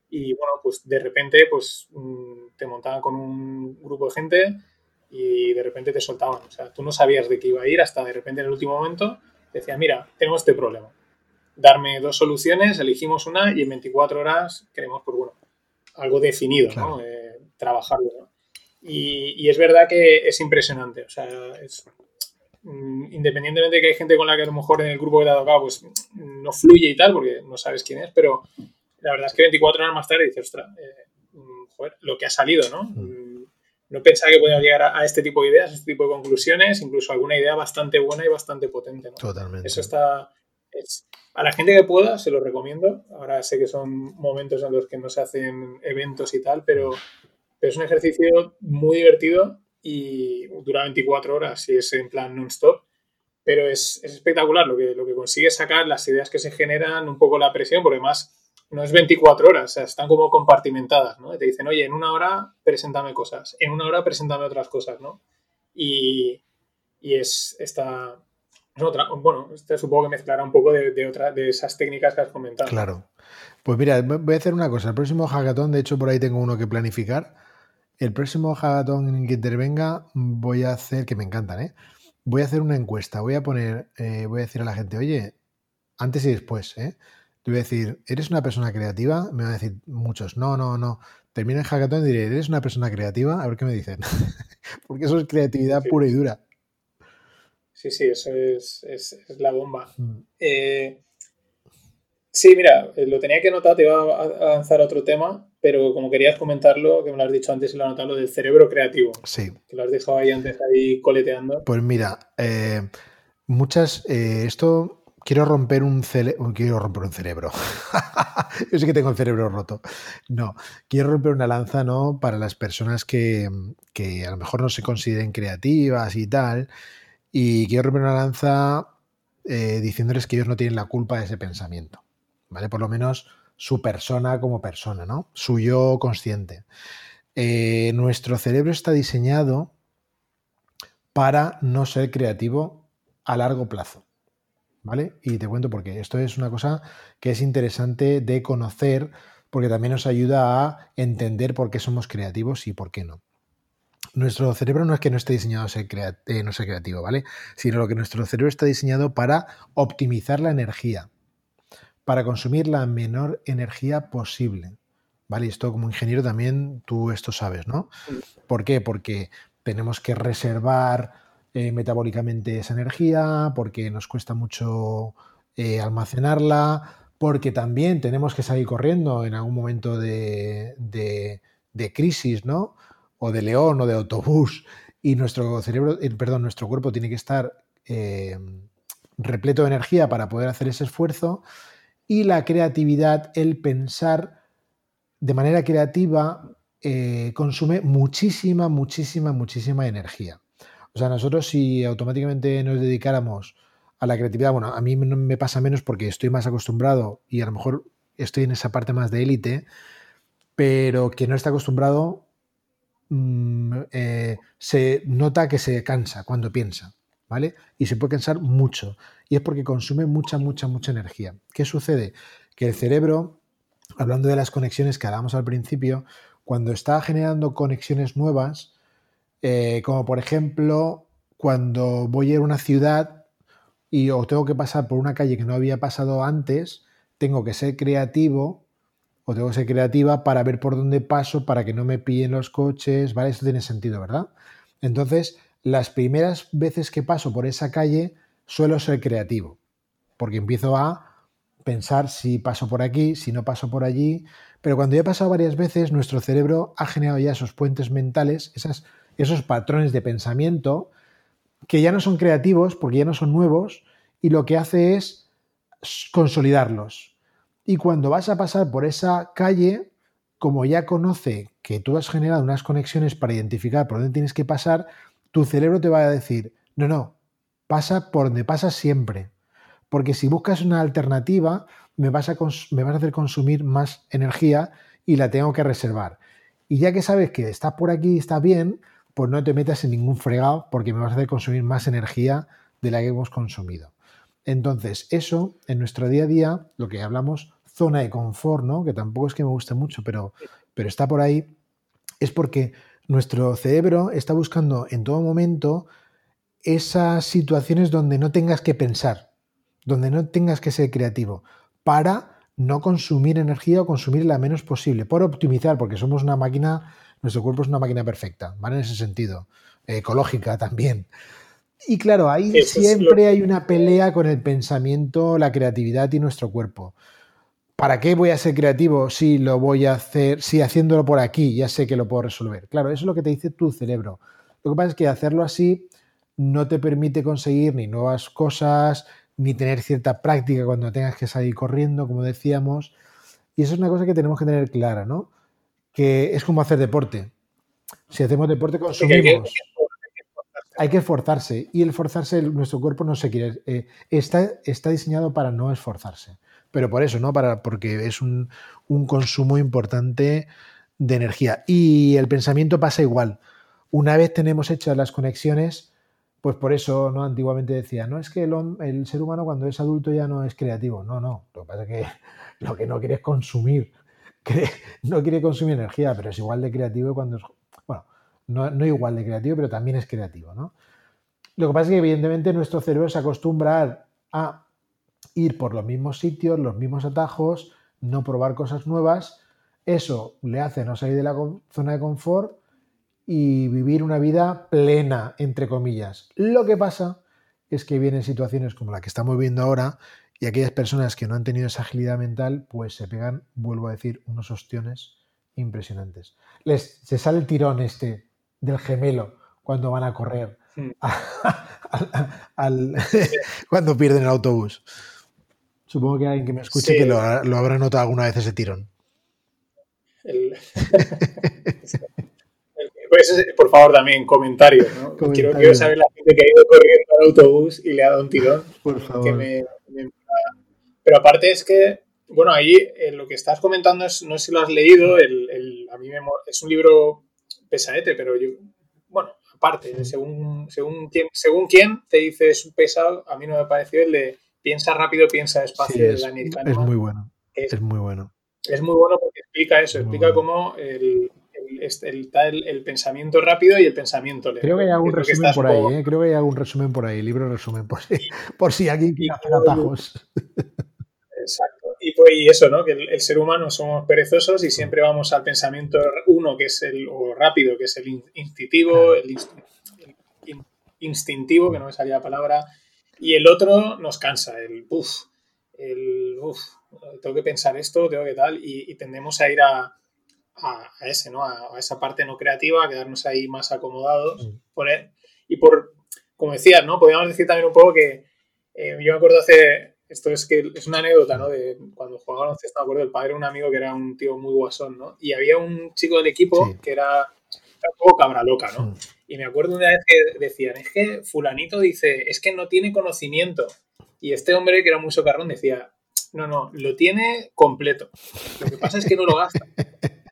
Speaker 1: Y bueno, pues de repente pues mm, te montaban con un grupo de gente y de repente te soltaban. O sea, tú no sabías de qué iba a ir hasta de repente en el último momento te decían, mira, tenemos este problema. Darme dos soluciones, elegimos una y en 24 horas queremos, pues bueno, algo definido, ¿no? Eh, trabajarlo. Y, es verdad que es impresionante. O sea, mm, independientemente de que hay gente con la que a lo mejor en el grupo que te ha tocado pues no fluye y tal, porque no sabes quién es, pero la verdad es que 24 horas más tarde dices, ostras, eh, mm, joder, lo que ha salido, ¿no? Mm, no pensaba que podíamos llegar a, este tipo de ideas, a este tipo de conclusiones, incluso alguna idea bastante buena y bastante potente.
Speaker 2: Totalmente.
Speaker 1: Eso está. a la gente que pueda, se lo recomiendo. Ahora sé que son momentos en los que no se hacen eventos y tal, pero es un ejercicio muy divertido y dura 24 horas y es en plan non-stop. pero es, espectacular lo que, lo que consigue sacar, las ideas que se generan, un poco la presión, porque además no es 24 horas, o sea, están como compartimentadas, ¿no? Te dicen, oye, en una hora preséntame cosas, en una hora preséntame otras cosas, ¿no? Y, y es esta, otra, bueno, este supongo que mezclará un poco de, de, otra, de esas técnicas que has comentado.
Speaker 2: Claro. Pues mira, voy a hacer una cosa. El próximo hackathon, de hecho, por ahí tengo uno que planificar. El próximo hackathon en que intervenga, voy a hacer, que me encantan, ¿eh? Voy a hacer una encuesta. Voy a poner, eh, voy a decir a la gente, oye, antes y después, ¿eh? Te voy a decir, ¿eres una persona creativa? Me van a decir muchos, no, no, no. Termina el hackathon y diré, ¿eres una persona creativa? A ver qué me dicen. Porque eso es creatividad pura y dura.
Speaker 1: Sí, sí, eso es, la bomba. Mm. Eh, sí, mira, eh, lo tenía que notar, te iba a avanzar a otro tema, pero como querías comentarlo, que me lo has dicho antes y lo he notado, lo del cerebro creativo.
Speaker 2: Sí.
Speaker 1: Que lo has dejado ahí antes, ahí coleteando.
Speaker 2: Pues mira, eh, muchas, esto quiero romper un cerebro. Quiero romper un cerebro. Yo sé que tengo el cerebro roto. No, quiero romper una lanza, ¿no? Para las personas que, que, a lo mejor no se consideren creativas y tal. Y quiero romper una lanza eh, diciéndoles que ellos no tienen la culpa de ese pensamiento. ¿Vale? Por lo menos su persona como persona, ¿no? Su yo consciente. Eh, nuestro cerebro está diseñado para no ser creativo a largo plazo. ¿vale? Y te cuento porque esto es una cosa que es interesante de conocer porque también nos ayuda a entender por qué somos creativos y por qué no. Nuestro cerebro no es que no esté diseñado a ser, eh, ser creativo, ¿vale? Sino lo que nuestro cerebro está diseñado para optimizar la energía, para consumir la menor energía posible. ¿Vale? Esto como ingeniero también tú esto sabes, ¿no? ¿Por qué? Porque tenemos que reservar eh, metabólicamente esa energía, porque nos cuesta mucho eh, almacenarla, porque también tenemos que salir corriendo en algún momento de, crisis, ¿no? O de león o de autobús, y nuestro cerebro, eh, perdón, nuestro cuerpo tiene que estar repleto de energía para poder hacer ese esfuerzo. Y la creatividad, el pensar de manera creativa, consume muchísima, muchísima, muchísima energía. O sea, nosotros si automáticamente nos dedicáramos a la creatividad, bueno, a mí me pasa menos porque estoy más acostumbrado y a lo mejor estoy en esa parte más de élite, pero quien no está acostumbrado mm, eh, se nota que se cansa cuando piensa, ¿vale? Y se puede cansar mucho. Y es porque consume mucha, mucha, mucha energía. ¿Qué sucede? Que el cerebro, hablando de las conexiones que hablábamos al principio, cuando está generando conexiones nuevas, eh, como por ejemplo, cuando voy a ir a una ciudad y o tengo que pasar por una calle que no había pasado antes, tengo que ser creativo o tengo que ser creativa para ver por dónde paso, para que no me pillen los coches, ¿vale? Esto tiene sentido, ¿verdad? Entonces, las primeras veces que paso por esa calle, suelo ser creativo, porque empiezo a pensar si paso por aquí, si no paso por allí, pero cuando ya he pasado varias veces, nuestro cerebro ha generado ya esos puentes mentales, esos patrones de pensamiento que ya no son creativos porque ya no son nuevos y lo que hace es consolidarlos. Y cuando vas a pasar por esa calle, como ya conoce que tú has generado unas conexiones para identificar por dónde tienes que pasar, tu cerebro te va a decir, no, no, pasa por donde pasas siempre. Porque si buscas una alternativa, me vas a, me vas a hacer consumir más energía y la tengo que reservar. Y ya que sabes que estás por aquí y está bien, pues no te metas en ningún fregado porque me vas a hacer consumir más energía de la que hemos consumido. Entonces, eso en nuestro día a día, lo que hablamos, zona de confort, ¿no? que tampoco es que me guste mucho, pero, pero está por ahí, es porque nuestro cerebro está buscando en todo momento esas situaciones donde no tengas que pensar, donde no tengas que ser creativo, para no consumir energía o consumir la menos posible, por optimizar, porque somos una máquina nuestro cuerpo es una máquina perfecta, ¿vale? En ese sentido. Ecológica también. Y claro, ahí siempre hay una pelea con el pensamiento, la creatividad y nuestro cuerpo. ¿Para qué voy a ser creativo si lo voy a hacer, si haciéndolo por aquí ya sé que lo puedo resolver? Claro, eso es lo que te dice tu cerebro. Lo que pasa es que hacerlo así no te permite conseguir ni nuevas cosas, ni tener cierta práctica cuando tengas que salir corriendo, como decíamos. Y eso es una cosa que tenemos que tener clara, ¿no? que es como hacer deporte. Si hacemos deporte, consumimos. hay que esforzarse y el esforzarse, nuestro cuerpo no se quiere, eh, está, está diseñado para no esforzarse, pero por eso, ¿no? Para, porque es un, un consumo importante de energía. Y el pensamiento pasa igual. Una vez tenemos hechas las conexiones, pues por eso no antiguamente decía, no es que el, ser humano cuando es adulto ya no es creativo. No, no. Lo que pasa es que lo que no quiere es consumir. no quiere consumir energía, pero es igual de creativo cuando es. Bueno, no, no igual de creativo, pero también es creativo, ¿no? Lo que pasa es que evidentemente nuestro cerebro se acostumbra a ir por los mismos sitios, los mismos atajos, no probar cosas nuevas. Eso le hace no salir de la zona de confort y vivir una vida plena, entre comillas. Lo que pasa es que vienen situaciones como la que estamos viendo ahora y aquellas personas que no han tenido esa agilidad mental, pues se pegan, vuelvo a decir, unos ostiones impresionantes. Les, se sale el tirón este del gemelo cuando van a correr, hmm. cuando pierden el autobús. Supongo que alguien que me escuche que lo, habrá notado alguna vez ese tirón.
Speaker 1: Pues, por favor, también comentarios. ¿no? Quiero, saber la gente que ha ido corriendo al autobús y le ha dado un tirón.
Speaker 2: Por favor.
Speaker 1: Pero aparte es que, bueno, ahí eh, lo que estás comentando es, no sé si lo has leído, el, a mí me, es un libro pesadete, pero yo, bueno, aparte, según, según, quién, según quién te dice es un pesado, a mí no me pareció el de piensa rápido, piensa despacio.
Speaker 2: es, es, muy bueno. Es, muy bueno.
Speaker 1: Es muy bueno porque explica eso, explica cómo el, el, el, pensamiento rápido y el pensamiento lento.
Speaker 2: Creo que hay algún resumen por ahí, ¿eh? creo que hay algún resumen por ahí, libro resumen, por si, por si alguien quiere hacer atajos.
Speaker 1: Exacto. Y, pues, y eso, ¿no? Que el, ser humano somos perezosos y siempre vamos al pensamiento uno, que es el o rápido, que es el instintivo, el, instintivo, que no me salía la palabra, y el otro nos cansa, el uff, el uff, tengo que pensar esto, tengo que tal, y tendemos a ir a, a, ese, ¿no? A, esa parte no creativa, a quedarnos ahí más acomodados. Mm. Por y por, como decías, ¿no? Podríamos decir también un poco que eh, yo me acuerdo hace, esto es que es una anécdota, ¿no? De cuando jugaba baloncesto, me acuerdo, el padre de un amigo que era un tío muy guasón, ¿no? Y había un chico del equipo que era, un poco cabra loca, ¿no? Mm. Y me acuerdo una vez que decían, es que fulanito dice, es que no tiene conocimiento. Y este hombre, que era muy socarrón, decía, no, no, lo tiene completo. Lo que pasa es que no lo gasta.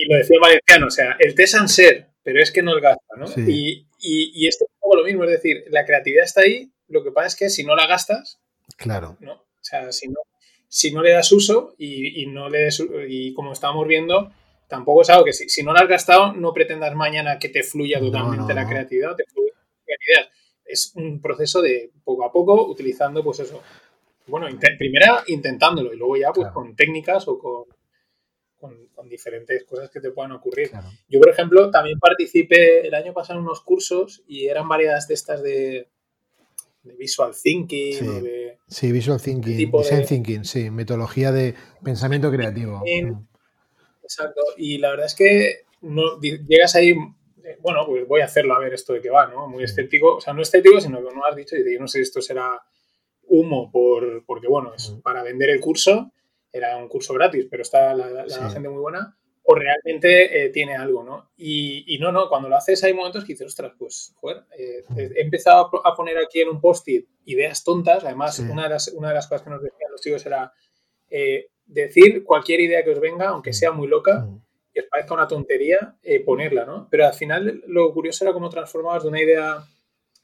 Speaker 1: y lo decía valenciano, o sea, el tesan ser, pero es que no el gasta, ¿no? Y, y, esto es un poco lo mismo, es decir, la creatividad está ahí, lo que pasa es que si no la gastas,
Speaker 2: claro.
Speaker 1: ¿no? O sea, si no, si no le das uso y, no le y como estábamos viendo, tampoco es algo que si, no la has gastado, no pretendas mañana que te fluya totalmente la creatividad, te fluya la creatividad. Es un proceso de poco a poco, utilizando pues eso. Bueno, primero intentándolo y luego ya pues con técnicas o con con, diferentes cosas que te puedan ocurrir. Yo, por ejemplo, también participé el año pasado en unos cursos y eran varias de estas de, visual thinking.
Speaker 2: Sí,
Speaker 1: de,
Speaker 2: sí visual thinking, design thinking, sí, metodología de pensamiento creativo.
Speaker 1: Mm. Exacto, y la verdad es que no, llegas ahí, bueno, pues voy a hacerlo a ver esto de qué va, ¿no? Muy escéptico, o sea, no escéptico, sino que no has dicho, y yo no sé si esto será humo por, porque, bueno, es para vender el curso era un curso gratis, pero está la, gente muy buena, o realmente eh, tiene algo, ¿no? Y, no, no, cuando lo haces hay momentos que dices, ostras, pues, joder, eh, he empezado a poner aquí en un post-it ideas tontas, además, una, de las, una de las cosas que nos decían los chicos era eh, decir cualquier idea que os venga, aunque sea muy loca, mm. y os parezca una tontería, ponerla, ¿no? Pero al final lo curioso era cómo transformabas de una idea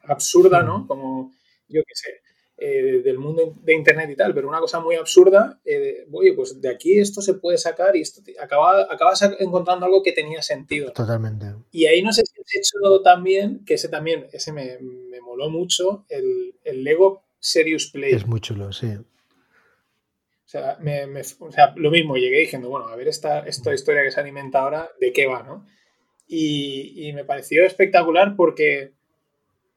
Speaker 1: absurda, ¿no? Mm. Como, yo qué sé, eh, del mundo de Internet y tal, pero una cosa muy absurda, eh, oye, pues de aquí esto se puede sacar y esto acabas encontrando algo que tenía sentido.
Speaker 2: Totalmente.
Speaker 1: Y ahí no sé si has hecho también, que ese también, ese me, me moló mucho, el, el, Lego Serious Play.
Speaker 2: Es muy chulo, sí. O
Speaker 1: sea, o sea, lo mismo, llegué diciendo, bueno, a ver esta, esta historia que se alimenta ahora, ¿de qué va, no? Y, y me pareció espectacular porque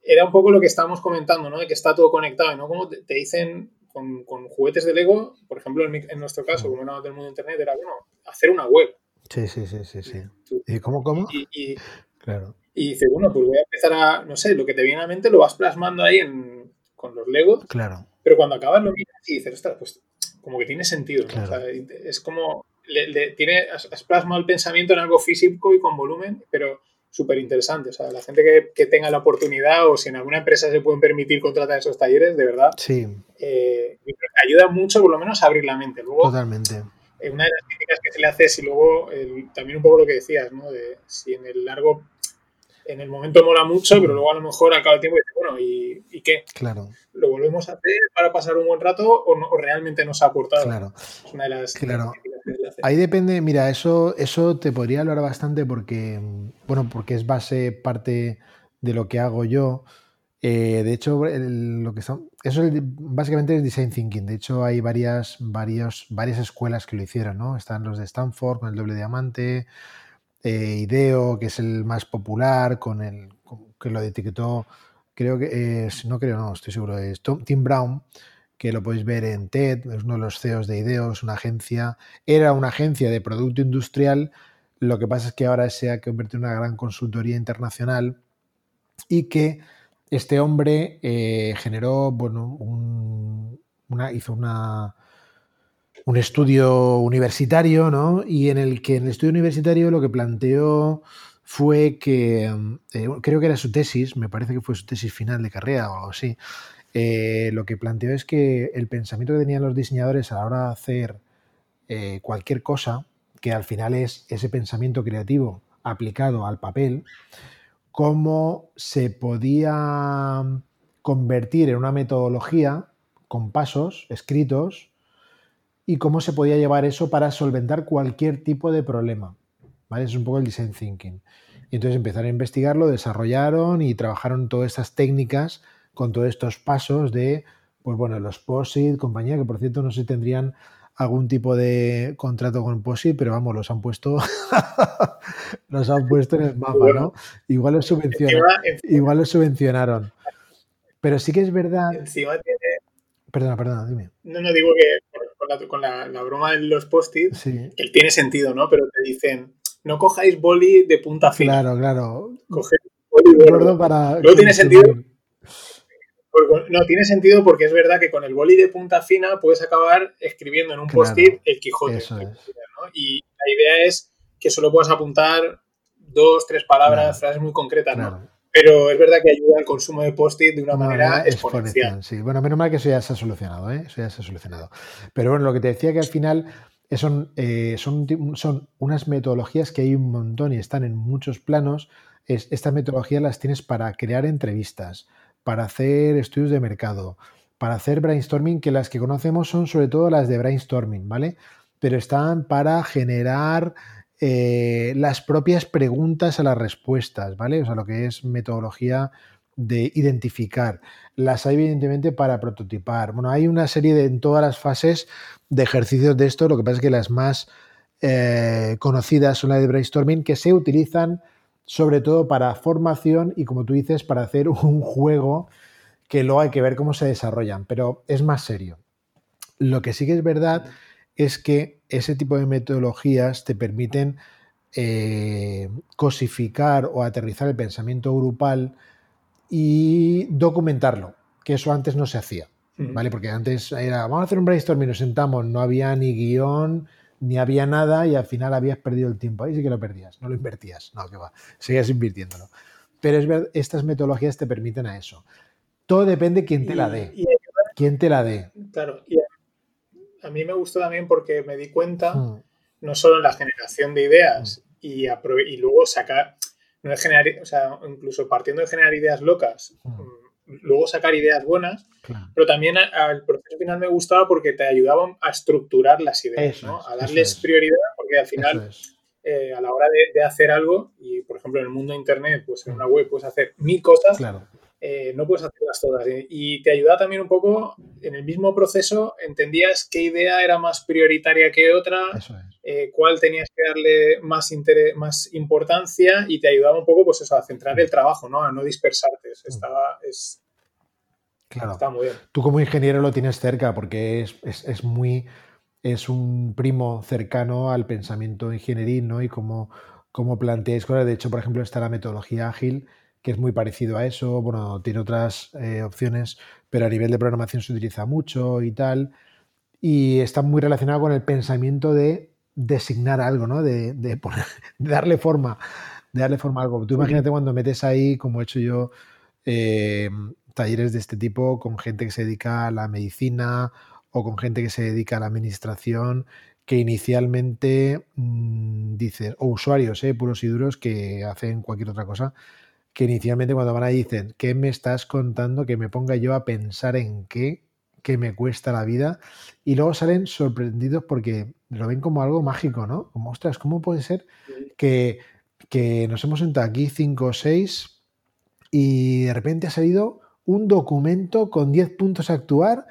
Speaker 1: era un poco lo que estábamos comentando, ¿no? De que está todo conectado, ¿no? Como te, dicen con, juguetes de Lego, por ejemplo, en, nuestro caso, como era del mundo de Internet, era, bueno, hacer una web.
Speaker 2: Sí, sí, sí, sí. sí. ¿Y cómo, cómo?
Speaker 1: Y,
Speaker 2: claro.
Speaker 1: y dice, bueno, pues voy a empezar a, no sé, lo que te viene a la mente lo vas plasmando ahí en, con los Legos.
Speaker 2: Claro.
Speaker 1: Pero cuando acabas lo miras y dices, ostras, pues como que tiene sentido. ¿no? O sea, es como, le, tiene, has plasmado el pensamiento en algo físico y con volumen, pero súper interesante. O sea, la gente que, tenga la oportunidad o si en alguna empresa se pueden permitir contratar esos talleres, de verdad,
Speaker 2: sí.
Speaker 1: Eh, ayuda mucho por lo menos a abrir la mente. Luego,
Speaker 2: Totalmente.
Speaker 1: Eh, una de las críticas que se le hace es y luego también un poco lo que decías, ¿no? De si en el largo en el momento mola mucho, pero luego a lo mejor al cabo del tiempo dices, bueno, ¿y, qué?
Speaker 2: Claro.
Speaker 1: ¿Lo volvemos a hacer para pasar un buen rato o, realmente nos ha aportado?
Speaker 2: Claro.
Speaker 1: Es una de las
Speaker 2: claro. Ahí depende, mira, eso, eso te podría hablar bastante porque, bueno, porque es base, parte de lo que hago yo. Eh, de hecho, lo que eso es, básicamente es design thinking. De hecho, hay varias, varios, varias escuelas que lo hicieron, ¿no? Están los de Stanford con el doble diamante, eh, IDEO, que es el más popular, con el que lo etiquetó, creo que es, no creo, no, estoy seguro, es Tim Brown, que lo podéis ver en TED, es uno de los CEOs de IDEO, es una agencia, era una agencia de producto industrial, lo que pasa es que ahora se ha convertido en una gran consultoría internacional y que este hombre eh, generó, bueno, una, hizo una, un estudio universitario, ¿no? Y en el que en el estudio universitario lo que planteó fue que, eh, creo que era su tesis, me parece que fue su tesis final de carrera o algo así, eh, lo que planteó es que el pensamiento que tenían los diseñadores a la hora de hacer eh, cualquier cosa, que al final es ese pensamiento creativo aplicado al papel, cómo se podía convertir en una metodología con pasos escritos y cómo se podía llevar eso para solventar cualquier tipo de problema. ¿Vale? Es un poco el design thinking. Y entonces empezaron a investigarlo, desarrollaron y trabajaron todas estas técnicas con todos estos pasos de, pues bueno, los POSIT, compañía, que por cierto no sé si tendrían algún tipo de contrato con POSIT, pero vamos, los han puesto, los han puesto en el mapa, ¿no? Igual los subvencionaron. igual los subvencionaron. Pero sí que es verdad. Perdona, perdona, dime.
Speaker 1: No, no digo que con la, broma de los post-it, que tiene sentido, ¿no? Pero te dicen, no cojáis boli de punta fina.
Speaker 2: Claro, claro.
Speaker 1: Coged boli gordo. Para no tiene sentido. No, tiene sentido porque es verdad que con el boli de punta fina puedes acabar escribiendo en un post-it el Quijote. Y la idea es que solo puedas apuntar dos, tres palabras, frases muy concretas, ¿no? Pero es verdad que ayuda al consumo de post-it de una manera exponencial.
Speaker 2: Sí, bueno, menos mal que eso ya se ha solucionado, ¿eh? Eso ya se ha solucionado. Pero bueno, lo que te decía que al final son, eh, son, son unas metodologías que hay un montón y están en muchos planos. Es, estas metodologías las tienes para crear entrevistas, para hacer estudios de mercado, para hacer brainstorming, que las que conocemos son sobre todo las de brainstorming, ¿vale? Pero están para generar eh, las propias preguntas a las respuestas, ¿vale? O sea, lo que es metodología de identificar. Las hay evidentemente para prototipar. Bueno, hay una serie de en todas las fases de ejercicios de esto, lo que pasa es que las más eh, conocidas son las de brainstorming, que se utilizan sobre todo para formación y, como tú dices, para hacer un juego que luego hay que ver cómo se desarrollan, pero es más serio. Lo que sí que es verdad es que ese tipo de metodologías te permiten eh, cosificar o aterrizar el pensamiento grupal y documentarlo, que eso antes no se hacía, ¿vale? Porque antes era, vamos a hacer un brainstorming, nos sentamos, no había ni guion, ni había nada y al final habías perdido el tiempo. Ahí sí que lo perdías, no lo invertías, no, que va, seguías invirtiéndolo. Pero es ver, estas metodologías te permiten a eso. Todo depende quién te la dé. quién te la dé.
Speaker 1: Claro, y a mí me gustó también porque me di cuenta, hmm. no solo en la generación de ideas hmm. y, y, luego sacar, no generar, o sea, incluso partiendo de generar ideas locas, hmm. mm, luego sacar ideas buenas, pero también al proceso final me gustaba porque te ayudaban a estructurar las ideas, ¿no? a darles prioridad, porque al final, eh, a la hora de, de, hacer algo, y por ejemplo en el mundo de Internet, pues en una web puedes hacer mil cosas.
Speaker 2: Claro
Speaker 1: eh, no puedes hacerlas todas. Y te ayuda también un poco, en el mismo proceso, entendías qué idea era más prioritaria que otra, eh, cuál tenías que darle más, más importancia y te ayudaba un poco pues eso, a centrar el trabajo, ¿no? a no dispersarte. Mm. Estaba, es,
Speaker 2: claro.
Speaker 1: Está muy bien.
Speaker 2: Tú como ingeniero lo tienes cerca porque es, es, muy... Es un primo cercano al pensamiento ingenieril, ¿no? Y cómo, cómo planteáis cosas. De hecho, por ejemplo, está la metodología ágil, que es muy parecido a eso. Bueno, tiene otras eh, opciones, pero a nivel de programación se utiliza mucho y tal. Y está muy relacionado con el pensamiento de designar algo, ¿no? De, darle forma darle forma a algo. Tú imagínate cuando metes ahí, como he hecho yo, eh, talleres de este tipo con gente que se dedica a la medicina o con gente que se dedica a la administración, que inicialmente mm, dicen, o usuarios eh, puros y duros que hacen cualquier otra cosa, que inicialmente cuando van ahí dicen, ¿qué me estás contando? Que me ponga yo a pensar en qué, que me cuesta la vida, y luego salen sorprendidos porque lo ven como algo mágico, ¿no? Como, ostras, ¿cómo puede ser que, que nos hemos sentado aquí cinco o seis y de repente ha salido un documento con 10 puntos a actuar,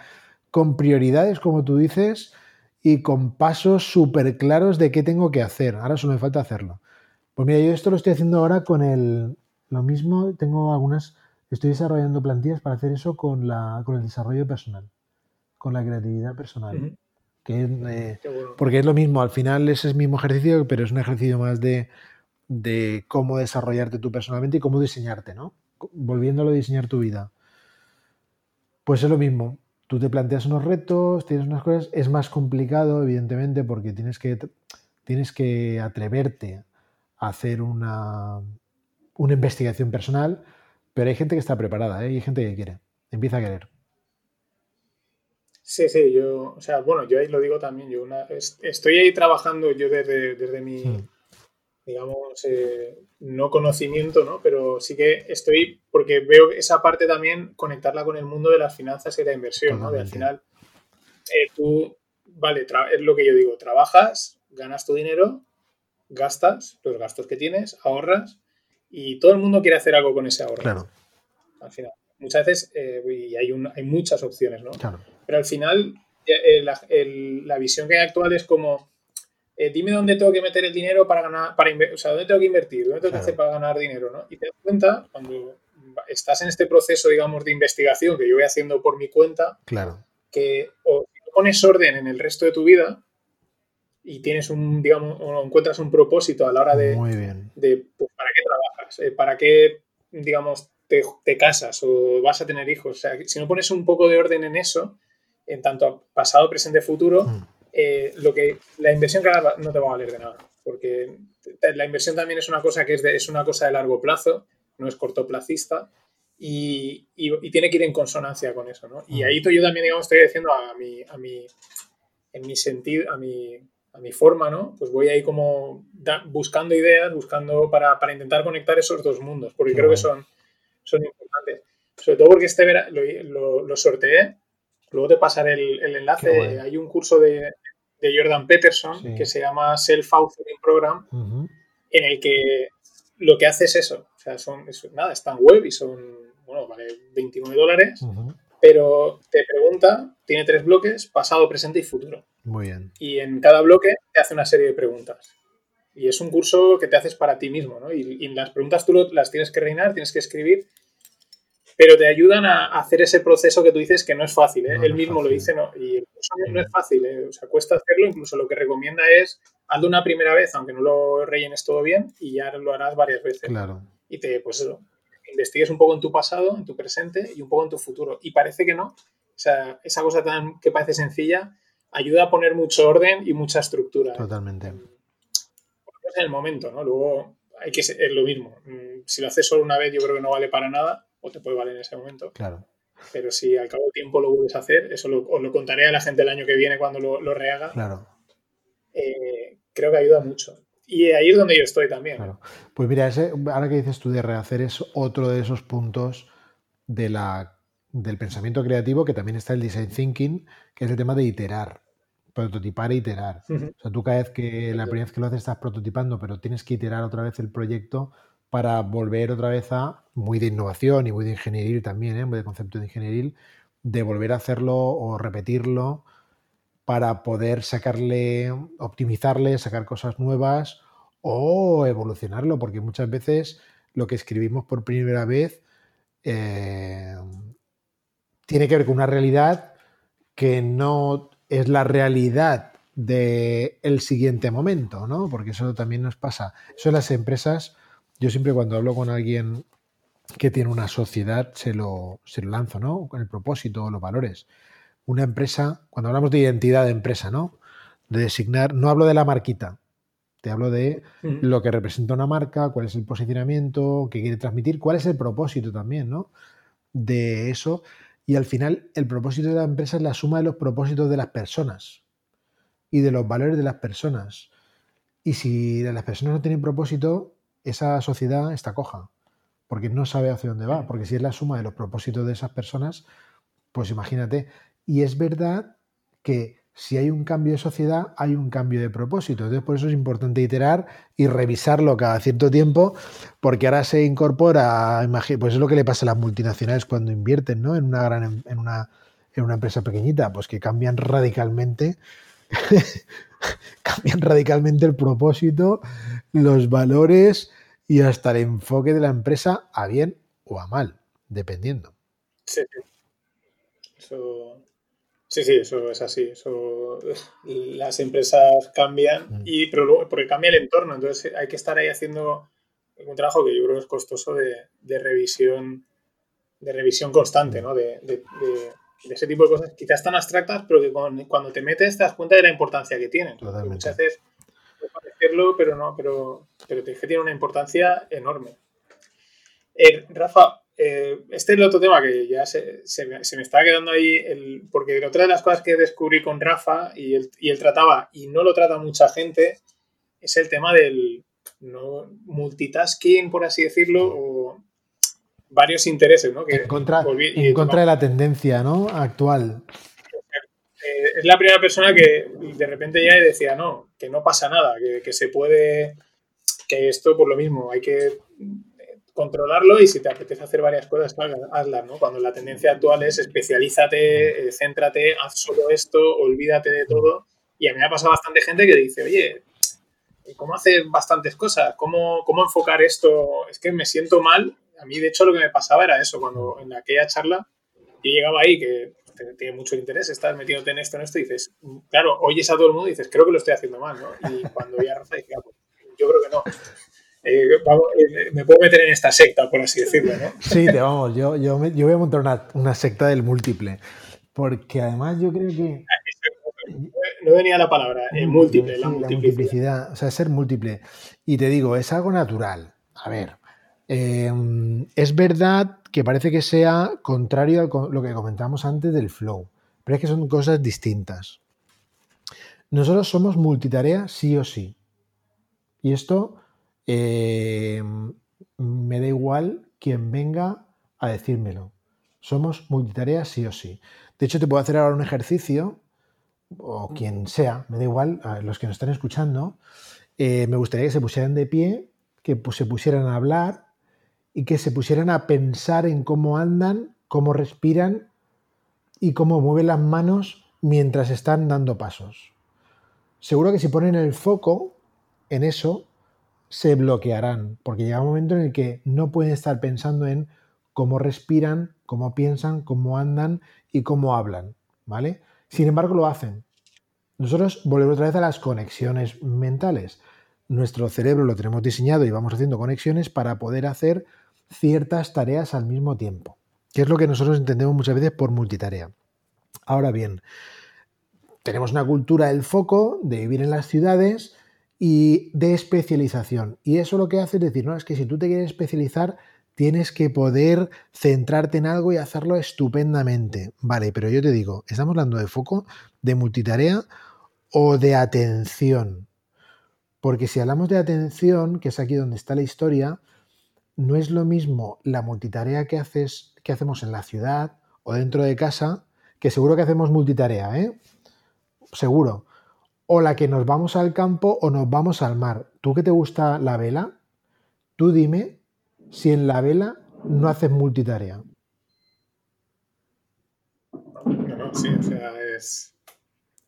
Speaker 2: con prioridades, como tú dices, y con pasos súper claros de qué tengo que hacer. Ahora solo me falta hacerlo. Pues mira, yo esto lo estoy haciendo ahora con el... Lo mismo, tengo algunas... Estoy desarrollando plantillas para hacer eso con, la, con el desarrollo personal, con la creatividad personal. que eh, Porque es lo mismo, al final es el mismo ejercicio, pero es un ejercicio más de, de cómo desarrollarte tú personalmente y cómo diseñarte, ¿no? Volviéndolo a diseñar tu vida. Pues es lo mismo. Tú te planteas unos retos, tienes unas cosas. Es más complicado, evidentemente, porque tienes que, tienes que atreverte a hacer una, una investigación personal, pero hay gente que está preparada ¿eh? y hay gente que quiere, empieza a querer.
Speaker 1: Sí, sí, yo, o sea, bueno, yo ahí lo digo también, yo una, estoy ahí trabajando yo desde, desde mi, hmm digamos, eh, no conocimiento, ¿no? Pero sí que estoy, porque veo esa parte también, conectarla con el mundo de las finanzas y la inversión, ¿no? De al final, eh, tú, vale, es lo que yo digo, trabajas, ganas tu dinero, gastas los gastos que tienes, ahorras, y todo el mundo quiere hacer algo con ese ahorro. Claro. Al final. Muchas veces, eh, y hay, hay muchas opciones, ¿no? Claro. Pero al final, la, la visión que hay actual es como eh, dime dónde tengo que meter el dinero para ganar, para o sea, dónde tengo que invertir, dónde tengo que hacer para ganar dinero, ¿no? Y te das cuenta cuando estás en este proceso, digamos, de investigación que yo voy haciendo por mi cuenta,
Speaker 2: claro.
Speaker 1: que o pones orden en el resto de tu vida y tienes un, digamos, o encuentras un propósito a la hora de,
Speaker 2: Muy bien.
Speaker 1: de pues, para qué eh, para qué, digamos, te, casas o vas a tener hijos. O sea, si no pones un poco de orden en eso, en tanto pasado, presente, futuro, mm. Eh, lo que la inversión que hagas no te va a valer de nada, porque la inversión también es una cosa que es, es una cosa de largo plazo, no es cortoplacista y, y, tiene que ir en consonancia con eso, ¿no? Y ahí yo también, digamos, estoy diciendo a mi, a mi, en mi sentido, a mi, a mi forma, ¿no? Pues voy ahí como buscando ideas, buscando para, para, intentar conectar esos dos mundos, porque creo que son, son importantes. Sobre todo porque este verano lo, lo, lo sorteé Luego te pasaré el, el enlace. Hay un curso de, de Jordan Peterson que se llama Self-Authoring Program, en el que lo que hace es eso. O sea, son, nada, está en web y son, bueno, vale 29 dólares, pero te pregunta, tiene tres bloques, pasado, presente y futuro.
Speaker 2: Muy bien.
Speaker 1: Y en cada bloque te hace una serie de preguntas. Y es un curso que te haces para ti mismo, ¿no? Y, y las preguntas tú las tienes que reinar, tienes que escribir pero te ayudan a hacer ese proceso que tú dices que no es fácil. ¿eh? Él mismo lo dice, ¿no? Y no es fácil, ¿eh? o sea, cuesta hacerlo. Incluso lo que recomienda es hazlo una primera vez, aunque no lo rellenes todo bien, y ya lo harás varias veces.
Speaker 2: Claro.
Speaker 1: Y te, pues eso, investigues un poco en tu pasado, en tu presente y un poco en tu futuro. Y parece que no. O sea, esa cosa tan que parece sencilla ayuda a poner mucho orden y mucha estructura.
Speaker 2: Totalmente.
Speaker 1: En el momento, ¿no? Luego hay que ser, es lo mismo. Mm, si lo haces solo una vez, yo creo que no vale para nada o te puede valer en ese momento.
Speaker 2: Claro.
Speaker 1: Pero si al cabo del tiempo lo vuelves a hacer, eso lo, os lo contaré a la gente el año que viene cuando lo, lo rehaga.
Speaker 2: Claro.
Speaker 1: Eh, creo que ayuda mucho. Y ahí es donde yo estoy también.
Speaker 2: Claro. Pues mira, ese, ahora que dices tú de rehacer es otro de esos puntos de la, del pensamiento creativo que también está el design thinking, que es el tema de iterar, prototipar e iterar. O sea, tú cada vez que la primera vez que lo haces estás prototipando, pero tienes que iterar otra vez el proyecto para volver otra vez a, muy de innovación y muy de ingeniería también, ¿eh? muy de concepto de ingeniería, de volver a hacerlo o repetirlo para poder sacarle, optimizarle, sacar cosas nuevas o evolucionarlo, porque muchas veces lo que escribimos por primera vez eh, tiene que ver con una realidad que no es la realidad del siguiente momento, ¿no? Porque eso también nos pasa. Eso en las empresas yo siempre cuando hablo con alguien que tiene una sociedad se lo, se lo lanzo, ¿no? Con el propósito o los valores. Una empresa, cuando hablamos de identidad de empresa, ¿no? De designar, no hablo de la marquita, Te hablo de lo que representa una marca, cuál es el posicionamiento, qué quiere transmitir, cuál es el propósito también, ¿no? De eso. Y al final, el propósito de la empresa es la suma de los propósitos de las personas y de los valores de las personas. Y si las personas no tienen propósito, esa sociedad está coja, porque no sabe hacia dónde va, porque si es la suma de los propósitos de esas personas, pues imagínate. Y es verdad que si hay un cambio de sociedad, hay un cambio de propósito. Entonces, por eso es importante iterar y revisarlo cada cierto tiempo, porque ahora se incorpora, pues es lo que le pasa a las multinacionales cuando invierten ¿no? en, una gran, en, una, en una empresa pequeñita, pues que cambian radicalmente, cambian radicalmente el propósito, los valores y hasta el enfoque de la empresa a bien o a mal, dependiendo.
Speaker 1: Sí, Sí, sí, eso es así. Eso, las empresas cambian, mm. y, pero luego, porque cambia el entorno. Entonces hay que estar ahí haciendo un trabajo que yo creo que es costoso de, revisión de revisión constante, ¿no? De, ese tipo de cosas quizás tan abstractas, pero que cuando te metes te das cuenta de la importancia que tienen. Muchas veces parecerlo, pero no, pero, pero que tiene una importancia enorme. Eh, Rafa, eh, este es el otro tema que ya se, me, se, está quedando ahí, el, porque otra de las cosas que descubrí con Rafa y él, y él trataba, y no lo trata mucha gente, es el tema del ¿no? multitasking, por así decirlo, o varios intereses, ¿no?
Speaker 2: en contra, en contra de la tendencia ¿no? actual.
Speaker 1: Eh, es la primera persona que de repente ya decía, no, que no pasa nada, que, que se puede, que esto por lo mismo, hay que controlarlo y si te apetece hacer varias cosas, hazlas, ¿no? Cuando la tendencia actual es especialízate, eh, céntrate, haz solo esto, olvídate de todo. Y a mí me ha pasado bastante gente que dice, oye, ¿cómo hacer bastantes cosas? ¿Cómo, ¿Cómo enfocar esto? Es que me siento mal. A mí, de hecho, lo que me pasaba era eso, cuando en aquella charla yo llegaba ahí, que tiene mucho interés, estás metiéndote en esto, en esto, y dices, claro, oyes a todo el mundo y dices, creo que lo estoy haciendo mal, ¿no? Y cuando vi a Rafa dije, ah, pues, yo creo que no. Eh, eh, me puedo meter en esta secta, por así decirlo, ¿no?
Speaker 2: Sí, te vamos, yo, yo, yo voy a montar una, una, secta del múltiple, porque además yo creo que...
Speaker 1: No venía la palabra, el múltiple, la, multiplicidad.
Speaker 2: O sea, ser múltiple. Y te digo, es algo natural. A ver, eh, es verdad que parece que sea contrario a lo que comentamos antes del flow, pero es que son cosas distintas. Nosotros somos multitarea sí o sí. Y esto eh, me da igual quien venga a decírmelo. Somos multitarea sí o sí. De hecho, te puedo hacer ahora un ejercicio, o quien sea, me da igual, a los que nos están escuchando, eh, me gustaría que se pusieran de pie, que se pusieran a hablar y que se pusieran a pensar en cómo andan, cómo respiran y cómo mueven las manos mientras están dando pasos. Seguro que si ponen el foco en eso, se bloquearán, porque llega un momento en el que no pueden estar pensando en cómo respiran, cómo piensan, cómo andan y cómo hablan, ¿vale? Sin embargo, lo hacen. Nosotros volvemos otra vez a las conexiones mentales. Nuestro cerebro lo tenemos diseñado y vamos haciendo conexiones para poder hacer ciertas tareas al mismo tiempo, que es lo que nosotros entendemos muchas veces por multitarea. Ahora bien, tenemos una cultura del foco, de vivir en las ciudades, y de especialización. Y eso lo que hace es decir, no, es que si tú te quieres especializar, tienes que poder centrarte en algo y hacerlo estupendamente. Vale, pero yo te digo, estamos hablando de foco, de multitarea o de atención. Porque si hablamos de atención, que es aquí donde está la historia, no es lo mismo la multitarea que, haces, que hacemos en la ciudad o dentro de casa, que seguro que hacemos multitarea, ¿eh? Seguro o la que nos vamos al campo o nos vamos al mar. ¿Tú que te gusta la vela? Tú dime si en la vela no haces multitarea.
Speaker 1: No, sí, o sea, es...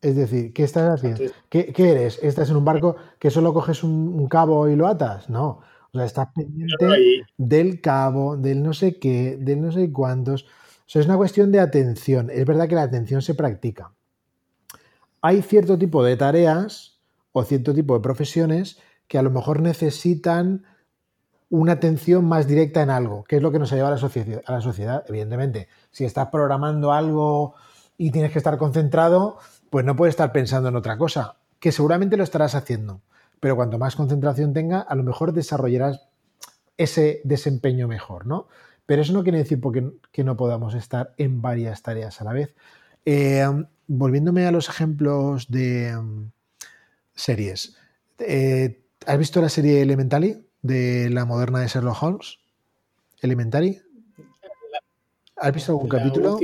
Speaker 2: Es decir, ¿qué estás haciendo? ¿Qué, eres? ¿Estás en un barco que solo coges un, cabo y lo atas? No. O sea, estás pendiente del cabo, del no sé qué, del no sé cuántos. O sea, es una cuestión de atención. Es verdad que la atención se practica hay cierto tipo de tareas o cierto tipo de profesiones que a lo mejor necesitan una atención más directa en algo, que es lo que nos lleva a la, sociedad, a la sociedad. Evidentemente, si estás programando algo y tienes que estar concentrado, pues no puedes estar pensando en otra cosa, que seguramente lo estarás haciendo. pero cuanto más concentración tenga, a lo mejor desarrollarás ese desempeño mejor, ¿no? Pero eso no quiere decir porque, que no podamos estar en varias tareas a la vez. Eh, volviéndome a los ejemplos de mm, series. Eh, ¿Has visto la serie Elementary de la moderna de Sherlock Holmes? Elementary. ¿Has visto algún capítulo?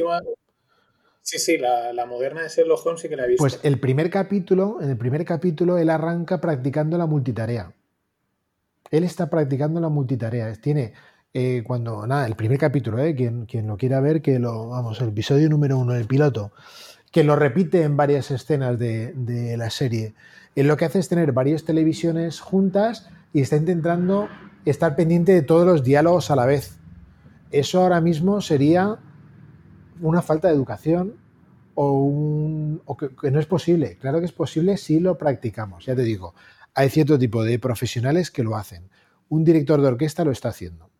Speaker 1: Sí, sí, la, moderna de Sherlock Holmes sí que la he visto.
Speaker 2: Pues el primer capítulo, en el primer capítulo, él arranca practicando la multitarea. Él está practicando la multitarea. Tiene, eh, cuando, nada, el primer capítulo, eh, quien, quien, lo quiera ver, que lo, vamos, el episodio número uno, el piloto, que lo repite en varias escenas de, la serie. Él lo que hace es tener varias televisiones juntas y está intentando estar pendiente de todos los diálogos a la vez. Eso ahora mismo sería una falta de educación o, que, no es posible. Claro que es posible si lo practicamos. Ya te digo, hay cierto tipo de profesionales que lo hacen. Un director de orquesta lo está haciendo.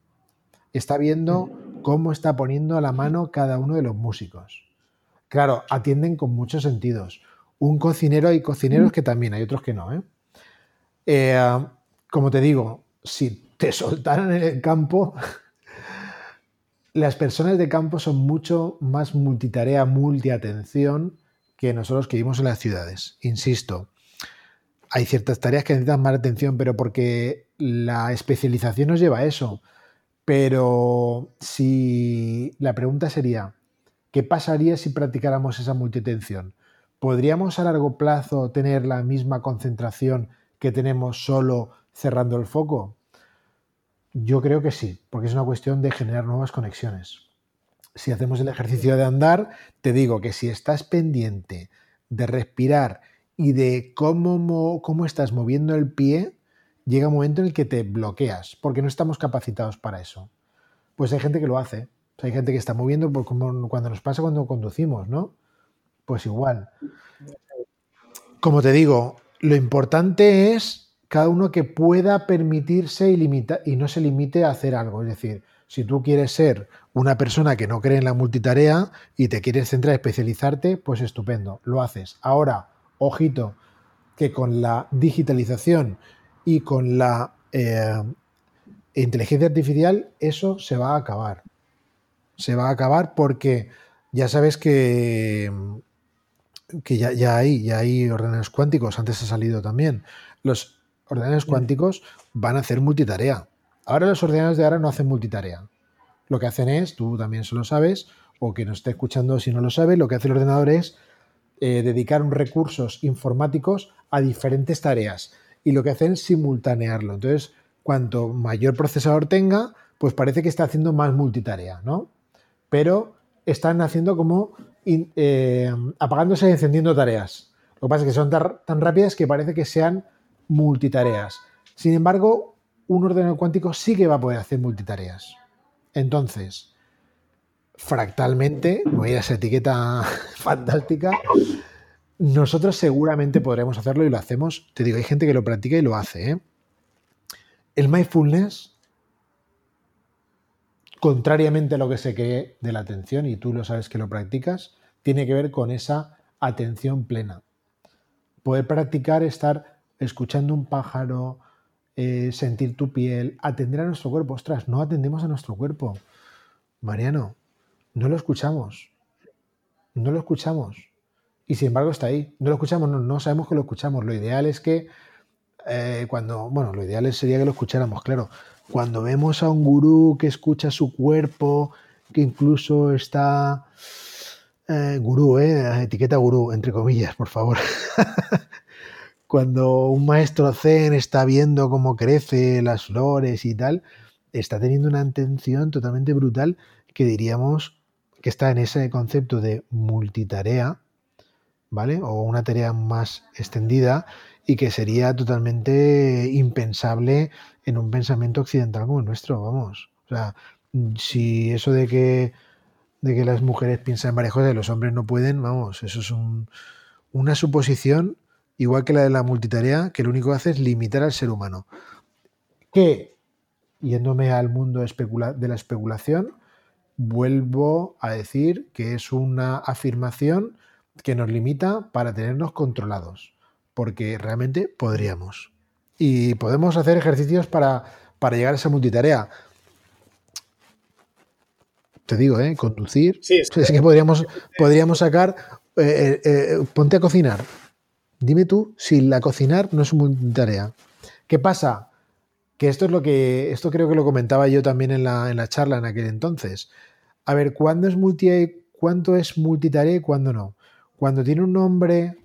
Speaker 2: Está viendo cómo está poniendo a la mano cada uno de los músicos. Claro, atienden con muchos sentidos. Un cocinero, hay cocineros que también, hay otros que no. ¿eh? Eh, como te digo, si te soltaran en el campo, las personas de campo son mucho más multitarea, multiatención que nosotros que vivimos en las ciudades. Insisto, hay ciertas tareas que necesitan más atención, pero porque la especialización nos lleva a eso. Pero si la pregunta sería, ¿qué pasaría si practicáramos esa multiatención? ¿Podríamos a largo plazo tener la misma concentración que tenemos solo cerrando el foco? Yo creo que sí, porque es una cuestión de generar nuevas conexiones. Si hacemos el ejercicio de andar, te digo que si estás pendiente de respirar y de cómo, cómo estás moviendo el pie, llega un momento en el que te bloqueas, porque no estamos capacitados para eso. Pues hay gente que lo hace. Hay gente que está moviendo pues, como cuando nos pasa cuando conducimos, ¿no? Pues igual. Como te digo, lo importante es cada uno que pueda permitirse y, y no se limite a hacer algo. Es decir, si tú quieres ser una persona que no cree en la multitarea y te quieres centrar, especializarte, pues estupendo, lo haces. Ahora, ojito, que con la digitalización y con la eh, inteligencia artificial eso se va a acabar. Se va a acabar porque ya sabes que, que ya, ya hay, ya hay ordenadores cuánticos, antes ha salido también. Los ordenadores cuánticos van a hacer multitarea. Ahora los ordenadores de ahora no hacen multitarea. Lo que hacen es, tú también se lo sabes, o que nos esté escuchando si no lo sabe, lo que hace el ordenador es eh, dedicar recursos informáticos a diferentes tareas. Y lo que hacen es simultanearlo. Entonces, cuanto mayor procesador tenga, pues parece que está haciendo más multitarea, ¿no? Pero están haciendo como eh, apagándose y encendiendo tareas. Lo que pasa es que son tan rápidas que parece que sean multitareas. Sin embargo, un ordenador cuántico sí que va a poder hacer multitareas. Entonces, fractalmente, voy a esa etiqueta fantástica, nosotros seguramente podremos hacerlo y lo hacemos. Te digo, hay gente que lo practica y lo hace. ¿eh? El mindfulness, contrariamente a lo que se cree de la atención, y tú lo sabes que lo practicas, tiene que ver con esa atención plena. Poder practicar estar escuchando un pájaro, eh, sentir tu piel, atender a nuestro cuerpo. Ostras, no atendemos a nuestro cuerpo. Mariano, no lo escuchamos. No lo escuchamos. Y sin embargo está ahí. No lo escuchamos, no, sabemos que lo escuchamos. Lo ideal es que eh, cuando, bueno, lo ideal sería que lo escucháramos, claro. Cuando vemos a un gurú que escucha su cuerpo, que incluso está... Eh, gurú, eh, etiqueta gurú, entre comillas, por favor. cuando un maestro zen está viendo cómo crece las flores y tal, está teniendo una atención totalmente brutal que diríamos que está en ese concepto de multitarea, ¿vale? O una tarea más extendida y que sería totalmente impensable en un pensamiento occidental como el nuestro, vamos. O sea, si eso de que, de que las mujeres piensan en varias cosas y los hombres no pueden, vamos, eso es una suposición igual que la de la multitarea, que lo único que hace es limitar al ser humano. Que, yéndome al mundo de la especulación, vuelvo a decir que es una afirmación que nos limita para tenernos controlados, porque realmente podríamos. y podemos hacer ejercicios para, para llegar a esa multitarea. Te digo, ¿eh? Conducir.
Speaker 1: Sí,
Speaker 2: es que podríamos, podríamos sacar. Eh, eh, eh, ponte a cocinar. Dime tú si la cocinar no es una multitarea. ¿Qué pasa? Que esto es lo que. Esto creo que lo comentaba yo también en la, en la charla en aquel entonces. A ver, ¿cuándo es multi, ¿cuánto es multitarea y cuándo no? Cuando tiene un nombre.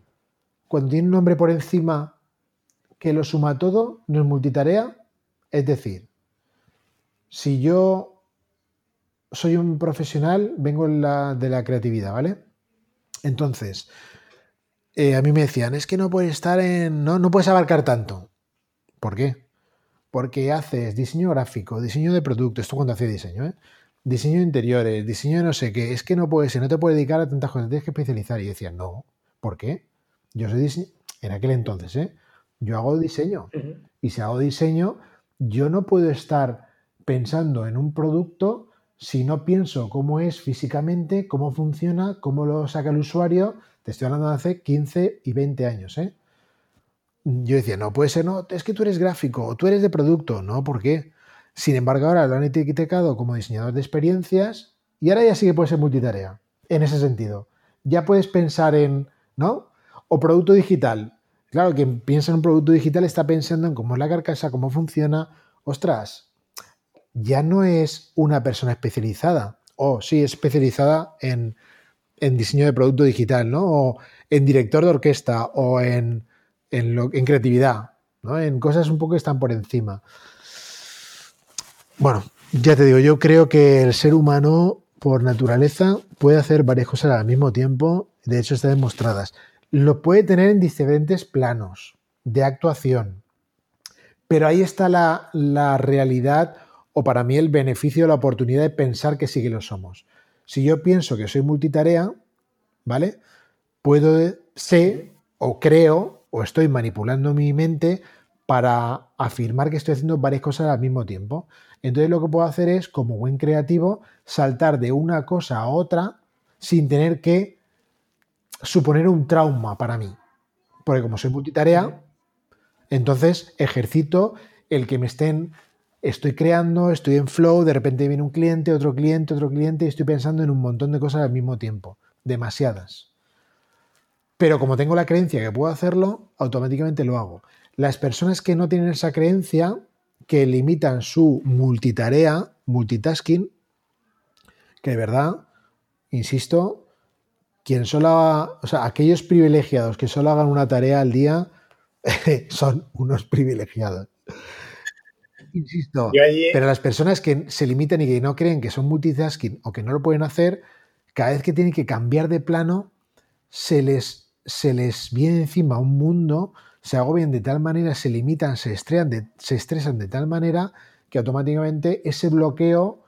Speaker 2: Cuando tiene un nombre por encima que lo suma todo, no es multitarea. Es decir, si yo soy un profesional, vengo de la creatividad, ¿vale? Entonces, eh, a mí me decían, es que no puedes estar en. No, no puedes abarcar tanto. ¿Por qué? Porque haces diseño gráfico, diseño de producto, esto cuando hacía diseño, ¿eh? Diseño de interiores, diseño de no sé qué, es que no puedes, no te puedes dedicar a tantas cosas, tienes que especializar. Y decía, no, ¿por qué? Yo soy en aquel entonces, ¿eh? yo hago diseño. Y si hago diseño, yo no puedo estar pensando en un producto si no pienso cómo es físicamente, cómo funciona, cómo lo saca el usuario. Te estoy hablando de hace 15 y 20 años. ¿eh? Yo decía, no puede ser, no, es que tú eres gráfico o tú eres de producto. No, ¿por qué? Sin embargo, ahora lo han etiquetado como diseñador de experiencias y ahora ya sí que puede ser multitarea. En ese sentido. Ya puedes pensar en, ¿no? O producto digital. Claro, quien piensa en un producto digital está pensando en cómo es la carcasa, cómo funciona. Ostras, ya no es una persona especializada. O sí, especializada en, diseño de producto digital, ¿no? O en director de orquesta o en, en, creatividad, ¿no? En cosas un poco que están por encima. Bueno, ya te digo, yo creo que el ser humano, por naturaleza, puede hacer varias cosas al mismo tiempo. De hecho, están demostradas lo puede tener en diferentes planos de actuación. Pero ahí está la, realidad o para mí el beneficio, la oportunidad de pensar que sí que lo somos. Si yo pienso que soy multitarea, ¿vale? Puedo, sé o creo o estoy manipulando mi mente para afirmar que estoy haciendo varias cosas al mismo tiempo. Entonces lo que puedo hacer es, como buen creativo, saltar de una cosa a otra sin tener que suponer un trauma para mí. Porque como soy multitarea, entonces ejercito el que me estén, estoy creando, estoy en flow, de repente viene un cliente, otro cliente, otro cliente y estoy pensando en un montón de cosas al mismo tiempo. Demasiadas. Pero como tengo la creencia que puedo hacerlo, automáticamente lo hago. Las personas que no tienen esa creencia, que limitan su multitarea, multitasking, que de verdad, insisto, quien solo o sea, aquellos privilegiados que solo hagan una tarea al día son unos privilegiados. Insisto, pero las personas que se limitan y que no creen que son multitasking o que no lo pueden hacer, cada vez que tienen que cambiar de plano, se les, se les viene encima un mundo, se agobian de tal manera, se limitan, se, de, se estresan de tal manera que automáticamente ese bloqueo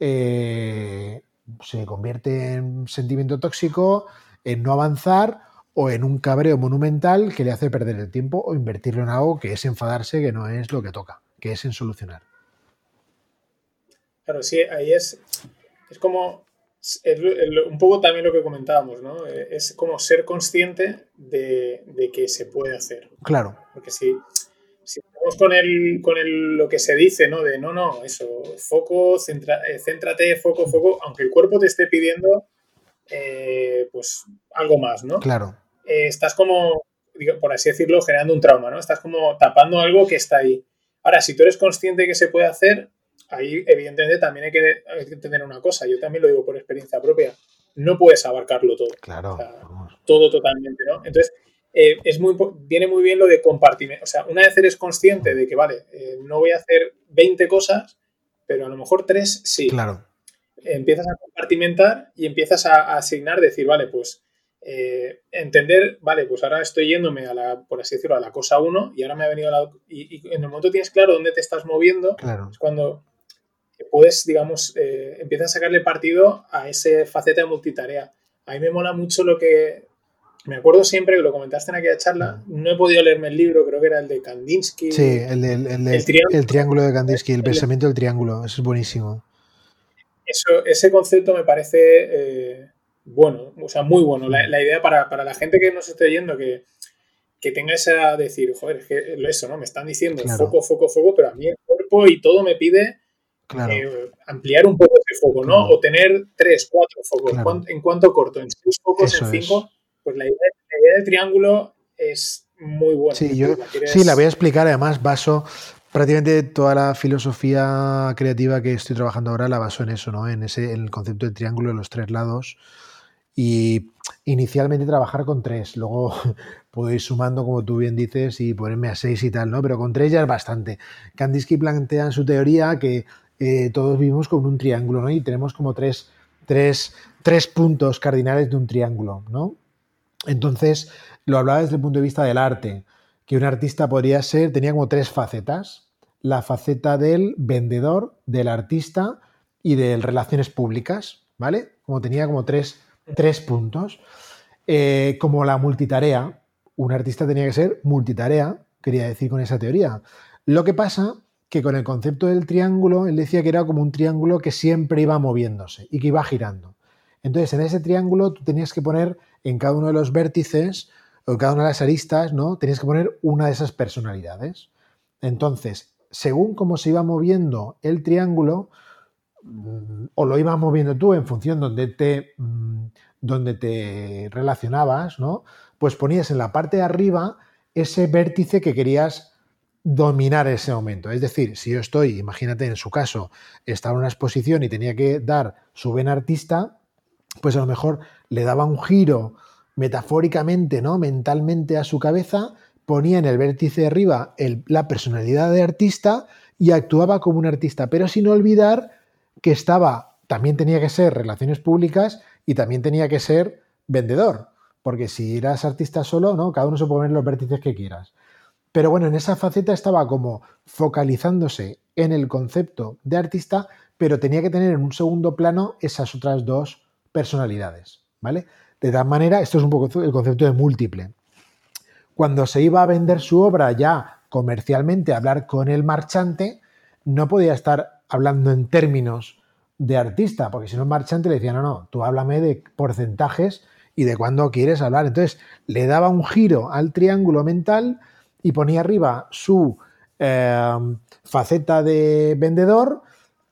Speaker 2: eh, se convierte en sentimiento tóxico, en no avanzar o en un cabreo monumental que le hace perder el tiempo o invertirlo en algo que es enfadarse, que no es lo que toca, que es en solucionar.
Speaker 1: Claro, sí, ahí es, es como, un poco también lo que comentábamos, ¿no? Es como ser consciente de, de que se puede hacer.
Speaker 2: Claro.
Speaker 1: Porque si, si estamos con, el, con el, lo que se dice, ¿no? De no, no, eso, foco, eh, céntrate, foco, foco, aunque el cuerpo te esté pidiendo, eh, pues, algo más, ¿no?
Speaker 2: Claro.
Speaker 1: Eh, estás como, por así decirlo, generando un trauma, ¿no? Estás como tapando algo que está ahí. Ahora, si tú eres consciente que se puede hacer, ahí evidentemente también hay que, entender una cosa, yo también lo digo por experiencia propia, no puedes abarcarlo todo.
Speaker 2: Claro.
Speaker 1: todo totalmente, ¿no? Entonces, eh, es muy, viene muy bien lo de compartir. O sea, una vez eres consciente de que, vale, eh, no voy a hacer 20 cosas, pero a lo mejor 3 sí.
Speaker 2: Claro.
Speaker 1: Empiezas a compartimentar y empiezas a, asignar, decir, vale, pues eh, entender, vale, pues ahora estoy yéndome a la, por así decirlo, a la cosa 1 y ahora me ha venido a la... Y, en el momento tienes claro dónde te estás moviendo, es cuando puedes, digamos, empiezas a sacarle partido a ese faceta de multitarea. A mí me mola mucho lo que, me acuerdo siempre que lo comentaste en aquella charla, no he podido leerme el libro, creo que era el de Kandinsky.
Speaker 2: Sí, el, el, triángulo, de Kandinsky, el, pensamiento del triángulo, eso es buenísimo.
Speaker 1: Eso, ese concepto me parece eh, bueno, o sea, muy bueno. La, idea para, la gente que nos esté oyendo, que, que tenga esa decir, joder, es que eso, ¿no? Me están diciendo foco, foco, foco, pero a mí el cuerpo y todo me pide eh, ampliar un poco ese foco, ¿no? O tener tres, cuatro focos. ¿En cuánto corto? ¿En seis focos? ¿En cinco? Pues la idea, del triángulo es muy buena.
Speaker 2: Sí, yo, sí, la voy a explicar. Además, baso prácticamente toda la filosofía creativa que estoy trabajando ahora la baso en eso, ¿no? En, ese, en el concepto de triángulo de los tres lados. Y inicialmente trabajar con tres, luego puedo ir sumando, como tú bien dices, y ponerme a seis y tal, ¿no? Pero con tres ya es bastante. Kandinsky plantea en su teoría que eh, todos vivimos con un triángulo, ¿no? Y tenemos como tres, tres, tres puntos cardinales de un triángulo, ¿no? Entonces, lo hablaba desde el punto de vista del arte, que un artista podría ser, tenía como tres facetas. La faceta del vendedor, del artista y de relaciones públicas, ¿vale? Como tenía como tres, tres puntos. Eh, como la multitarea, un artista tenía que ser multitarea, quería decir con esa teoría. Lo que pasa que con el concepto del triángulo, él decía que era como un triángulo que siempre iba moviéndose y que iba girando. Entonces, en ese triángulo tú tenías que poner en cada uno de los vértices o en cada una de las aristas, ¿no? Tenías que poner una de esas personalidades. Entonces, según cómo se iba moviendo el triángulo, mm, o lo ibas moviendo tú en función donde te, mm, donde te relacionabas, ¿no? Pues ponías en la parte de arriba ese vértice que querías dominar ese momento. Es decir, si yo estoy, imagínate en su caso, estaba en una exposición y tenía que dar su buen artista, pues a lo mejor le daba un giro metafóricamente, ¿no? Mentalmente a su cabeza, ponía en el vértice de arriba la personalidad de artista y actuaba como un artista, pero sin olvidar que estaba, también tenía que ser relaciones públicas y también tenía que ser vendedor, porque si eras artista solo, ¿no? Cada uno se puede poner los vértices que quieras. Pero bueno, en esa faceta estaba como focalizándose en el concepto de artista, pero tenía que tener en un segundo plano esas otras dos personalidades, ¿vale? De tal manera, esto es un poco el concepto de múltiple. Cuando se iba a vender su obra ya comercialmente, a hablar con el marchante, no podía estar hablando en términos de artista, porque si no el marchante le decía, no, no, tú háblame de porcentajes y de cuándo quieres hablar. Entonces, le daba un giro al triángulo mental y ponía arriba su eh, faceta de vendedor,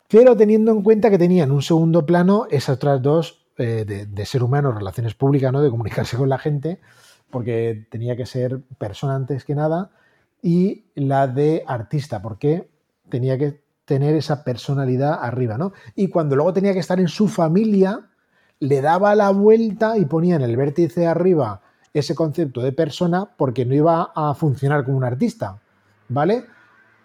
Speaker 2: pero teniendo en cuenta que tenía en un segundo plano esas otras dos eh, de, ser humano, relaciones públicas, ¿no? de comunicarse con la gente, porque tenía que ser persona antes que nada, y la de artista, porque tenía que tener esa personalidad arriba, ¿no? Y cuando luego tenía que estar en su familia, le daba la vuelta y ponía en el vértice arriba ese concepto de persona porque no iba a funcionar como un artista, ¿vale?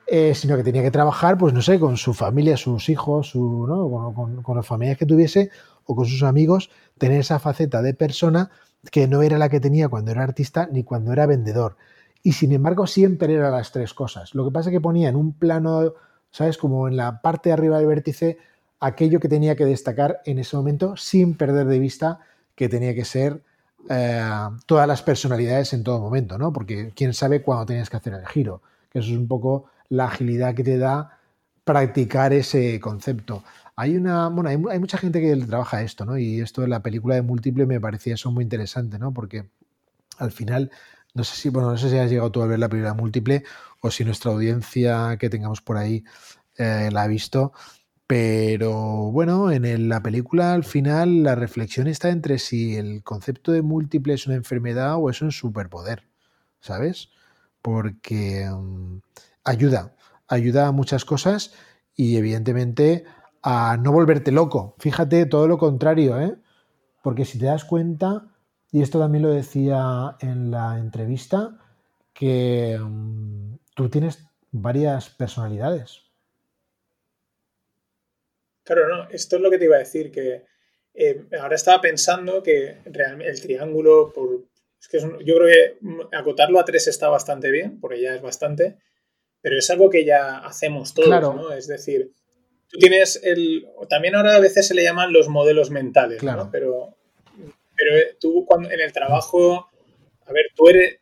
Speaker 2: Eh, sino que tenía que trabajar, pues no sé, con su familia, sus hijos, su, ¿no? con, con, las familias que tuviese o con sus amigos, tener esa faceta de persona que no era la que tenía cuando era artista ni cuando era vendedor. Y sin embargo siempre eran las tres cosas. Lo que pasa es que ponía en un plano, ¿sabes? Como en la parte de arriba del vértice, aquello que tenía que destacar en ese momento sin perder de vista que tenía que ser eh, todas las personalidades en todo momento, ¿no? Porque quién sabe cuándo tienes que hacer el giro, que eso es un poco la agilidad que te da practicar ese concepto. Hay una, bueno, hay, mucha gente que trabaja esto, ¿no? Y esto de la película de múltiple me parecía eso muy interesante, ¿no? Porque al final, no sé si, bueno, no sé si has llegado tú a ver la película múltiple o si nuestra audiencia que tengamos por ahí eh, la ha visto, pero bueno, en la película al final la reflexión está entre si el concepto de múltiple es una enfermedad o es un superpoder, ¿sabes? Porque mm, ayuda, ayuda a muchas cosas y evidentemente a no volverte loco. Fíjate, todo lo contrario, ¿eh? Porque si te das cuenta, y esto también lo decía en la entrevista, que mm, tú tienes varias personalidades.
Speaker 1: Claro, no, esto es lo que te iba a decir, que eh, ahora estaba pensando que realmente el triángulo, por, es que yo creo que acotarlo a tres está bastante bien, porque ya es bastante, pero es algo que ya hacemos todos, ¿no? Es decir, tú tienes el... También ahora a veces se le llaman los modelos mentales, claro. ¿no? Pero, pero eh, tú cuando, en el trabajo, a ver, tú eres,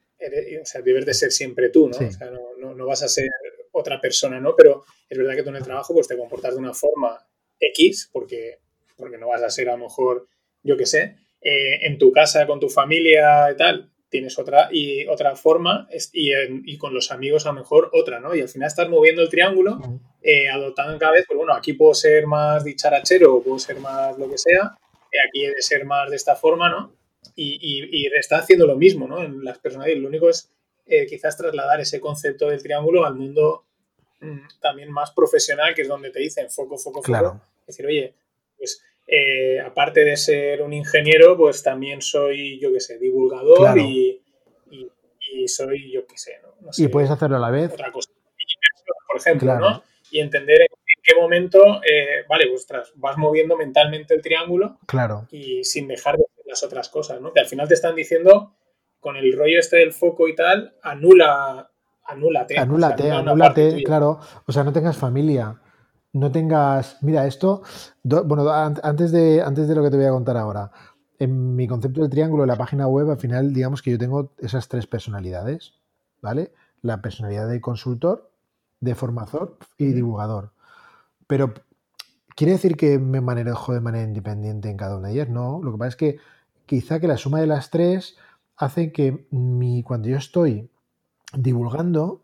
Speaker 1: o sea, debes de ser siempre tú, ¿no? O sea, no, no, no, vas a ser otra persona, ¿no? Pero es verdad que tú en el trabajo pues te comportas de una forma X, porque, porque no vas a ser a lo mejor, yo qué sé, eh, en tu casa con tu familia y tal, tienes otra y otra forma y, con los amigos a lo mejor otra, ¿no? Y al final estás moviendo el triángulo, eh, adoptando cada vez, pues bueno, aquí puedo ser más dicharachero o puedo ser más lo que sea, eh, aquí he de ser más de esta forma, ¿no? Y, y, está haciendo lo mismo, ¿no? En las personalidades. Lo único es eh, quizás trasladar ese concepto del triángulo al mundo mm, también más profesional, que es donde te dicen foco, foco, foco. Es decir, oye, pues eh, aparte de ser un ingeniero, pues también soy, yo qué sé, divulgador y, soy, yo qué sé, ¿no?
Speaker 2: Y puedes hacerlo a la vez.
Speaker 1: Otra cosa. Por ejemplo, ¿no? Y entender en, qué momento, eh, vale, pues vas moviendo mentalmente el triángulo.
Speaker 2: Claro.
Speaker 1: Y sin dejar de hacer las otras cosas, ¿no? Que al final te están diciendo, con el rollo este del foco y tal, anula anúlate.
Speaker 2: Anúlate, anúlate, claro. O sea, no tengas familia no tengas. Mira, esto. bueno, antes de, antes de lo que te voy a contar ahora. En mi concepto del triángulo de la página web, al final, digamos que yo tengo esas tres personalidades, ¿vale? La personalidad de consultor, de formador y divulgador. Pero, ¿quiere decir que me manejo de manera independiente en cada una de ellas? No, lo que pasa es que quizá que la suma de las tres hace que mi, cuando yo estoy divulgando,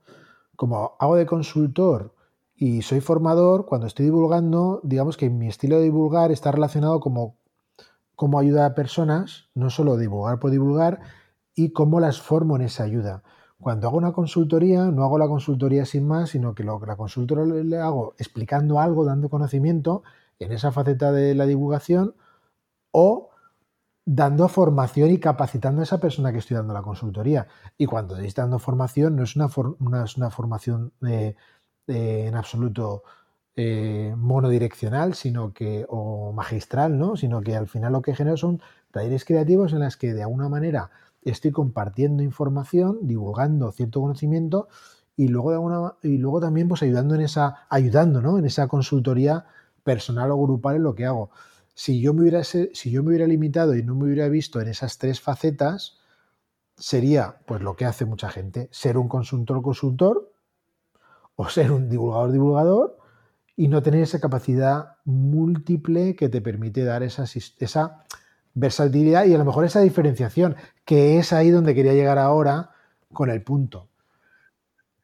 Speaker 2: como hago de consultor y soy formador, cuando estoy divulgando, digamos que mi estilo de divulgar está relacionado como cómo ayuda a personas, no solo divulgar por divulgar, y cómo las formo en esa ayuda. Cuando hago una consultoría, no hago la consultoría sin más, sino que lo la consultoría le hago explicando algo, dando conocimiento en esa faceta de la divulgación o dando formación y capacitando a esa persona que estoy dando la consultoría. Y cuando estoy dando formación, no es una, formación de eh, en absoluto eh, monodireccional, sino que, o magistral, ¿no? Sino que al final lo que genero son talleres creativos en las que de alguna manera estoy compartiendo información, divulgando cierto conocimiento y luego de alguna, y luego también pues ayudando en esa, ayudando, ¿no? En esa consultoría personal o grupal en lo que hago. Si yo me hubiera, si yo me hubiera limitado y no me hubiera visto en esas tres facetas, sería pues lo que hace mucha gente, ser un consultor consultor o ser un divulgador divulgador y no tener esa capacidad múltiple que te permite dar esa, esa versatilidad y a lo mejor esa diferenciación, que es ahí donde quería llegar ahora con el punto.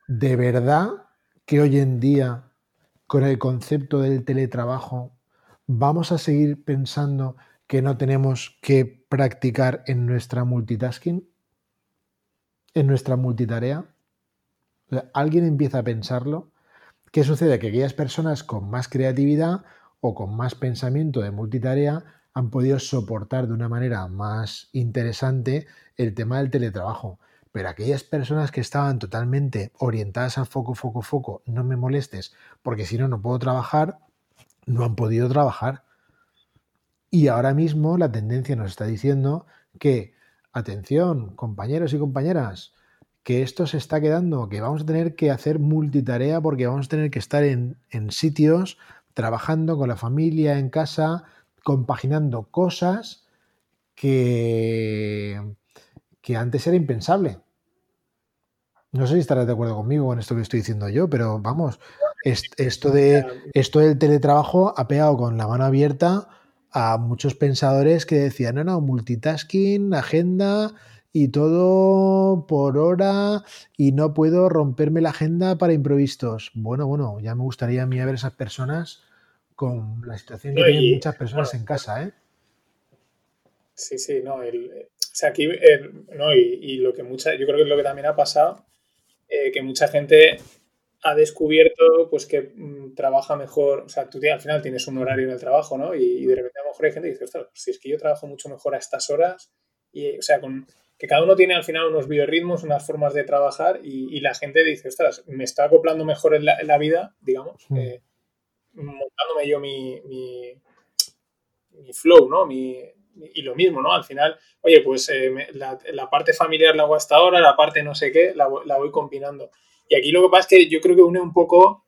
Speaker 2: De verdad que hoy en día, con el concepto del teletrabajo, vamos a seguir pensando que no tenemos que practicar en nuestra multitasking, en nuestra multitarea alguien empieza a pensarlo, ¿qué sucede? Que aquellas personas con más creatividad o con más pensamiento de multitarea han podido soportar de una manera más interesante el tema del teletrabajo. Pero aquellas personas que estaban totalmente orientadas al foco, foco, foco, no me molestes, porque si no, no puedo trabajar, no han podido trabajar. Y ahora mismo la tendencia nos está diciendo que, atención, compañeros y compañeras, que esto se está quedando, que vamos a tener que hacer multitarea porque vamos a tener que estar en, sitios trabajando con la familia, en casa, compaginando cosas que, que antes era impensable. No sé si estarás de acuerdo conmigo con esto que estoy diciendo yo, pero vamos, esto, de, esto del teletrabajo ha pegado con la mano abierta a muchos pensadores que decían, no, no, multitasking, agenda, y todo por hora y no puedo romperme la agenda para improvistos. Bueno, bueno, ya me gustaría a mí ver esas personas con la situación que tienen muchas personas en casa, ¿eh?
Speaker 1: Sí, sí, no, el, o sea, aquí, no, y, lo que mucha, yo creo que es lo que también ha pasado, eh, que mucha gente ha descubierto pues que mm, trabaja mejor, o sea, tú al final tienes un horario en el trabajo, ¿no? Y, de repente a lo mejor hay gente que dice, ostras, si es que yo trabajo mucho mejor a estas horas, y, o sea, con, que cada uno tiene al final unos biorritmos, unas formas de trabajar y, la gente dice, ostras, me está acoplando mejor en la, vida, digamos, mm. eh, montándome yo mi, mi, flow, ¿no? y lo mismo, ¿no? Al final, oye, pues eh, la, parte familiar la hago hasta ahora, la parte no sé qué, la, voy combinando. Y aquí lo que pasa es que yo creo que une un poco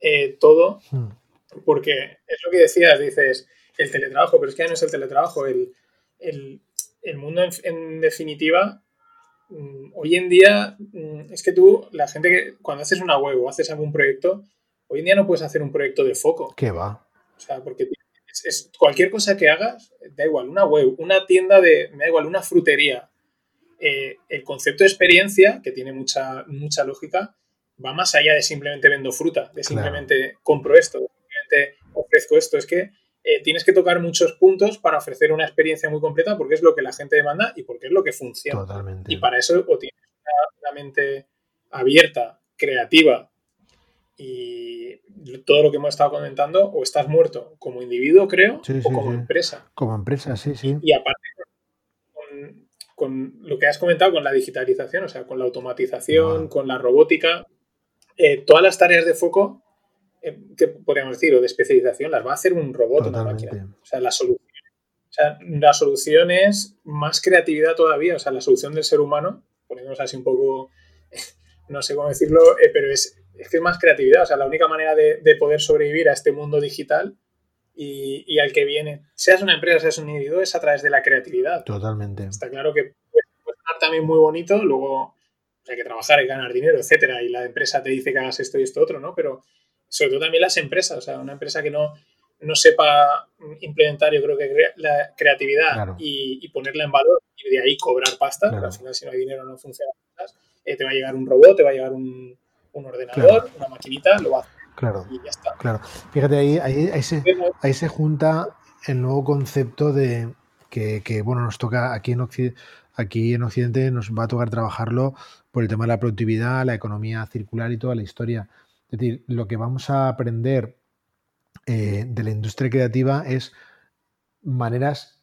Speaker 1: eh, todo, mm. porque es lo que decías, dices, el teletrabajo, pero es que ya no es el teletrabajo, el, el el mundo en, definitiva, mm, hoy en día mm, es que tú, la gente que cuando haces una web o haces algún proyecto, hoy en día no puedes hacer un proyecto de foco.
Speaker 2: ¿Qué va?
Speaker 1: O sea, porque es, cualquier cosa que hagas, da igual, una web, una tienda de, me da igual, una frutería, eh, el concepto de experiencia, que tiene mucha, mucha lógica, va más allá de simplemente vendo fruta, de simplemente compro esto, de simplemente ofrezco esto. Es que eh, tienes que tocar muchos puntos para ofrecer una experiencia muy completa porque es lo que la gente demanda y porque es lo que funciona.
Speaker 2: Totalmente.
Speaker 1: Y para eso o tienes una, mente abierta, creativa y todo lo que hemos estado comentando, o estás muerto como individuo, creo, o como empresa.
Speaker 2: Como empresa, sí, sí.
Speaker 1: Y aparte, con, lo que has comentado, con la digitalización, o sea, con la automatización, con la robótica, eh, todas las tareas de foco eh, que podríamos decir, o de especialización, las va a hacer un robot o una máquina. O sea, la solución, o sea, la solución es más creatividad todavía. O sea, la solución del ser humano, ponemos así un poco, no sé cómo decirlo, eh, pero es, es, que es más creatividad. O sea, la única manera de, poder sobrevivir a este mundo digital y, al que viene, seas una empresa, seas un individuo, es a través de la creatividad.
Speaker 2: Totalmente.
Speaker 1: Está claro que puede, puede también muy bonito, luego hay que trabajar y ganar dinero, etcétera, y la empresa te dice que hagas esto y esto otro, ¿no? Pero sobre todo también las empresas, o sea, una empresa que no, no sepa implementar, yo creo que la creatividad y, ponerla en valor y de ahí cobrar pasta, al final si no hay dinero no funciona, eh, te va a llegar un robot, te va a llegar un, ordenador, una maquinita, lo hacer.
Speaker 2: Claro, y ya está. Claro. Fíjate, ahí, ahí, se, ahí se junta el nuevo concepto de que, que bueno, nos toca aquí en Occidente, aquí en Occidente nos va a tocar trabajarlo por el tema de la productividad, la economía circular y toda la historia. Es decir, lo que vamos a aprender eh, de la industria creativa es maneras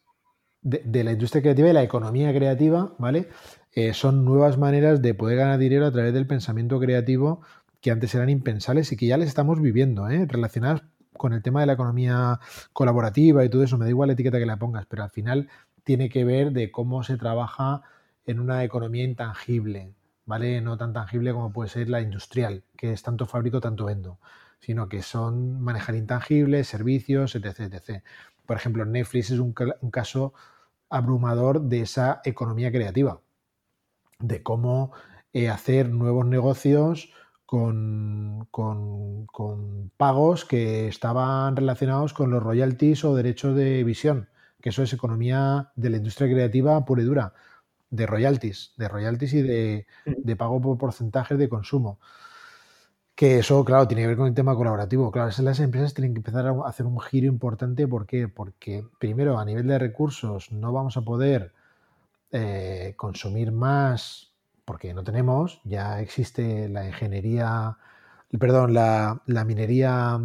Speaker 2: de, la industria creativa y la economía creativa, ¿vale? Eh, son nuevas maneras de poder ganar dinero a través del pensamiento creativo que antes eran impensables y que ya les estamos viviendo, ¿eh? relacionadas con el tema de la economía colaborativa y todo eso. Me da igual la etiqueta que la pongas, pero al final tiene que ver de cómo se trabaja en una economía intangible, ¿vale? No tan tangible como puede ser la industrial, que es tanto fabrico, tanto vendo, sino que son manejar intangibles, servicios, etc. etc. Por ejemplo, Netflix es un, caso abrumador de esa economía creativa, de cómo eh, hacer nuevos negocios con, con, pagos que estaban relacionados con los royalties o derechos de visión, que eso es economía de la industria creativa pura y dura de royalties, de royalties y de, pago por porcentajes de consumo. Que eso, claro, tiene que ver con el tema colaborativo. Claro, las empresas tienen que empezar a hacer un giro importante. ¿Por qué? Porque, primero, a nivel de recursos, no vamos a poder eh, consumir más porque no tenemos. Ya existe la ingeniería, perdón, la, la minería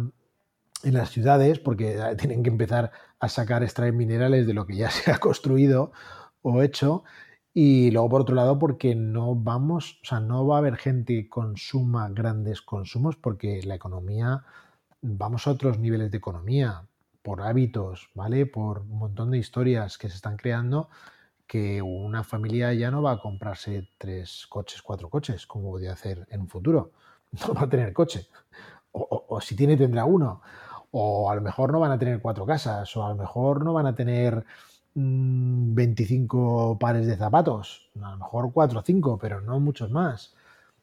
Speaker 2: en las ciudades, porque tienen que empezar a sacar, extraer minerales de lo que ya se ha construido o hecho. Y luego, por otro lado, porque no vamos, o sea, no va a haber gente que consuma grandes consumos porque la economía, vamos a otros niveles de economía, por hábitos, ¿vale? Por un montón de historias que se están creando, que una familia ya no va a comprarse tres coches, cuatro coches, como podría hacer en un futuro. No va a tener coche. O, o si tiene, tendrá uno. O a lo mejor no van a tener cuatro casas, o a lo mejor no van a tener 25 mm, pares de zapatos, a lo mejor 4 o 5, pero no muchos más.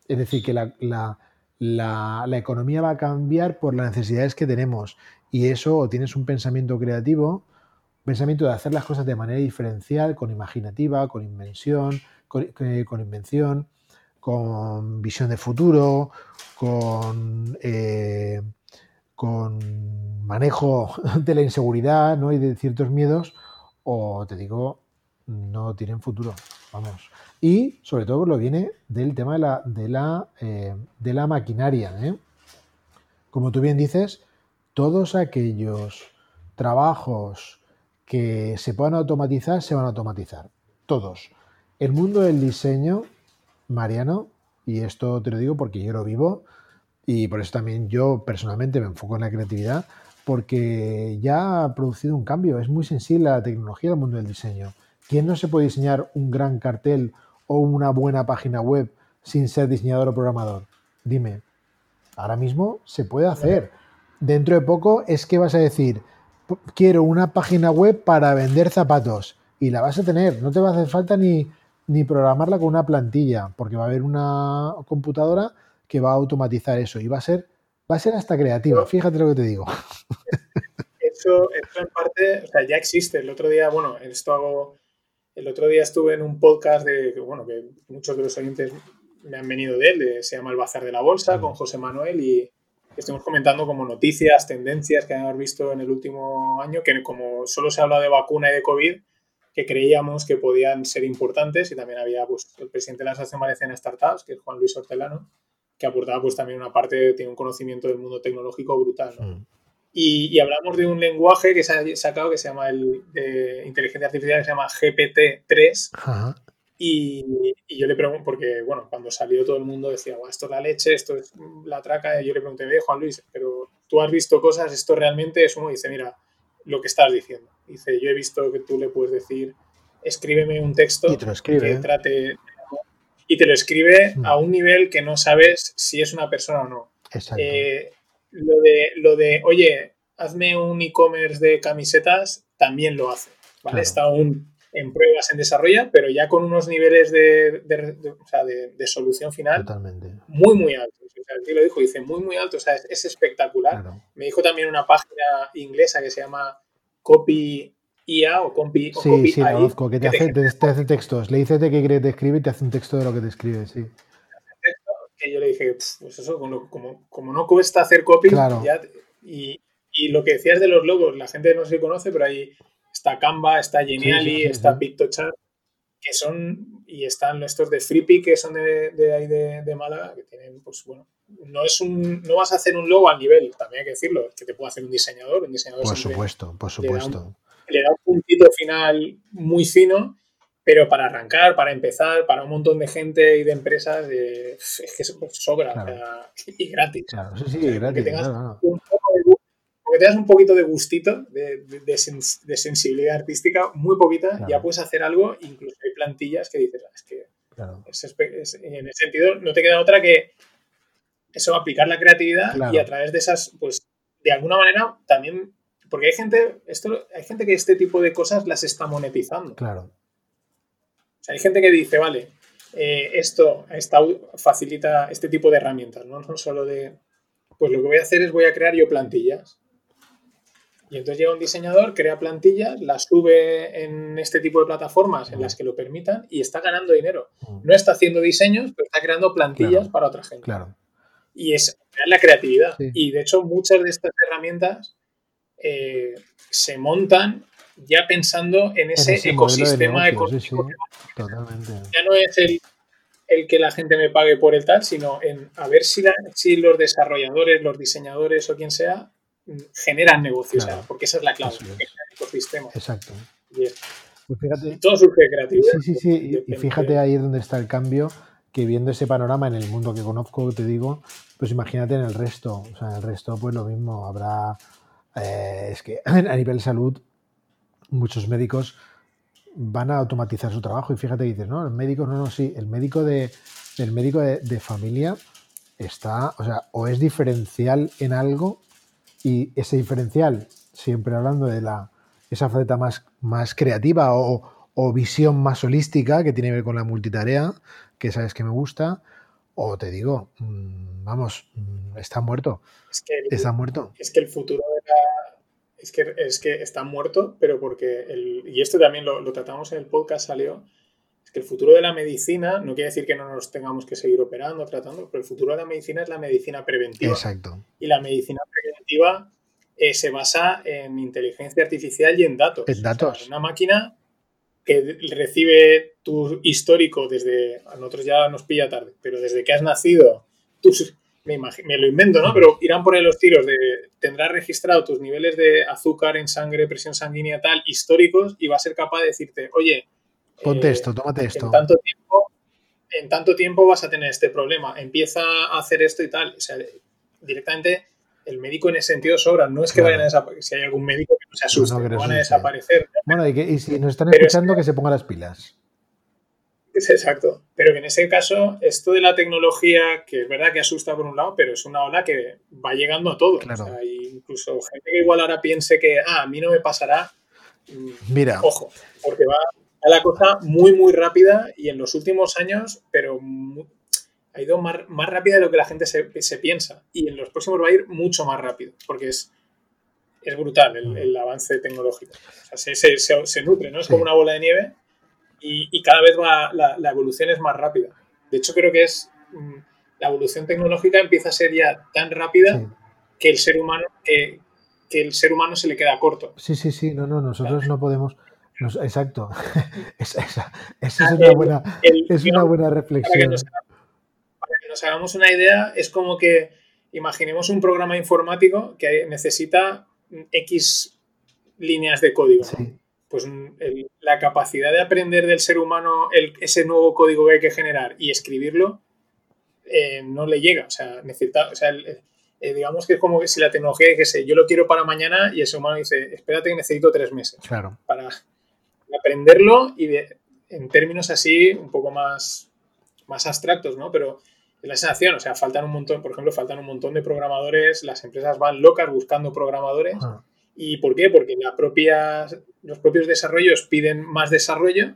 Speaker 2: Es decir, que la, economía va a cambiar por las necesidades que tenemos y eso o tienes un pensamiento creativo, pensamiento de hacer las cosas de manera diferencial, con imaginativa, con invención, con, eh, invención, con visión de futuro, con, eh, con manejo de la inseguridad ¿no? y de ciertos miedos, o te digo, no tienen futuro. Vamos. Y sobre todo lo viene del tema de la, de la, eh, de la maquinaria. ¿eh? Como tú bien dices, todos aquellos trabajos que se puedan automatizar, se van a automatizar. Todos. El mundo del diseño, Mariano, y esto te lo digo porque yo lo vivo, y por eso también yo personalmente me enfoco en la creatividad, porque ya ha producido un cambio. Es muy sensible a la tecnología del mundo del diseño. ¿Quién no se puede diseñar un gran cartel o una buena página web sin ser diseñador o programador? Dime, ahora mismo se puede hacer. Dentro de poco es que vas a decir, quiero una página web para vender zapatos y la vas a tener. No te va a hacer falta ni, ni programarla con una plantilla, porque va a haber una computadora que va a automatizar eso y va a ser Va a ser hasta creativo, fíjate lo que te digo.
Speaker 1: Eso, en parte, o sea, ya existe. El otro día, bueno, esto hago, el otro día estuve en un podcast de, bueno, que muchos de los oyentes me han venido de él, se llama El Bazar de la Bolsa, con José Manuel, y estuvimos comentando como noticias, tendencias que hemos visto en el último año, que como solo se habla de vacuna y de COVID, que creíamos que podían ser importantes, y también había pues, el presidente de la Asociación Valenciana Startups, que es Juan Luis Hortelano, que aportaba pues también una parte, tiene un conocimiento del mundo tecnológico brutal. Mm. Y, hablamos de un lenguaje que se ha sacado que se llama el de inteligencia artificial que se llama GPT-3. Y, yo le pregunto, porque bueno, cuando salió todo el mundo decía, esto es la leche, esto es la traca. Y yo le pregunté, Juan Luis, pero tú has visto cosas, esto realmente es uno. Dice, mira, lo que estás diciendo. Dice, yo he visto que tú le puedes decir, escríbeme un texto
Speaker 2: que
Speaker 1: ¿eh? trate y te lo escribe mm. a un nivel que no sabes si es una persona o no.
Speaker 2: Exacto.
Speaker 1: Eh, lo, de, lo de, oye, hazme un e-commerce de camisetas, también lo hace. ¿vale? Está aún en pruebas, en desarrollo, pero ya con unos niveles de, de, solución final muy, muy altos. O sea, lo dijo, dice muy, muy alto, o sea, es, espectacular. Me dijo también una página inglesa que se llama Copy IA o Compi.
Speaker 2: O sí, sí, conozco, que te, hace, te, hace, textos. Le dices de qué te escribe y te hace un texto de lo que te escribe, sí.
Speaker 1: Que yo le dije, pues eso, como, como, no cuesta hacer copy, ya, y, y, lo que decías de los logos, la gente no se conoce, pero ahí está Canva, está Geniali, está PictoChart, que son, y están estos de FreePic, que son de, de ahí de, de, Málaga, que tienen, pues bueno, no es un, no vas a hacer un logo al nivel, también hay que decirlo, que te puede hacer un diseñador, un diseñador
Speaker 2: Por supuesto, por supuesto
Speaker 1: le da un puntito final muy fino, pero para arrancar, para empezar, para un montón de gente y de empresas, es que sobra y gratis.
Speaker 2: Claro, sí, sí, gratis.
Speaker 1: Que tengas, Un tengas un poquito de gustito, de, de, sensibilidad artística, muy poquita, ya puedes hacer algo, incluso hay plantillas que dices, ah, es que en ese sentido no te queda otra que eso, aplicar la creatividad y a través de esas, pues de alguna manera también porque hay gente, esto, hay gente que este tipo de cosas las está monetizando.
Speaker 2: Claro.
Speaker 1: O sea, hay gente que dice, vale, eh, esto facilita este tipo de herramientas, ¿no? no solo de, pues lo que voy a hacer es voy a crear yo plantillas. Y entonces llega un diseñador, crea plantillas, las sube en este tipo de plataformas en las que lo permitan y está ganando dinero. No está haciendo diseños, pero está creando plantillas para otra gente.
Speaker 2: Claro.
Speaker 1: Y es la creatividad. Y de hecho, muchas de estas herramientas eh, se montan ya pensando en ese, ecosistema económico. Ya no es el, el, que la gente me pague por el tal, sino en a ver si, si los desarrolladores, los diseñadores o quien sea generan negocios, porque esa es la clave, el ecosistema.
Speaker 2: Exacto.
Speaker 1: Pues fíjate, todo surge de creatividad.
Speaker 2: Sí, sí, sí. Y, fíjate ahí donde está el cambio, que viendo ese panorama en el mundo que conozco, te digo, pues imagínate en el resto. O sea, en el resto, pues lo mismo, habrá eh, es que a nivel de salud muchos médicos van a automatizar su trabajo y fíjate dices, no, el médico, no, no, sí, el médico de, el médico de, familia está, o sea, o es diferencial en algo y ese diferencial, siempre hablando de la, esa faceta más, más creativa o, visión más holística que tiene que ver con la multitarea, que sabes que me gusta, o te digo, mm, vamos, mm, está muerto. está muerto.
Speaker 1: Es que el futuro de es que, es que está muerto, pero porque, el, y esto también lo, tratamos en el podcast, salió, es que el futuro de la medicina no quiere decir que no nos tengamos que seguir operando, tratando, pero el futuro de la medicina es la medicina preventiva.
Speaker 2: Exacto.
Speaker 1: Y la medicina preventiva eh, se basa en inteligencia artificial y en datos.
Speaker 2: En datos.
Speaker 1: una máquina que recibe tu histórico desde, a nosotros ya nos pilla tarde, pero desde que has nacido, tus me, me, lo invento, ¿no? Pero irán por ahí los tiros de, tendrás registrado tus niveles de azúcar en sangre, presión sanguínea tal, históricos, y va a ser capaz de decirte, oye,
Speaker 2: ponte eh, esto, tómate esto.
Speaker 1: En tanto, tiempo, en tanto tiempo vas a tener este problema, empieza a hacer esto y tal. O sea, directamente el médico en ese sentido sobra. No es que vayan a desaparecer, si hay algún médico que no se asuste, no, van a desaparecer.
Speaker 2: Bueno, y, que, y si nos están escuchando, que se pongan las pilas.
Speaker 1: Exacto. Pero que en ese caso, esto de la tecnología, que es verdad que asusta por un lado, pero es una ola que va llegando a todos. incluso gente que igual ahora piense que, ah, a mí no me pasará.
Speaker 2: Mm, Mira.
Speaker 1: Ojo, porque va a la cosa muy, muy rápida y en los últimos años, pero ha ido más, rápida de lo que la gente se, piensa. Y en los próximos va a ir mucho más rápido, porque es, es brutal el, mm. avance tecnológico. O sea, se, se, nutre, ¿no? Es como una bola de nieve y, cada vez va, la, evolución es más rápida. De hecho, creo que es mm, la evolución tecnológica empieza a ser ya tan rápida que el ser humano que, el ser humano se le queda corto.
Speaker 2: Sí, sí, sí, no, no, nosotros no podemos. exacto. esa, es, una buena, es una buena reflexión.
Speaker 1: Para que, nos, hagamos una idea, es como que imaginemos un programa informático que necesita X líneas de código. Pues la capacidad de aprender del ser humano ese nuevo código que hay que generar y escribirlo eh, no le llega. O sea, necesita, o sea, eh, digamos que es como que si la tecnología dijese, yo lo quiero para mañana y ese humano dice, espérate que necesito tres meses
Speaker 2: claro.
Speaker 1: para aprenderlo y en términos así un poco más, más abstractos, ¿no? Pero es la sensación, o sea, faltan un montón, por ejemplo, faltan un montón de programadores, las empresas van locas buscando programadores. Ah. ¿Y por qué? Porque la propia, los propios desarrollos piden más desarrollo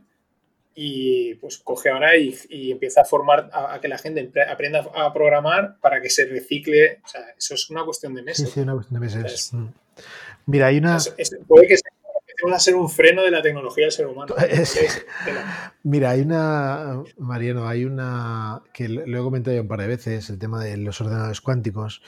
Speaker 1: y pues coge ahora y, empieza a formar a, que la gente aprenda a programar para que se recicle. O sea, eso es una cuestión de meses.
Speaker 2: Sí, sí, una cuestión de meses. Mm. Mira, hay una.
Speaker 1: puede que empecemos a ser un freno de la tecnología del ser humano.
Speaker 2: Mira, hay una, Mariano, hay una que lo he comentado ya un par de veces, el tema de los ordenadores cuánticos.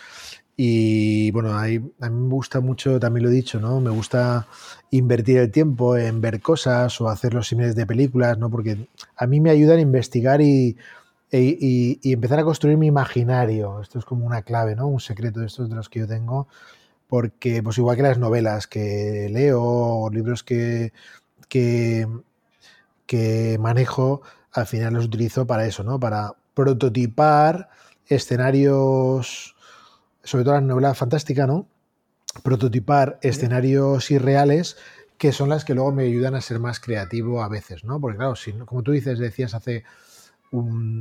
Speaker 2: Y bueno, a mí me gusta mucho, también lo he dicho, ¿no? Me gusta invertir el tiempo en ver cosas o hacer los símiles de películas, ¿no? Porque a mí me ayudan a investigar y, e, empezar a construir mi imaginario. Esto es como una clave, ¿no? Un secreto de estos de los que yo tengo. Porque, pues igual que las novelas que leo o libros que, que, que manejo, al final los utilizo para eso, ¿no? Para prototipar escenarios sobre todo la novela fantástica, ¿no? Prototipar escenarios irreales que son las que luego me ayudan a ser más creativo a veces, ¿no? Porque claro, si, como tú dices, decías hace,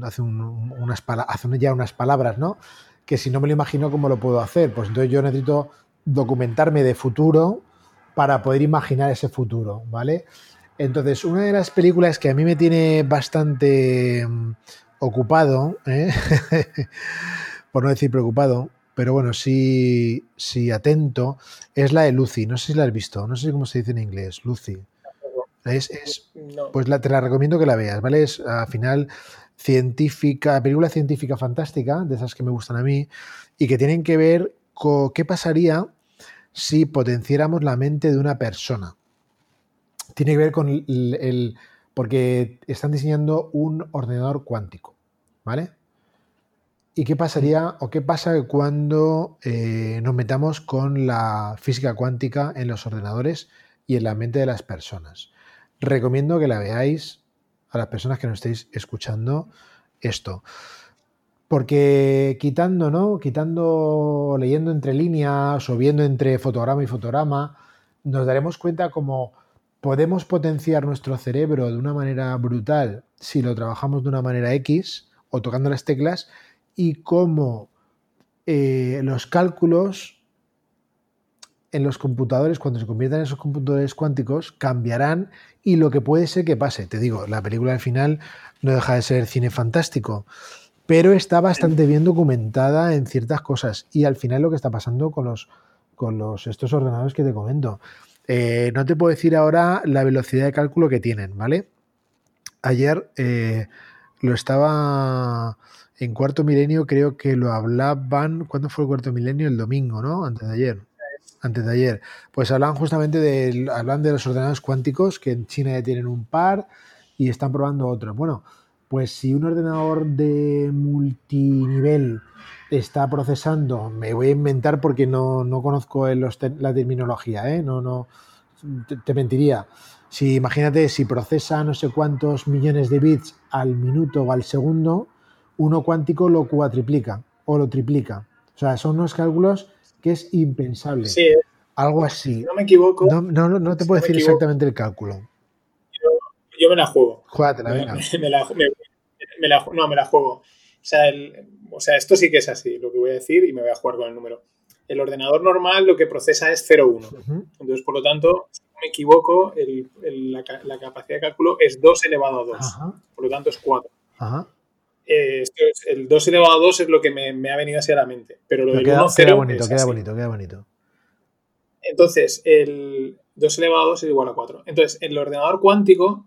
Speaker 2: hace, unas, hace ya unas palabras, ¿no? Que si no me lo imagino, ¿cómo lo puedo hacer? Pues entonces yo necesito documentarme de futuro para poder imaginar ese futuro, ¿vale? Entonces, una de las películas que a mí me tiene bastante mm, ocupado, ¿eh? por no decir preocupado, pero bueno, sí, sí atento, es la de Lucy. No sé si la has visto, no sé cómo se dice en inglés, Lucy. Es, Pues la, te la recomiendo que la veas, ¿vale? Es al final científica, película científica fantástica, de esas que me gustan a mí, y que tienen que ver con qué pasaría si potenciáramos la mente de una persona. Tiene que ver con el porque están diseñando un ordenador cuántico, ¿vale? ¿Y qué pasaría o qué pasa cuando eh, nos metamos con la física cuántica en los ordenadores y en la mente de las personas? Recomiendo que la veáis a las personas que nos estéis escuchando esto. Porque quitando, ¿no? Quitando, leyendo entre líneas o viendo entre fotograma y fotograma, nos daremos cuenta cómo podemos potenciar nuestro cerebro de una manera brutal si lo trabajamos de una manera X o tocando las teclas y cómo eh, los cálculos en los computadores, cuando se conviertan en esos computadores cuánticos, cambiarán y lo que puede ser que pase. Te digo, la película al final no deja de ser cine fantástico, pero está bastante bien documentada en ciertas cosas y al final lo que está pasando con los, con los estos ordenadores que te comento. Eh, no te puedo decir ahora la velocidad de cálculo que tienen, ¿vale? Ayer eh, lo estaba en cuarto milenio creo que lo hablaban, ¿cuándo fue el cuarto milenio? El domingo, ¿no? Antes de ayer. Antes de ayer. Pues hablan justamente de, hablan de los ordenadores cuánticos, que en China ya tienen un par y están probando otros. Bueno, pues si un ordenador de multinivel está procesando, me voy a inventar porque no, conozco la terminología, ¿eh? No, no, te, te mentiría. Si imagínate, si procesa no sé cuántos millones de bits al minuto o al segundo, uno cuántico lo cuatriplica o lo triplica. O sea, son unos cálculos que es impensable.
Speaker 1: Sí.
Speaker 2: Algo así.
Speaker 1: no me equivoco.
Speaker 2: No, no, no te puedo decir exactamente el cálculo.
Speaker 1: Yo, me la juego.
Speaker 2: Júgatela, venga.
Speaker 1: Me, la, no, me la juego. O sea, o sea, esto sí que es así, lo que voy a decir, y me voy a jugar con el número. El ordenador normal lo que procesa es 0,1. Entonces, por lo tanto, si no me equivoco, la, capacidad de cálculo es 2 elevado a 2. Por lo tanto, es 4. Ajá. Eh, el 2 elevado a 2 es lo que me, ha venido así a la mente. Pero lo del
Speaker 2: queda, 1 0 queda bonito, queda bonito, queda bonito.
Speaker 1: Entonces, el 2 elevado a 2 es igual a 4. Entonces, el ordenador cuántico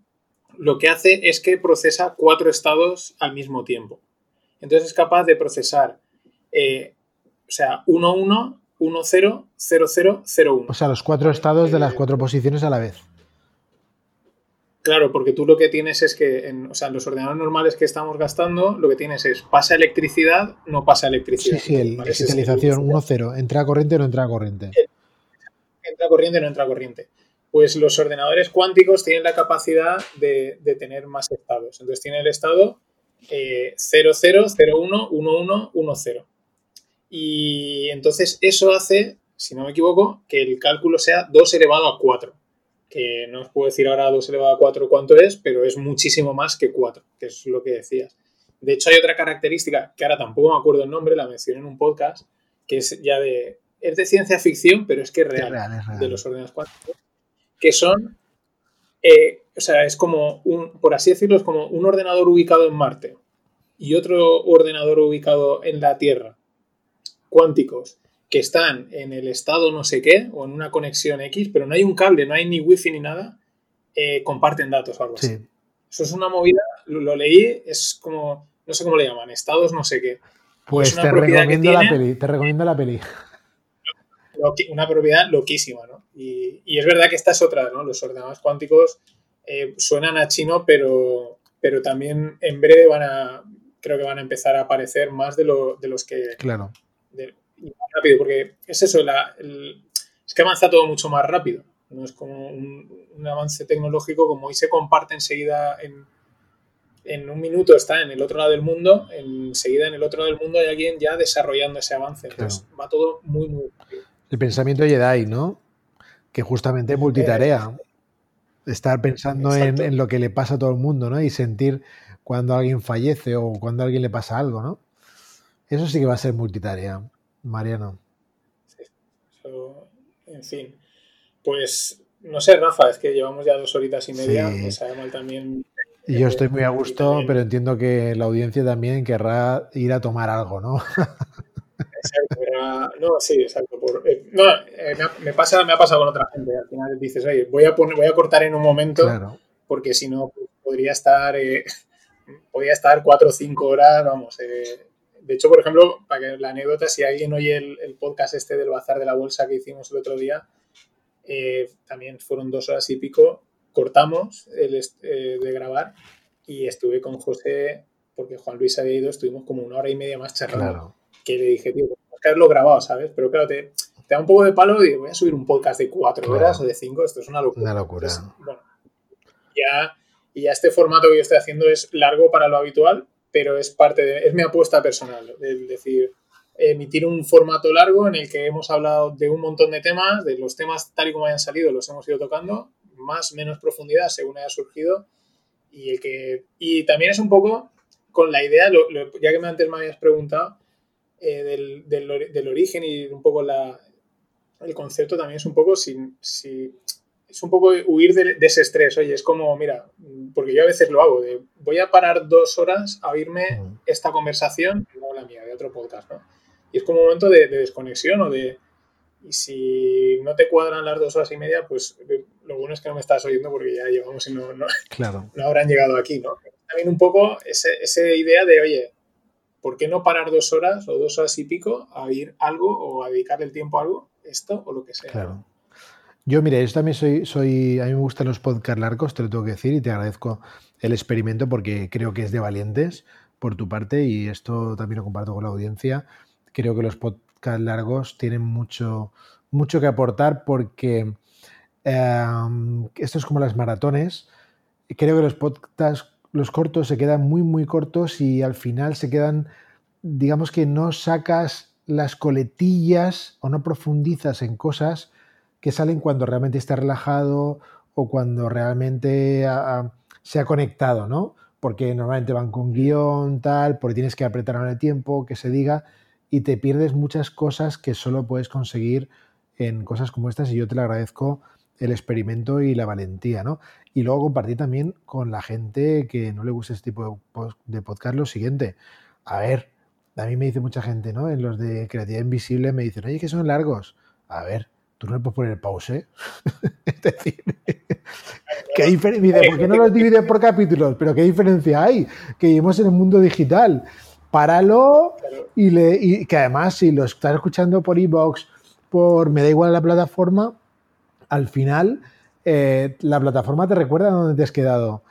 Speaker 1: lo que hace es que procesa cuatro estados al mismo tiempo. Entonces es capaz de procesar, eh, o sea, 1, 1, 1, 0, 0, 0, 0, 1.
Speaker 2: O sea, los cuatro estados de las cuatro posiciones a la vez.
Speaker 1: Claro, porque tú lo que tienes es que, en, o sea, en los ordenadores normales que estamos gastando, lo que tines es pasa electricidad, no pasa electricidad.
Speaker 2: Sí, sí, el, digitalización 1-0, entra corriente o no entra corriente.
Speaker 1: Entra corriente o no entra corriente. Pues los ordenadores cuánticos tienen la capacidad de, de tener más estados. Entonces tiene el estado eh, 00, 01, 11, 10. Y entonces eso hace, si no me equivoco, que el cálculo sea 2 elevado a 4 que no os puedo decir ahora 2 elevado a 4 cuánto es, pero es muchísimo más que 4, que es lo que decías. De hecho, hay otra característica que ahora tampoco me acuerdo el nombre, la mencioné en un podcast, que es ya de. Es de ciencia ficción, pero es que es real,
Speaker 2: real, es real.
Speaker 1: de los ordenadores cuánticos, que son. Eh, o sea, es como un, por así decirlo, es como un ordenador ubicado en Marte y otro ordenador ubicado en la Tierra, cuánticos, que están en el estado no sé qué o en una conexión X, pero no hay un cable, no hay ni wifi ni nada, eh, comparten datos o algo así.
Speaker 2: Sí.
Speaker 1: Eso es una movida, lo, lo, leí, es como, no sé cómo le llaman, estados no sé qué.
Speaker 2: Pues te recomiendo, la peli, te recomiendo la peli.
Speaker 1: Una propiedad loquísima. Y, y, es verdad que esta es otra, ¿no? Los ordenadores cuánticos eh, suenan a chino, pero, pero también en breve van a, creo que van a empezar a aparecer más de, lo, de los que...
Speaker 2: Claro.
Speaker 1: De, rápido, porque es eso, la, el, es que avanza todo mucho más rápido. No es como un, un, avance tecnológico como hoy se comparte enseguida en, en, un minuto, está en el otro lado del mundo, enseguida en el otro lado del mundo hay alguien ya desarrollando ese avance. Entonces va todo muy, muy rápido.
Speaker 2: El pensamiento Jedi, ¿no? Que justamente multitarea. Estar pensando en, en, lo que le pasa a todo el mundo, ¿no? Y sentir cuando alguien fallece o cuando a alguien le pasa algo, ¿no? Eso sí que va a ser multitarea. Mariano.
Speaker 1: Sí, eso, en fin. Pues no sé, Rafa, es que llevamos ya dos horitas y media. Sí. Me sabe mal también.
Speaker 2: Y yo estoy muy a gusto, pero entiendo que la audiencia también querrá ir a tomar algo, ¿no?
Speaker 1: Exacto, era, no, sí, exacto. Por, eh, no, eh, me, pasa, me ha pasado con otra gente. Al final dices, oye, voy a, poner, voy a cortar en un momento,
Speaker 2: claro.
Speaker 1: porque si no, pues, podría estar, eh, podría estar cuatro o cinco horas, vamos, eh, de hecho, por ejemplo, para que la anécdota, si alguien oye el, el, podcast este del Bazar de la Bolsa que hicimos el otro día, también fueron dos horas y pico, cortamos el, de grabar y estuve con José, porque Juan Luis había ido, estuvimos como una hora y media más charlando.
Speaker 2: Claro.
Speaker 1: Que le dije, tío, tenemos que haberlo grabado, ¿sabes? Pero claro, te, te, da un poco de palo y voy a subir un podcast de cuatro claro. horas o de cinco, esto es una locura.
Speaker 2: Una locura.
Speaker 1: Entonces, bueno, ya, ya este formato que yo estoy haciendo es largo para lo habitual, pero es parte de, es mi apuesta personal, es decir, emitir un formato largo en el que hemos hablado de un montón de temas, de los temas tal y como hayan salido, los hemos ido tocando, más, menos profundidad según haya surgido, y, el que, y también es un poco con la idea, lo, lo, ya que antes me habías preguntado, eh, del, del, del, origen y un poco la, el concepto también es un poco si, si es un poco huir de, de, ese estrés. Oye, es como, mira, porque yo a veces lo hago, de voy a parar dos horas a oírme esta conversación, no la mía, de otro podcast, ¿no? Y es como un momento de, de, desconexión o de... Y si no te cuadran las dos horas y media, pues lo bueno es que no me estás oyendo porque ya llevamos y no, no,
Speaker 2: claro.
Speaker 1: no habrán llegado aquí, ¿no? También un poco esa ese idea de, oye, ¿por qué no parar dos horas o dos horas y pico a oír algo o a dedicarle el tiempo a algo, esto o lo que sea?
Speaker 2: Claro. Yo, mira, yo también soy, soy, a mí me gustan los podcasts largos, te lo tengo que decir, y te agradezco el experimento porque creo que es de valientes por tu parte y esto también lo comparto con la audiencia. Creo que los podcasts largos tienen mucho, mucho que aportar porque eh, esto es como las maratones. Creo que los podcasts, los cortos se quedan muy, muy cortos y al final se quedan, digamos que no sacas las coletillas o no profundizas en cosas que salen cuando realmente está relajado o cuando realmente ha, se ha conectado, ¿no? Porque normalmente van con guion, tal, porque tienes que apretar en el tiempo, que se diga, y te pierdes muchas cosas que solo puedes conseguir en cosas como estas, y yo te lo agradezco el experimento y la valentía, ¿no? Y luego compartir también con la gente que no le gusta este tipo de podcast lo siguiente. A ver, a mí me dice mucha gente, ¿no? En los de creatividad invisible me dicen, oye, que son largos. A ver, tú no le puedes poner pause. es decir, ¿Qué diferencia? ¿Por qué no los divides por capítulos? Pero ¿qué diferencia hay? Que vivimos en el mundo digital. Páralo y, le, y que además si lo estás escuchando por iBox, por me da igual la plataforma, al final eh, la plataforma te recuerda dónde te has quedado.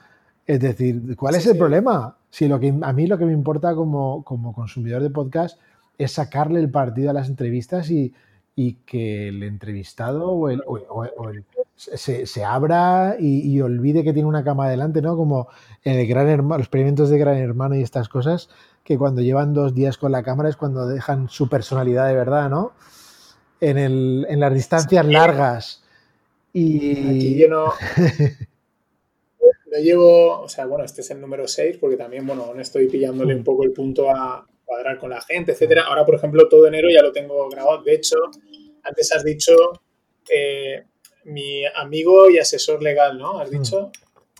Speaker 2: Es decir, ¿cuál es el problema? Si lo que, a mí lo que me importa como, como consumidor de podcast es sacarle el partido a las entrevistas y, y que el entrevistado o el, se, se, abra y, olvide que tiene una cama adelante, ¿no? Como en el gran hermano, los experimentos de Gran Hermano y estas cosas, que cuando llevan dos días con la cámara es cuando dejan su personalidad de verdad, ¿no? En, el, en las distancias largas. Y...
Speaker 1: Aquí yo no, no llevo, o sea, bueno, este es el número 6 porque también, bueno, aún estoy pillándole un poco el punto a cuadrar con la gente, etcétera. Ahora, por ejemplo, todo enero ya lo tengo grabado. De hecho, antes has dicho eh, mi amigo y asesor legal, ¿no? Has dicho.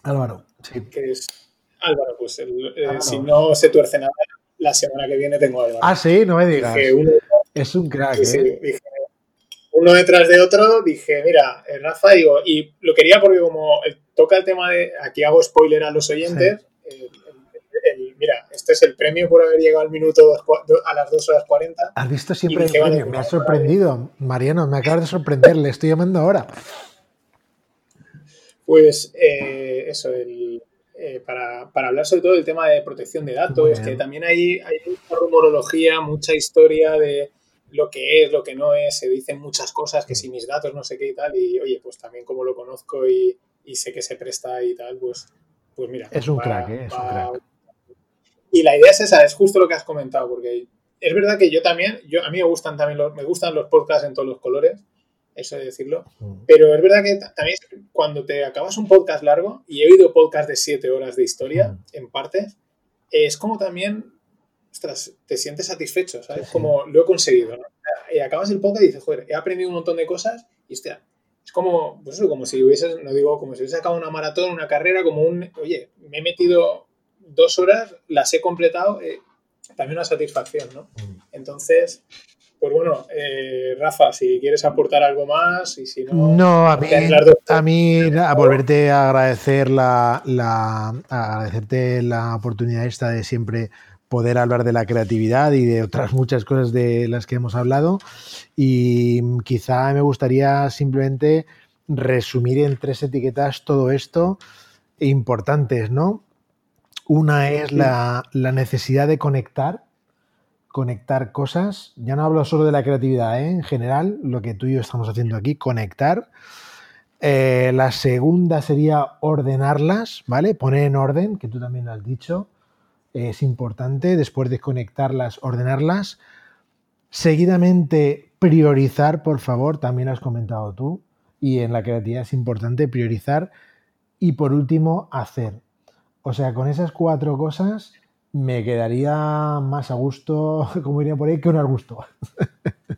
Speaker 2: Álvaro, sí.
Speaker 1: Que es Álvaro, pues eh, si no se tuerce nada, la semana que viene tengo a Álvaro.
Speaker 2: Ah, sí, no me digas. es un crack, ¿eh?
Speaker 1: dije, uno detrás de otro, dije, mira, Rafa, digo, y lo quería porque como toca el tema de, aquí hago spoiler a los oyentes, mira, este es el premio por haber llegado al minuto a las 2 horas 40.
Speaker 2: Has visto siempre el premio, me ha sorprendido. Mariano, me acabas de sorprender, le estoy llamando ahora.
Speaker 1: Pues eh, eso, el, eh, para, hablar sobre todo del tema de protección de datos, que también hay, hay mucha rumorología, mucha historia de lo que es, lo que no es, se dicen muchas cosas, que si mis datos no sé qué y tal, y oye, pues también como lo conozco y, y sé que se presta y tal, pues, pues mira.
Speaker 2: Es un crack, ¿eh? es un crack.
Speaker 1: Y la idea es esa, es justo lo que has comentado, porque es verdad que yo también, yo, a mí me gustan también los, me gustan los podcasts en todos los colores, eso de decirlo, mm. pero es verdad que también cuando te acabas un podcast largo, y he oído podcasts de siete horas de historia, mm. en partes, es como también, ostras, te sientes satisfecho, ¿sabes? Como lo he conseguido, ¿no? Y acabas el podcast y dices, joder, he aprendido un montón de cosas y, hostia, es como, pues eso, como si hubieses, no digo, como si hubieses sacado una maratón, una carrera, como un, oye, me he metido dos horas, las he completado, eh, también una satisfacción, ¿no? Mm. Entonces, pues bueno, eh, Rafa, si quieres aportar algo más y si no...
Speaker 2: No, a mí, a, mí a volverte a agradecer la, la, agradecerte la oportunidad esta de siempre poder hablar de la creatividad y de otras muchas cosas de las que hemos hablado. Y quizá me gustaría simplemente resumir en tres etiquetas todo esto importantes, ¿no? Una es la, necesidad de conectar, conectar cosas. Ya no hablo solo de la creatividad, ¿eh? en general, lo que tú y yo estamos haciendo aquí, conectar. Eh, la segunda sería ordenarlas, ¿vale? Poner en orden, que tú también lo has dicho. Es importante, después de conectarlas, ordenarlas. Seguidamente, priorizar, por favor, también has comentado tú. Y en la creatividad es importante priorizar. Y por último, hacer. O sea, con esas cuatro cosas me quedaría más a gusto, como iría por ahí, que un arbusto.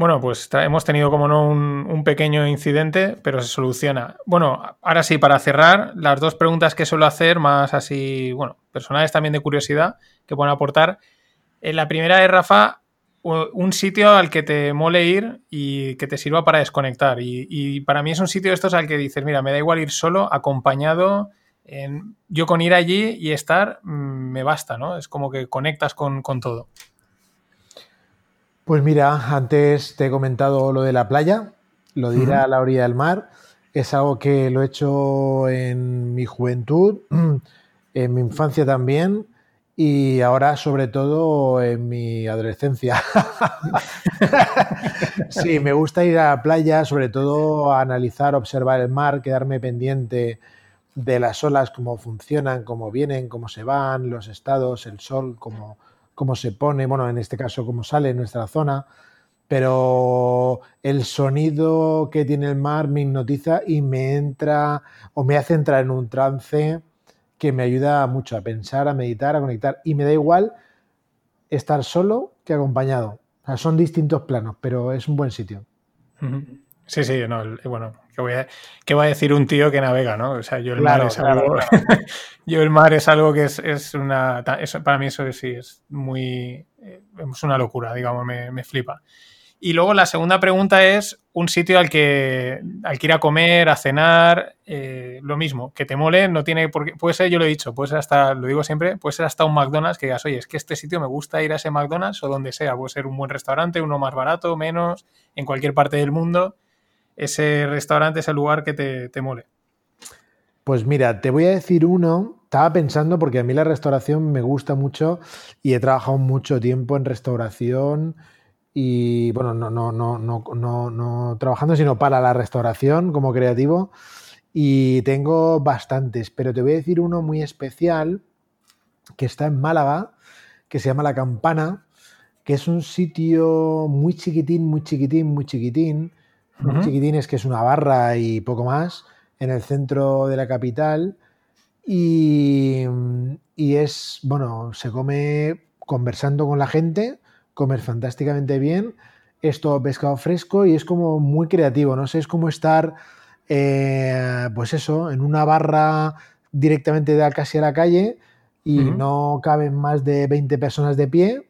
Speaker 3: Bueno, pues hemos tenido como no un, pequeño incidente, pero se soluciona. Bueno, ahora sí, para cerrar, las dos preguntas que suelo hacer, más así, bueno, personales también de curiosidad, que pueden aportar. En la primera es, Rafa, un sitio al que te mole ir y que te sirva para desconectar. Y, para mí es un sitio de estos al que dices, mira, me da igual ir solo, acompañado. En, yo con ir allí y estar mm, me basta, ¿no? Es como que conectas con, todo.
Speaker 2: Pues mira, antes te he comentado lo de la playa, lo de ir a la orilla del mar. Es algo que lo he hecho en mi juventud, en mi infancia también y ahora sobre todo en mi adolescencia. sí, me gusta ir a la playa, sobre todo a analizar, observar el mar, quedarme pendiente de las olas, cómo funcionan, cómo vienen, cómo se van, los estados, el sol, cómo, cómo se pone, bueno, en este caso cómo sale en nuestra zona, pero el sonido que tiene el mar me hipnotiza y me entra o me hace entrar en un trance que me ayuda mucho a pensar, a meditar, a conectar. Y me da igual estar solo que acompañado. O sea, son distintos planos, pero es un buen sitio.
Speaker 3: Sí, sí, no, bueno, ¿qué voy, a, ¿qué a decir un tío que navega, no? O sea, yo el mar es algo. yo el mar es algo que es, una. para mí eso sí es muy. Eh, es una locura, digamos, me, me, flipa.
Speaker 1: Y luego la segunda pregunta es un sitio al que, al que ir a comer, a cenar, eh, lo mismo, que te mole, no tiene por qué, puede ser, yo lo he dicho, puede ser hasta, lo digo siempre, puede ser hasta un McDonald's que digas, oye, es que este sitio me gusta ir a ese McDonald's o donde sea, puede ser un buen restaurante, uno más barato, menos, en cualquier parte del mundo, ese restaurante, ese lugar que te, te mole.
Speaker 2: Pues mira, te voy a decir uno, estaba pensando porque a mí la restauración me gusta mucho y he trabajado mucho tiempo en restauración y bueno, no, no, no, no, no, no trabajando, sino para la restauración como creativo. Y tengo bastantes, pero te voy a decir uno muy especial que está en Málaga, que se llama La Campana, que es un sitio muy chiquitín, muy chiquitín, muy chiquitín. Muy chiquitín es que es una barra y poco más, en el centro de la capital. Y, y es, bueno, se come conversando con la gente comer fantásticamente bien, esto pescado fresco y es como muy creativo, no sé, es como estar, eh, pues eso, en una barra directamente de casi a la calle y no caben más de 20 personas de pie.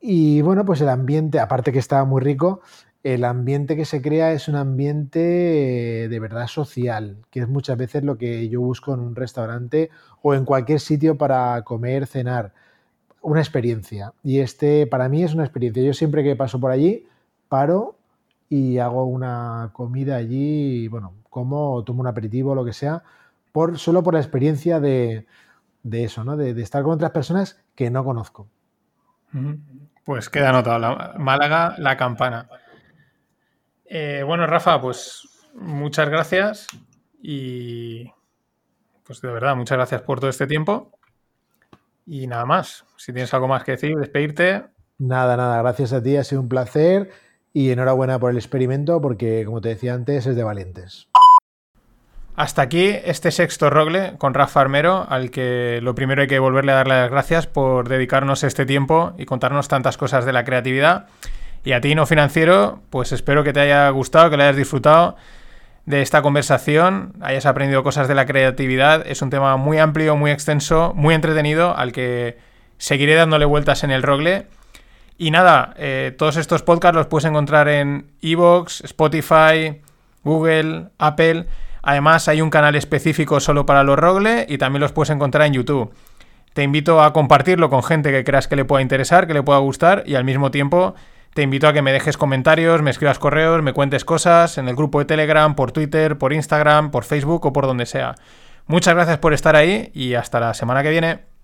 Speaker 2: Y bueno, pues el ambiente, aparte que está muy rico, el ambiente que se crea es un ambiente de verdad social, que es muchas veces lo que yo busco en un restaurante o en cualquier sitio para comer, cenar una experiencia. Y este para mí es una experiencia. Yo siempre que paso por allí, paro y hago una comida allí, bueno, como, tomo un aperitivo, lo que sea, por, solo por la experiencia de, eso, ¿no? De, estar con otras personas que no conozco.
Speaker 1: Pues queda anotado. La, Málaga, la campana. Eh, bueno, Rafa, pues muchas gracias y pues de verdad, muchas gracias por todo este tiempo. Y nada más. Si tienes algo más que decir, despedirte.
Speaker 2: Nada, nada. Gracias a ti. Ha sido un placer. Y enhorabuena por el experimento, porque como te decía antes, es de valientes.
Speaker 1: Hasta aquí este sexto rogle con Rafa Armero, al que lo primero hay que volverle a darle las gracias por dedicarnos este tiempo y contarnos tantas cosas de la creatividad. Y a ti, no financiero, pues espero que te haya gustado, que lo hayas disfrutado de esta conversación, hayas aprendido cosas de la creatividad. Es un tema muy amplio, muy extenso, muy entretenido, al que seguiré dándole vueltas en el rogle. Y nada, eh, todos estos podcasts los puedes encontrar en Evox, Spotify, Google, Apple. Además, hay un canal específico solo para los rogle y también los puedes encontrar en YouTube. Te invito a compartirlo con gente que creas que le pueda interesar, que le pueda gustar y al mismo tiempo te invito a que me dejes comentarios, me escribas correos, me cuentes cosas en el grupo de Telegram, por Twitter, por Instagram, por Facebook o por donde sea. Muchas gracias por estar ahí y hasta la semana que viene.